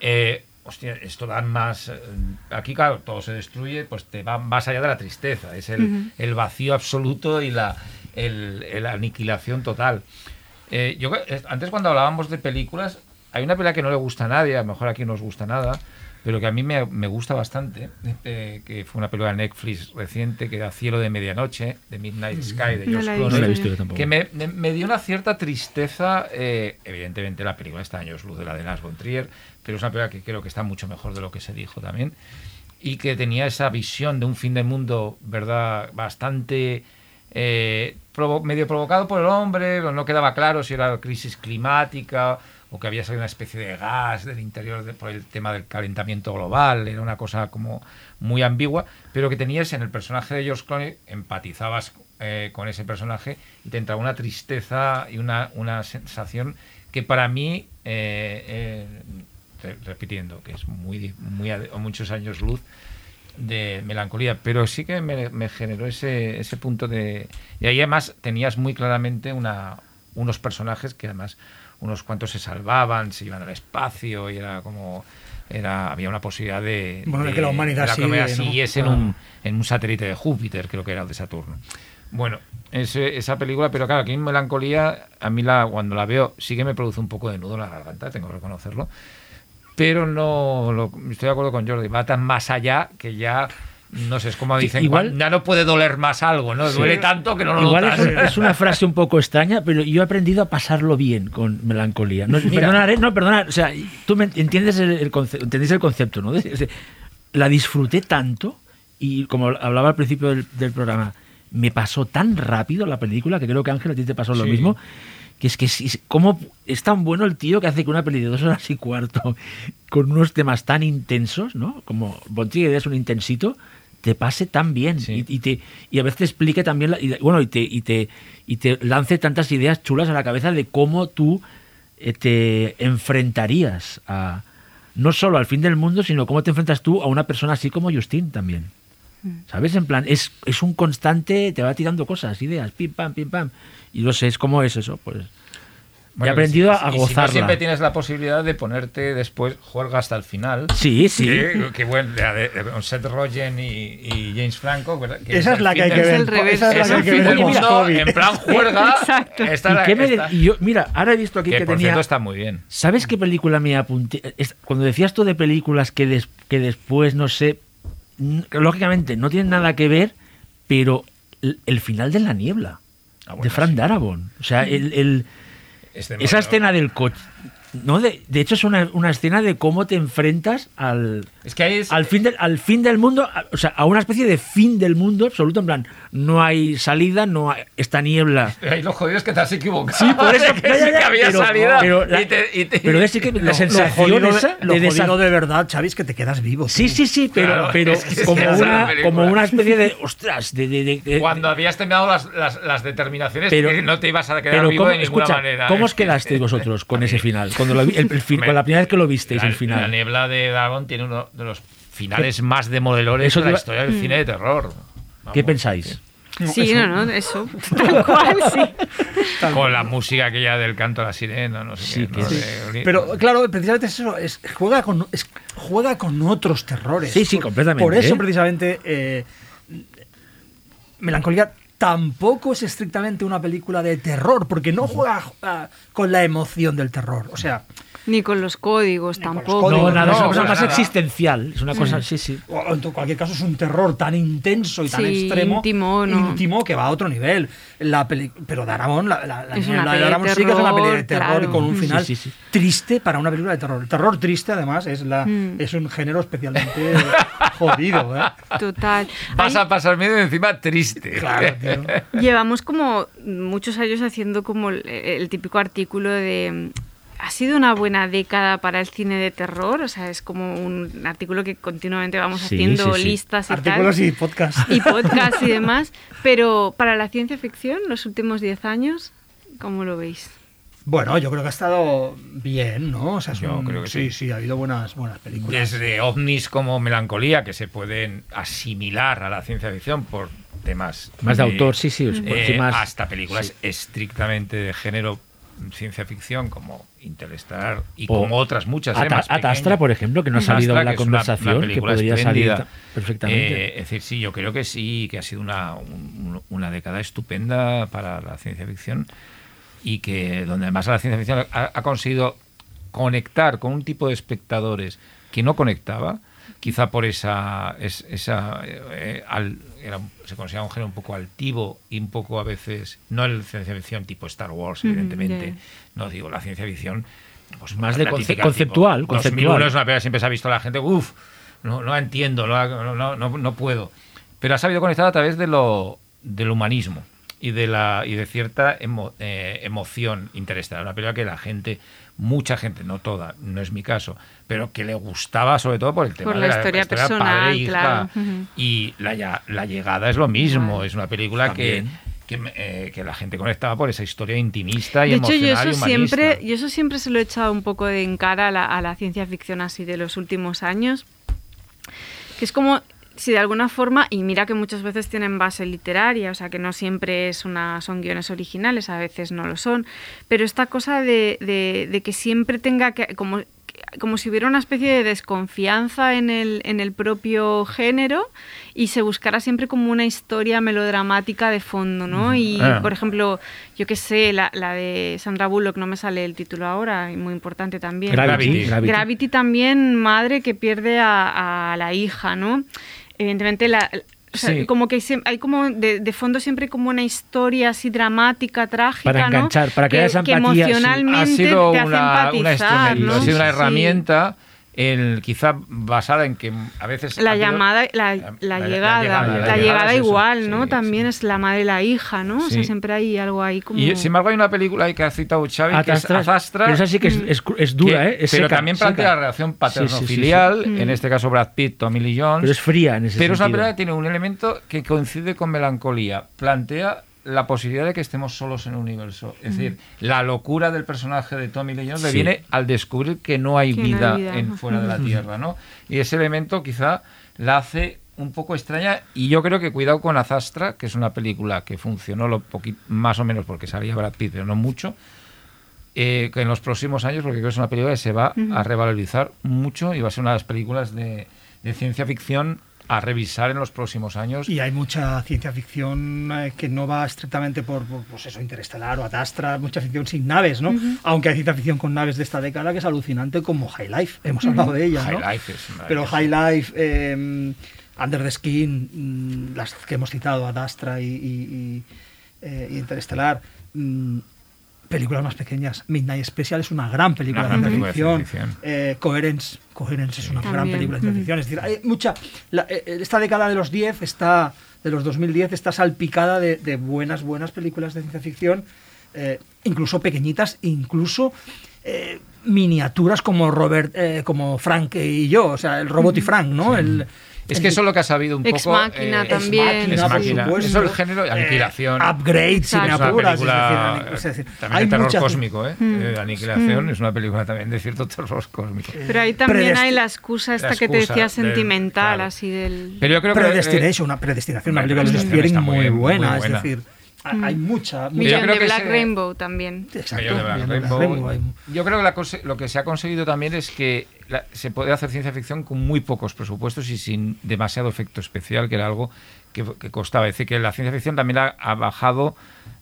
Eh, hostia, esto da más. eh, Aquí, claro, todo se destruye, pues te va más allá de la tristeza. Es el, vacío absoluto y la el- el aniquilación total. Eh, yo, antes, cuando hablábamos de películas, hay una película que no le gusta a nadie, a lo mejor aquí no os gusta nada, pero que a mí me, me gusta bastante, eh, que fue una película de Netflix reciente, que era Cielo de Medianoche, de Midnight Sky, de No Josh la he Clooney, No la he visto yo tampoco. que me, me- me dio una cierta tristeza. eh, evidentemente, la película está años luz de la de Lars von Trier, pero es una película que creo que está mucho mejor de lo que se dijo también. Y que tenía esa visión de un fin del mundo, ¿verdad? Bastante. eh, medio provocado por el hombre, no quedaba claro si era crisis climática o que había salido una especie de gas del interior por el tema del calentamiento global, era una cosa como muy ambigua, pero que tenías en el personaje de George Clooney, empatizabas eh, con ese personaje y te entraba una tristeza y una, una sensación que para mí, eh, repitiendo, que es muy, muy a muchos años luz, de melancolía, pero sí que me, me generó ese, ese punto de... Y ahí además tenías muy claramente una, unos personajes que además unos cuantos se salvaban, se iban al espacio y era como... Era, había una posibilidad de, Bueno, de que la humanidad de la en, Ah. un, en un satélite de Júpiter, creo que era o de Saturno. Bueno, ese- esa película, pero claro, aquí en Melancolía, a mí la, cuando la veo sí que me produce un poco de nudo en la garganta, tengo que reconocerlo pero no lo- estoy de acuerdo con Jordi, va tan más allá que ya no sé, es como Sí, dicen, igual- "Juan, ya no puede doler más algo, ¿no? Duele tanto que no lo Igual es, es una frase un poco extraña, pero yo he aprendido a pasarlo bien con melancolía. No, Mira. perdonar, ¿eh? no, perdonar. O sea, tú me entiendes el, el conce- entendéis el concepto, ¿no? La disfruté tanto y como hablaba al principio del, del programa, me pasó tan rápido la película que creo que Ángel a ti te pasó lo Sí. mismo. Que es que si- cómo es tan bueno el tío que hace que una peli de dos horas y cuarto con unos temas tan intensos, ¿no? Como Bontier es un intensito, te pase tan bien Sí. y, y te y a veces te explique también la- y, bueno y te y te y te lance tantas ideas chulas a la cabeza de cómo tú eh, te enfrentarías a no solo al fin del mundo sino cómo te enfrentas tú a una persona así como Justin también sabes en plan es, es un constante te va tirando cosas ideas pim pam pim pam y no sé es como es eso pues he aprendido a, a y si no, gozarla. siempre tienes la posibilidad de ponerte después, juega hasta el final. Sí, sí. Que, que bueno, de- de- con Seth Rogen y, y James Franco. ¿verdad? Que Esa es la que hay que ver. Es el revés. Esa es la el que hay que fin ver del mundo post-COVID. en plan juerga. Exacto. Esta ¿Y la- qué me de- esta- y yo, mira, ahora he visto aquí que que, por tenía. cierto está muy bien. ¿Sabes qué película me apunté? Es- Cuando decías tú de películas que, des- que después, no sé, lógicamente no tienen nada que ver, pero el, el final de La Niebla, Ah, bueno, de Frank sí. Darabont. O sea, el, el- Es de esa escena del coche. No, de, de hecho es una, una escena de cómo te enfrentas al, Es que ahí es, al fin del, al fin del mundo, a- o sea, a una especie de fin del mundo absoluto, en plan, no hay salida, no hay esta niebla. ahí lo jodido es que te has equivocado. Sí, por eso, De que sí que había pero- salida. pero la- y te- y te- Pero es que la Lo- sensación lo jodido esa de, lo de jodido de verdad, Xavi, es que te quedas vivo. Sí, sí, sí, pero, Claro, pero es que como, una, como una especie de. Ostras, de. de- de- de- Cuando habías terminado las, las, las determinaciones, Pero- no te ibas a quedar vivo ¿cómo, de ninguna escucha, manera. ¿cómo os que- quedasteis vosotros con ese final? Cuando lo vi- el, el fin- Hombre, con la primera vez que lo visteis, la, el La final. niebla de Dragon tiene uno de los finales más demoledores Eso de la iba- historia del cine de terror. ¿Qué pensáis? Sí, no, no, eso. Tal cual, sí. Con la música aquella del canto a la sirena, no sé Sí, qué. ¿no? De- Pero claro, precisamente es eso, es, juega, con, es- juega con otros terrores. Sí, sí, Por- completamente, Por eso ¿eh? precisamente eh, Melancolía tampoco es estrictamente una película de terror, porque no juega ah, con la emoción del terror. O sea, Ni con los códigos con los tampoco. códigos, No, nada, es una cosa más nada. existencial. Es una cosa, sí, sí. o en cualquier caso es un terror tan intenso y tan Sí, extremo, íntimo, ¿no? íntimo que va a otro nivel. La peli- pero Daramón, la, la, Es de sí que es una peli de terror, y con un final Sí, sí, sí. triste para una película de terror. El terror triste, además, es la Mm. es un género especialmente jodido. ¿eh? Total. Vas Ahí a pasar miedo y encima triste. Claro, tío. Llevamos como muchos años haciendo como el, el típico artículo de ha sido una buena década para el cine de terror, o sea, es como un artículo que continuamente vamos Sí, haciendo sí, sí. listas y Artículos tal. y podcast. y podcast y demás, pero para la ciencia ficción, los últimos 10 años, ¿cómo lo veis? Bueno, yo creo que ha estado bien, ¿no? O sea, Yo un- creo que sí, sí. sí, ha habido buenas, buenas películas. Desde ovnis como melancolía, que se pueden asimilar a la ciencia ficción por temas Más de autor, sí, sí. eh, más- hasta películas sí. estrictamente de género ciencia ficción como Interestelar y O como otras muchas ¿eh? Ata- más Ad Astra, pequeñas. por ejemplo, que no ha salido Astra, en la una- una conversación, que podría salir perfectamente. Eh, es decir, sí, yo creo que sí, que ha sido una, un- una década estupenda para la ciencia ficción y que donde además la ciencia ficción ha, ha conseguido conectar con un tipo de espectadores que no conectaba, quizá por esa, es- esa eh, al- era- se considera un género un poco altivo y un poco a veces, no el ciencia ficción tipo Star Wars, evidentemente, no digo la ciencia ficción, pues Más la de conce- conceptual, tipo, conceptual. 2001 es una película que siempre se ha visto la gente, uff, no, no la entiendo, no, la- no, no, no puedo. Pero ha sabido conectar a través de lo, del humanismo y de la y de cierta emo- eh, emoción interestelar. Una película que la gente, mucha gente, no toda, no es mi caso, pero que le gustaba sobre todo por el tema Por de la historia personal, padre e hija. claro. Y la, ya- la llegada es lo mismo, es una película que, También. que, me- eh, que la gente conectaba por esa historia intimista y De hecho, yo eso y siempre, yo eso siempre se lo he echado un poco de en cara a la, a la ciencia ficción así de los últimos años, que es como si de alguna forma, y mira que muchas veces tienen base literaria, o sea que no siempre es una, son guiones originales, a veces no lo son, pero esta cosa de, de- de que siempre tenga que, como, como si hubiera una especie de desconfianza en el, en el propio género y se buscara siempre como una historia melodramática de fondo, ¿no? Y, Ah. por ejemplo, yo qué sé, la, la de Sandra Bullock, no me sale el título ahora, y muy importante también. Gravity, Gravity. Gravity. Gravity también, madre que pierde a, a la hija, ¿no? Evidentemente, la, o sea, Sí. como que hay como de, de fondo siempre como una historia así dramática, trágica, Para ¿no? enganchar, para crear esa que sí. emocionalmente ha sido te una, empatizar, ¿no? ha sido una herramienta el, quizá basada en que a veces La llamada, la, la- la la- la llegada, llegada, la, la llegada, eso, igual, ¿no? sí, También sí. es la madre y la hija, ¿no? O sea, siempre hay algo ahí como... Y sin embargo hay una película que ha citado Xavi que es Azastra. pero esa sí que es, es- es dura, que- ¿eh? Es pero seca, también seca. plantea la relación Sí, sí, sí, sí. paterno-filial, Mm. en este caso Brad Pitt, Tommy Lee Jones. Pero es fría en ese Pero es una sentido. película que tiene un elemento que coincide con melancolía. Plantea la posibilidad de que estemos solos en el universo. Es decir, la locura del personaje de Tommy Lee Jones le viene al descubrir que no hay Que no hay vida, en, fuera de la Tierra, ¿no? Y ese elemento quizá la hace un poco extraña y yo creo que cuidado con Azastra, que es una película que funcionó lo más o menos porque salía Brad Pitt, pero no mucho, eh, que en los próximos años, porque creo que es una película que se va a revalorizar mucho y va a ser una de las películas de, de ciencia ficción a revisar en los próximos años. Y hay mucha ciencia ficción eh, que no va estrictamente por, por, pues eso, Interestelar o Adastra, mucha ficción sin naves, ¿no? Aunque hay ciencia ficción con naves de esta década que es alucinante, como High Life. Hemos hablado de ella, ¿no? High Life es Pero. High Life, eh, Under the Skin, mm, las que hemos citado, Adastra y, y, y, eh, y Interestelar. Películas más pequeñas. Midnight Special es una gran película Una gran de película de ciencia ficción. Eh, Coherence, Coherence es una gran película de ciencia ficción. Es decir, hay mucha. la- eh, esta década de los 10 está. de los 2010 está salpicada de, de buenas, buenas películas de ciencia ficción, eh, incluso pequeñitas, incluso. eh, miniaturas como Robert eh, como Frank y yo o sea el robot y Frank no el, Es que eso es lo que ha sabido un Ex poco. Máquina eh, también. Ex Máquina. Eso es el género de Eh, aniquilación. upgrade si me Es una apuras, es película decir, es decir, también hay de terror muchas- cósmico, ¿eh? Mm. Eh, Aniquilación Mm. es una película también de cierto terror cósmico. Pero ahí también hay la excusa esta La que te excusa decía del- sentimental, claro. así del... Pero yo creo que. Predestination, una predestinación, una película de muy, buena, muy buena. es decir, ha- hay mucha, mucha Millón creo de que Black ese- Rainbow también. Exacto, de Black Rainbow. Rainbow, hay- Yo creo que la cosa- lo que se ha conseguido también es que la- se puede hacer ciencia ficción con muy pocos presupuestos y sin demasiado efecto especial, que era algo que, que costaba. Es decir, que la ciencia ficción también ha, ha bajado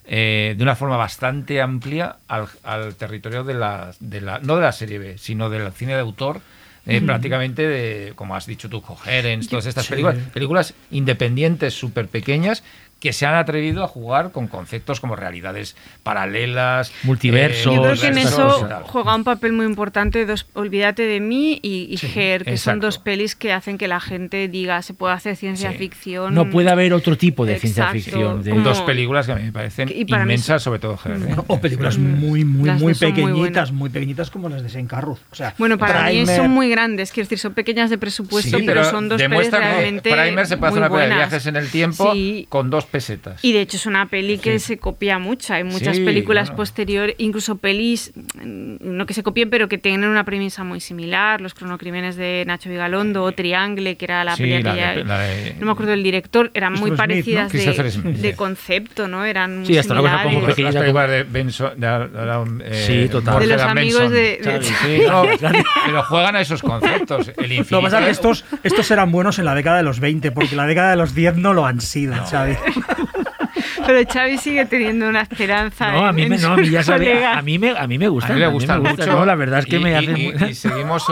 eh, de una forma bastante amplia al, al territorio de la, de la, no de la serie B, sino del cine de autor. eh, prácticamente de, como has dicho tú, Coherence, todas estas Sí. películas, películas independientes súper pequeñas que se han atrevido a jugar con conceptos como realidades paralelas, Multiversos, Yo creo que en eso cosas. juega un papel muy importante dos, Olvídate de mí y, y Her, que son dos pelis que hacen que la gente diga se puede hacer ciencia Sí. ficción. No puede haber otro tipo de ciencia ficción. de- dos películas que a mí me parecen mí inmensas, sobre todo Her, ¿eh? o películas muy, muy, Las muy pequeñitas, muy, pequeñitas como las de Saint Carruth. O sea, Bueno, para mí son muy grandes, quiero decir, son pequeñas de presupuesto, Sí, pero, son dos pelis realmente Primer se puede hacer muy una película de viajes en el tiempo Sí. con dos pesetas. Y de hecho es una peli que Sí. se copia mucho. Hay muchas Sí, películas posteriores, incluso pelis, mm, no que se copien, pero que tienen una premisa muy similar. Los cronocrímenes de Nacho Vigalondo o Triangle, que era la Sí, peli la la No me acuerdo del director, eran muy parecidas de, concepto, ¿no? Eran muy Sí, hasta una cosa como similares. pequeña las películas de Benson, de, de- de- Sí, eh, total. De los amigos de- de- Xavi, sí, no, pero juegan a esos conceptos. El Lo infinito. que pasa es que estos, estos eran buenos en la década de los 20, porque la década de los 10 no lo han sido, Xavi. Pero Xavi sigue teniendo una esperanza. No, a mí, me, no, a mí ya sabía, colegas. a mí me, a mí me A gustan. mí me gustan me mucho. No, la verdad es que y, me y- hacen... y- muy- y seguimos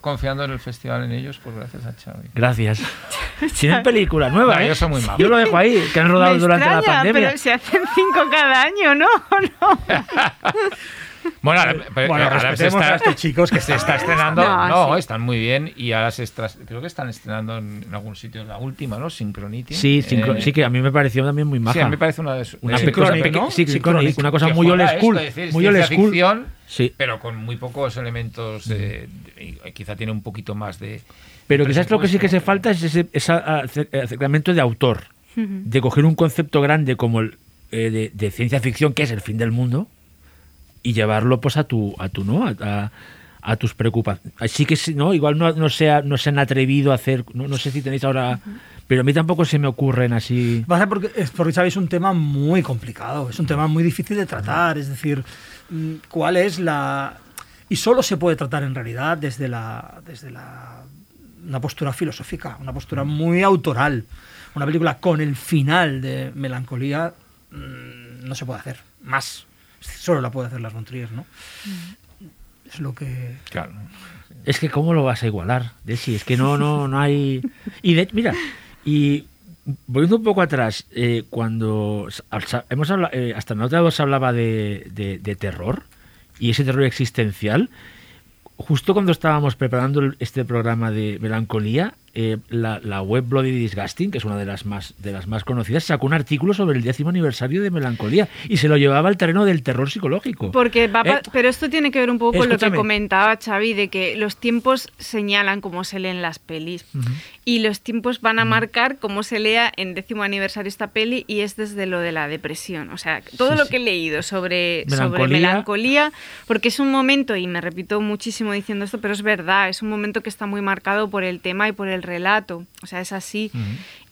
confiando en el festival en ellos, pues gracias a Xavi. Gracias. Tienen película nueva, No, ¿eh? yo soy muy malo. Yo lo dejo ahí, que han rodado Me durante la pandemia. Pero se hacen cinco cada año, ¿no? ¿No? Bueno, ahora, pero Bueno, ahora se respetemos está, a estos chicos que se están- está estrenando. No, No, sí. están muy bien y ahora se está, creo que están estrenando en, en algún sitio en la última, ¿no? Synchronity. Sí, sincro- Eh, sí, que a mí me pareció también muy maja. Sí, a mí me parece una de sus. Una eh, cosa una cosa muy old school. esto, es decir, muy old school. ficción, Sí. pero con muy pocos elementos. de- quizá tiene un poquito más de. Pero quizás lo que sí que se falta es ese, ese ace- acercamiento de autor. De coger un concepto grande como el eh, de, de ciencia ficción, que es el fin del mundo, y llevarlo pues a tu, a tu ¿no? A, a- a tus preocupaciones. Así que no, igual no, no, se ha- no se han atrevido a hacer, no, no sé si tenéis ahora, pero a mí tampoco se me ocurren así. Va a ser porque, es porque Xavi, es un tema muy complicado, es un tema muy difícil de tratar, es decir, mm, cuál es la... Y solo se puede tratar en realidad desde la... Desde la una postura filosófica, una postura muy autoral. Una película con el final de melancolía mm, no se puede hacer más. Solo la puede hacer las Montrier, ¿no? Es lo que... Claro. Es que cómo lo vas a igualar, Desi, es que no, no, no hay. Y de, mira, y volviendo un poco atrás, eh, cuando hemos hablado, eh, hasta en la otra vez se hablaba de, de- de terror y ese terror existencial, justo cuando estábamos preparando este programa de melancolía, eh, la, la web Bloody Disgusting, que es una de las más de las más conocidas, sacó un artículo sobre el décimo aniversario de melancolía y se lo llevaba al terreno del terror psicológico. Porque va Eh, pero esto tiene que ver un poco con lo que comentaba Xavi, de que los tiempos señalan cómo se leen las pelis. Y los tiempos van a marcar cómo se lea en décimo aniversario esta peli y es desde lo de la depresión. O sea, todo Sí, lo sí. que he leído sobre sobre melancolía, porque es un momento, y me repito muchísimo diciendo esto, pero es verdad, es un momento que está muy marcado por el tema y por el relato, o sea, es así.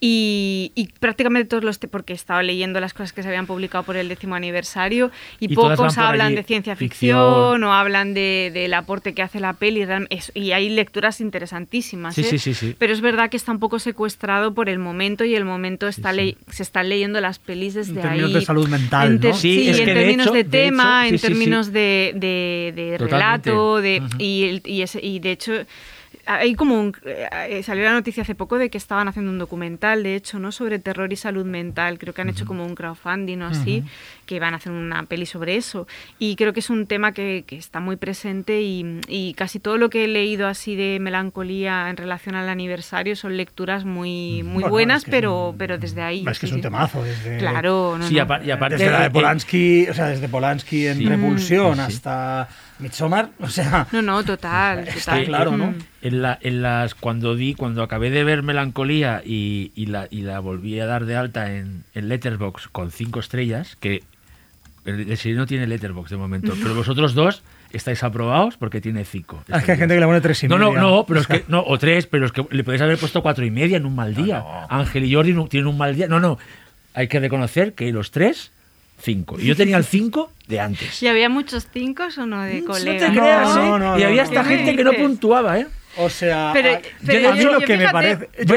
y, y prácticamente todos los, porque he estado leyendo las cosas que se habían publicado por el décimo aniversario y, Y pocos hablan allí, de ciencia ficción. ficción, o hablan de- del aporte que hace la peli, es- y hay lecturas interesantísimas. Sí, ¿eh? sí, sí, sí. Pero es verdad que está un poco secuestrado por el momento y el momento está le- se están leyendo las pelis desde términos ahí. de salud mental, En ¿no? Sí, Sí, es en que de términos hecho- de de tema, hecho, en sí, sí, sí. términos de, de- de relato, de, y, el- y, ese- y de hecho hay como un, eh, salió la noticia hace poco de que estaban haciendo un documental, de hecho, ¿no? sobre terror y salud mental. Creo que han hecho como un crowdfunding o así, que van a hacer una peli sobre eso. Y creo que es un tema que, que está muy presente y, y casi todo lo que he leído así de melancolía en relación al aniversario son lecturas muy, muy Bueno, buenas, es que es pero, un- pero desde ahí. Es que es sí, un sí. temazo. Desde, Claro, no, Sí, no. y aparte desde la de Polanski, o sea, desde Polanski en Sí. Repulsión hasta Midsommar, o sea, No, no, total. Está total. claro, ¿no? Mm. En, la- en las cuando di cuando acabé de ver Melancolía y, y la, y la volví a dar de alta en, en Letterbox con cinco estrellas que el, el no tiene Letterbox de momento pero vosotros dos estáis aprobados porque tiene cinco es que hay gente que le pone tres y no, no, media. no, pero O es que, no, o tres, pero es que le podéis haber puesto cuatro y media en un mal día. Ángel y Jordi no- tienen un mal día. No, no, hay que reconocer que los tres, cinco. Y yo tenía el cinco de antes. ¿Y había muchos cinco o no de No colegas? te creas, ¿eh? No, no, y no, había no, hasta no. gente que no puntuaba, ¿eh? O sea, Pero- pero yo- a mí yo- lo yo que me parece. yo-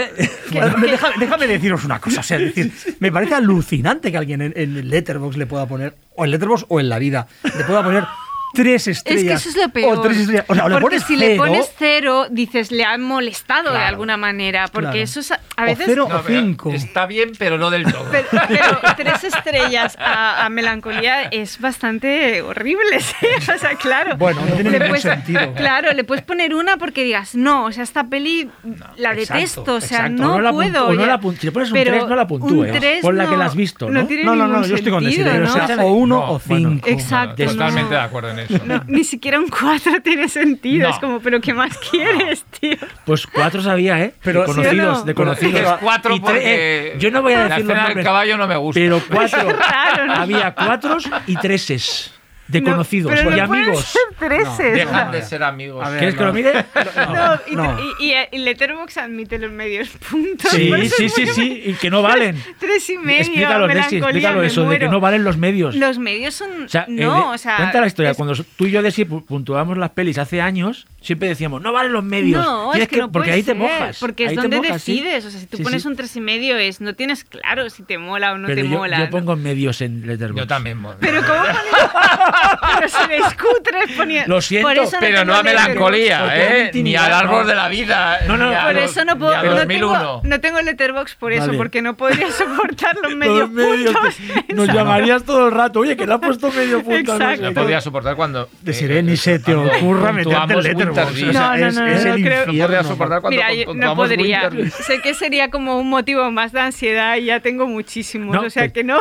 déjame, déjame deciros una cosa. O sea, es decir, me parece alucinante que alguien en, en Letterbox le pueda poner, o en Letterbox o en la vida, le pueda poner tres Es estrellas. que eso es lo peor. O tres estrellas. O sea, o le porque pones si cero, le pones cero, dices, le han molestado de alguna manera. Porque Claro. eso es, a O veces. cero No, o cinco. Está bien, pero no del todo. Pero, pero tres estrellas a, a melancolía es bastante horrible, ¿sí? O sea, claro. Bueno, no tiene Le ningún puedes- sentido. Claro, le puedes poner una porque digas, no, o sea, esta peli la exacto, detesto, o sea, exacto. no, O no la puedo. o no la si le pones un Pero tres, no la puntúes. un tres Pon la que la has visto, ¿no? tiene No, no, yo estoy con sentido, Desiree. O sea, o uno No, o bueno, cinco. Exacto. Totalmente de acuerdo en eso. No, ni siquiera un 4 tiene sentido. No. Es como, ¿pero qué más quieres, tío? Pues cuatro sabía, ¿eh? Pero- de conocidos, ¿Sí o no? de conocidos. Es cuatro Y tre- porque eh, yo no voy a la decir los caballo no me gusta. pero cuatro. raro, ¿no? Había cuatros y treses de No, conocidos pero y no amigos. ser. Dejan de ser amigos. Ver, ¿Quieres que no. lo mire? No, y, No. y- y- y Letterboxd admite los medios puntos. Sí, sí, sí, sí, y que no valen. Tres y medio. Explícalo, explícalo eso, de que no valen los medios. Los medios son. O sea, no, eh, o sea. cuenta la historia. es- Cuando tú y yo, Desi, pu- puntuábamos las pelis hace años, siempre decíamos, no valen los medios. No, es que, no porque ahí te ser, mojas. Porque es ahí te donde mojas, sí. decides. O sea, si tú Sí, pones sí. un tres y medio, es, no tienes claro si te mola o no Pero te yo, mola. yo ¿no? pongo medios en Letterboxd. Yo también. Pero ¿cómo pones? Pero si me cutres poniendo. Lo siento, Por eso no Pero no a melancolía, ¿eh? Ni al árbol no. de la vida. No, no, Por los- eso no puedo. ni a No 2001. tengo, no tengo Letterboxd por eso, Vale. porque no podría soportar los medios puntos. te- nos llamarías todo el rato. Oye, que le ha puesto medio punto. no Exacto. No podía soportar cuando. Desiree, eh, ni se te ocurra meterte O sea, No, no, es, no, es no, el creo- No podría soportar cuando Mira, yo no podría. Sé que sería como un motivo más de ansiedad y ya tengo muchísimos. No, o sea pues- que no.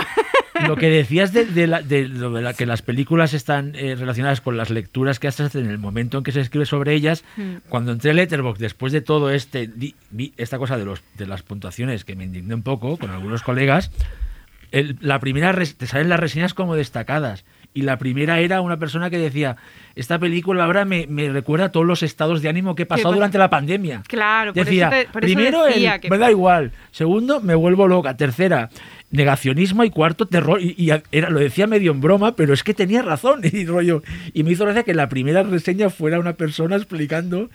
Lo que decías de, de la- de lo de la- que las películas están eh, relacionadas con las lecturas que haces en el momento en que se escribe sobre ellas, Hmm. cuando entré en Letterboxd después de todo este vi esta cosa de los de las puntuaciones que me indigné un poco con algunos colegas, el- la primera te salen las reseñas como destacadas y la primera era una persona que decía esta película ahora me, me recuerda a todos los estados de ánimo que he pasado pasa? durante la pandemia. Claro, por Decía, eso, te- por eso primero decía el, que. me da igual, segundo me vuelvo loca, tercera negacionismo y cuarto terror y, y era lo decía medio en broma, pero es que tenía razón y rollo y me hizo gracia que la primera reseña fuera una persona explicando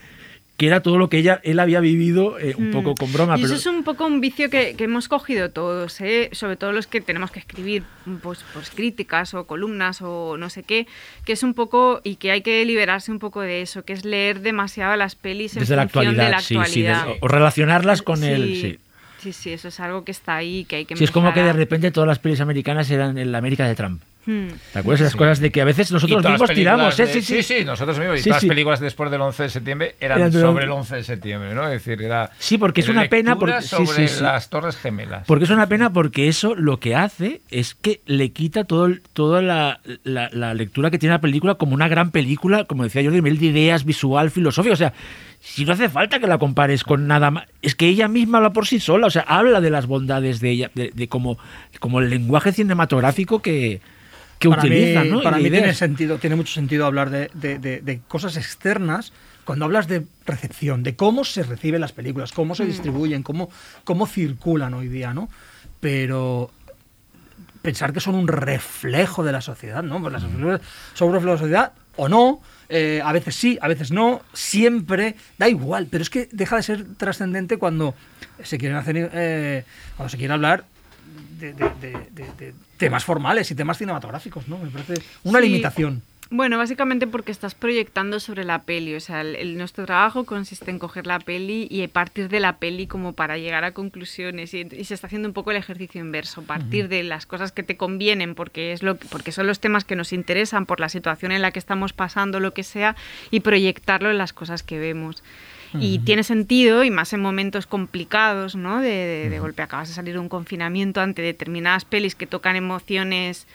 que era todo lo que ella él había vivido eh, un Mm. poco con broma, Y pero eso es un poco un vicio que, que hemos cogido todos, ¿eh? sobre todo los que tenemos que escribir pues, pues, críticas o columnas o no sé qué, que es un poco, y que hay que liberarse un poco de eso, que es leer demasiado las pelis en desde la función actualidad, de la sí, sí, actualidad. de- o relacionarlas con Sí, el sí. Sí, sí, eso es algo que está ahí, que hay que Sí, es como que de repente todas las pelis americanas eran en la América de Trump. Hmm. ¿Te acuerdas? Esas Sí. cosas de que a veces nosotros mismos tiramos, ¿eh? Sí, sí. sí, nosotros mismos. Y Sí, todas sí. las películas después del 11 de septiembre eran sobre el 11 de septiembre, ¿no? Es decir, era. Sí, porque es una pena porque- sí, sobre sí, sí. las Torres Gemelas. Porque es una pena porque eso lo que hace es que le quita todo toda la, la- la lectura que tiene la película como una gran película, como decía Jordi, nivel de ideas, visual, filosófica. O sea, si no hace falta que la compares con nada más, es que ella misma habla por sí sola, o sea, habla de las bondades de ella, de, de como, como el lenguaje cinematográfico que, que para utilizan, mí, ¿no? Y Para de mí tiene sentido, tiene mucho sentido hablar de, de- de- de cosas externas cuando hablas de recepción, de cómo se reciben las películas, cómo se Mm. distribuyen, cómo, cómo circulan hoy día, ¿no? Pero pensar que son un reflejo de la sociedad, ¿no? Pues las películas son un reflejo de la sociedad o no, eh, a veces sí, a veces no, siempre, da igual, pero es que deja de ser trascendente cuando se quieren hacer, eh, cuando se quiere hablar de, de- de- de- de temas formales y temas cinematográficos, ¿no? Me parece una Sí. limitación. Bueno, básicamente porque estás proyectando sobre la peli. O sea, el, el- nuestro trabajo consiste en coger la peli y partir de la peli como para llegar a conclusiones. Y, y se está haciendo un poco el ejercicio inverso. Partir de las cosas que te convienen porque, es lo, que- porque son los temas que nos interesan por la situación en la que estamos pasando, lo que sea, y proyectarlo en las cosas que vemos. Y tiene sentido, y más en momentos complicados, ¿no? De, de- de golpe acabas de salir de un confinamiento ante determinadas pelis que tocan emociones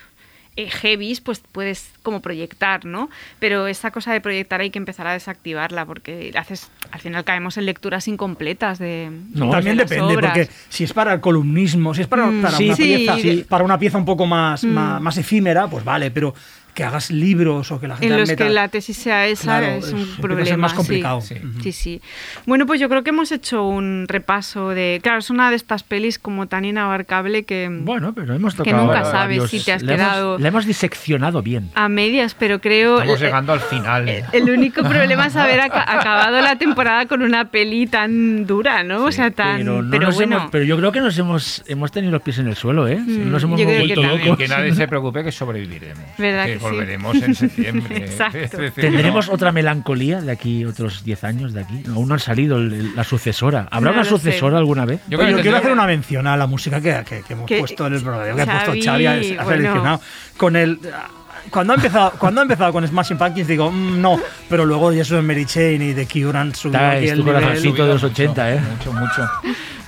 eh, heavies, pues puedes como proyectar, ¿no? Pero esa cosa de proyectar hay que empezar a desactivarla porque haces, al final caemos en lecturas incompletas de No, También de depende, obras. porque si es para el columnismo, si es para, Mm, sí, una, sí, pieza, sí. para una pieza un poco más, Mm. más, más efímera, pues vale, pero que hagas libros o que la gente en los meta- que la tesis sea esa Claro, es es- un ser problema. más sí. complicado. Sí. Ujú. Sí, sí. Bueno, pues yo creo que hemos hecho un repaso de... Claro, es una de estas pelis como tan inabarcable que... Bueno, pero hemos Que tocado. nunca sabes varios- si te has le hemos- quedado- le hemos diseccionado bien. A medias, pero creo... Estamos eh, llegando al final. El único problema es haber aca- acabado la temporada con una peli tan dura, ¿no? o sea, tan... Pero, no pero bueno, hemos- pero yo creo que nos hemos, hemos tenido los pies en el suelo, ¿eh? Mm, nos hemos yo creo que vuelto locos. que nadie se preocupe que sobreviviremos. ¿Verdad que que sí? Volveremos en septiembre. Exacto. Es decir, ¿Tendremos otra melancolía de aquí, otros 10 años de aquí? Aún no han salido el- el- la sucesora. ¿Habrá No una sé. sucesora alguna vez? Yo Oye, quiero hacer una mención a la música que, que- que hemos puesto en el programa, que ha puesto Xavi, ha, ha bueno. seleccionado. Con el, cuando, ha empezado, cuando ha empezado con Smashing Pumpkins digo, mm, no, pero luego ya eso de Mary Chain y de Cure han subido Está, aquí es el corazoncito de los 80, ¿eh? Mucho, mucho.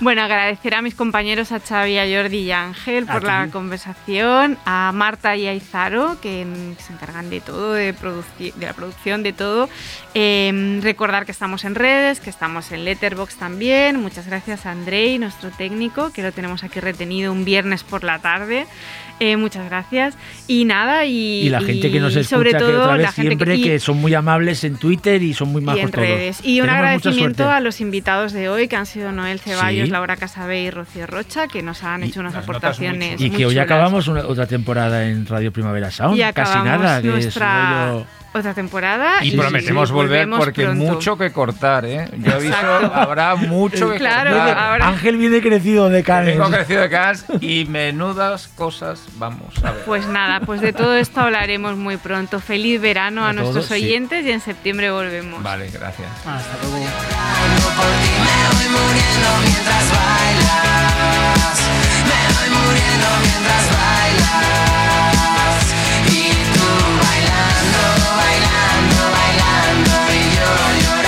Bueno, agradecer a mis compañeros, a Xavi, a Jordi y a Ángel por A la ti. conversación, a Marta y a Izaro, que se encargan de todo, de, de la producción, de todo. Eh, recordar que estamos en redes, que estamos en Letterbox también. Muchas gracias a Andrei, nuestro técnico, que lo tenemos aquí retenido un viernes por la tarde. Eh, muchas gracias. Y nada, y, Y la gente que nos y escucha, sobre que todo otra la vez gente siempre, y- que son muy amables en Twitter y son muy y majos en todos. redes. Y un Tenemos agradecimiento a los invitados de hoy, que han sido Noel Ceballos, Sí. Laura Casabé y Rocío Rocha, que nos han Y hecho unas muy aportaciones. Y que hoy acabamos una- otra temporada en Radio Primavera Sound. Y Casi acabamos nada. Que es nuestra rollo- otra temporada. Y prometemos volver porque pronto. mucho que cortar, ¿eh? Yo aviso, Exacto. habrá mucho que Claro, cortar. ahora- Ángel viene crecido de crecido de y menudas cosas vamos a ver. Pues nada, pues de todo esto hablaremos muy pronto. Feliz verano a, A nuestros todos, sí. oyentes y en septiembre volvemos. Vale, gracias. Hasta luego. Me voy muriendo mientras bailas. yeah.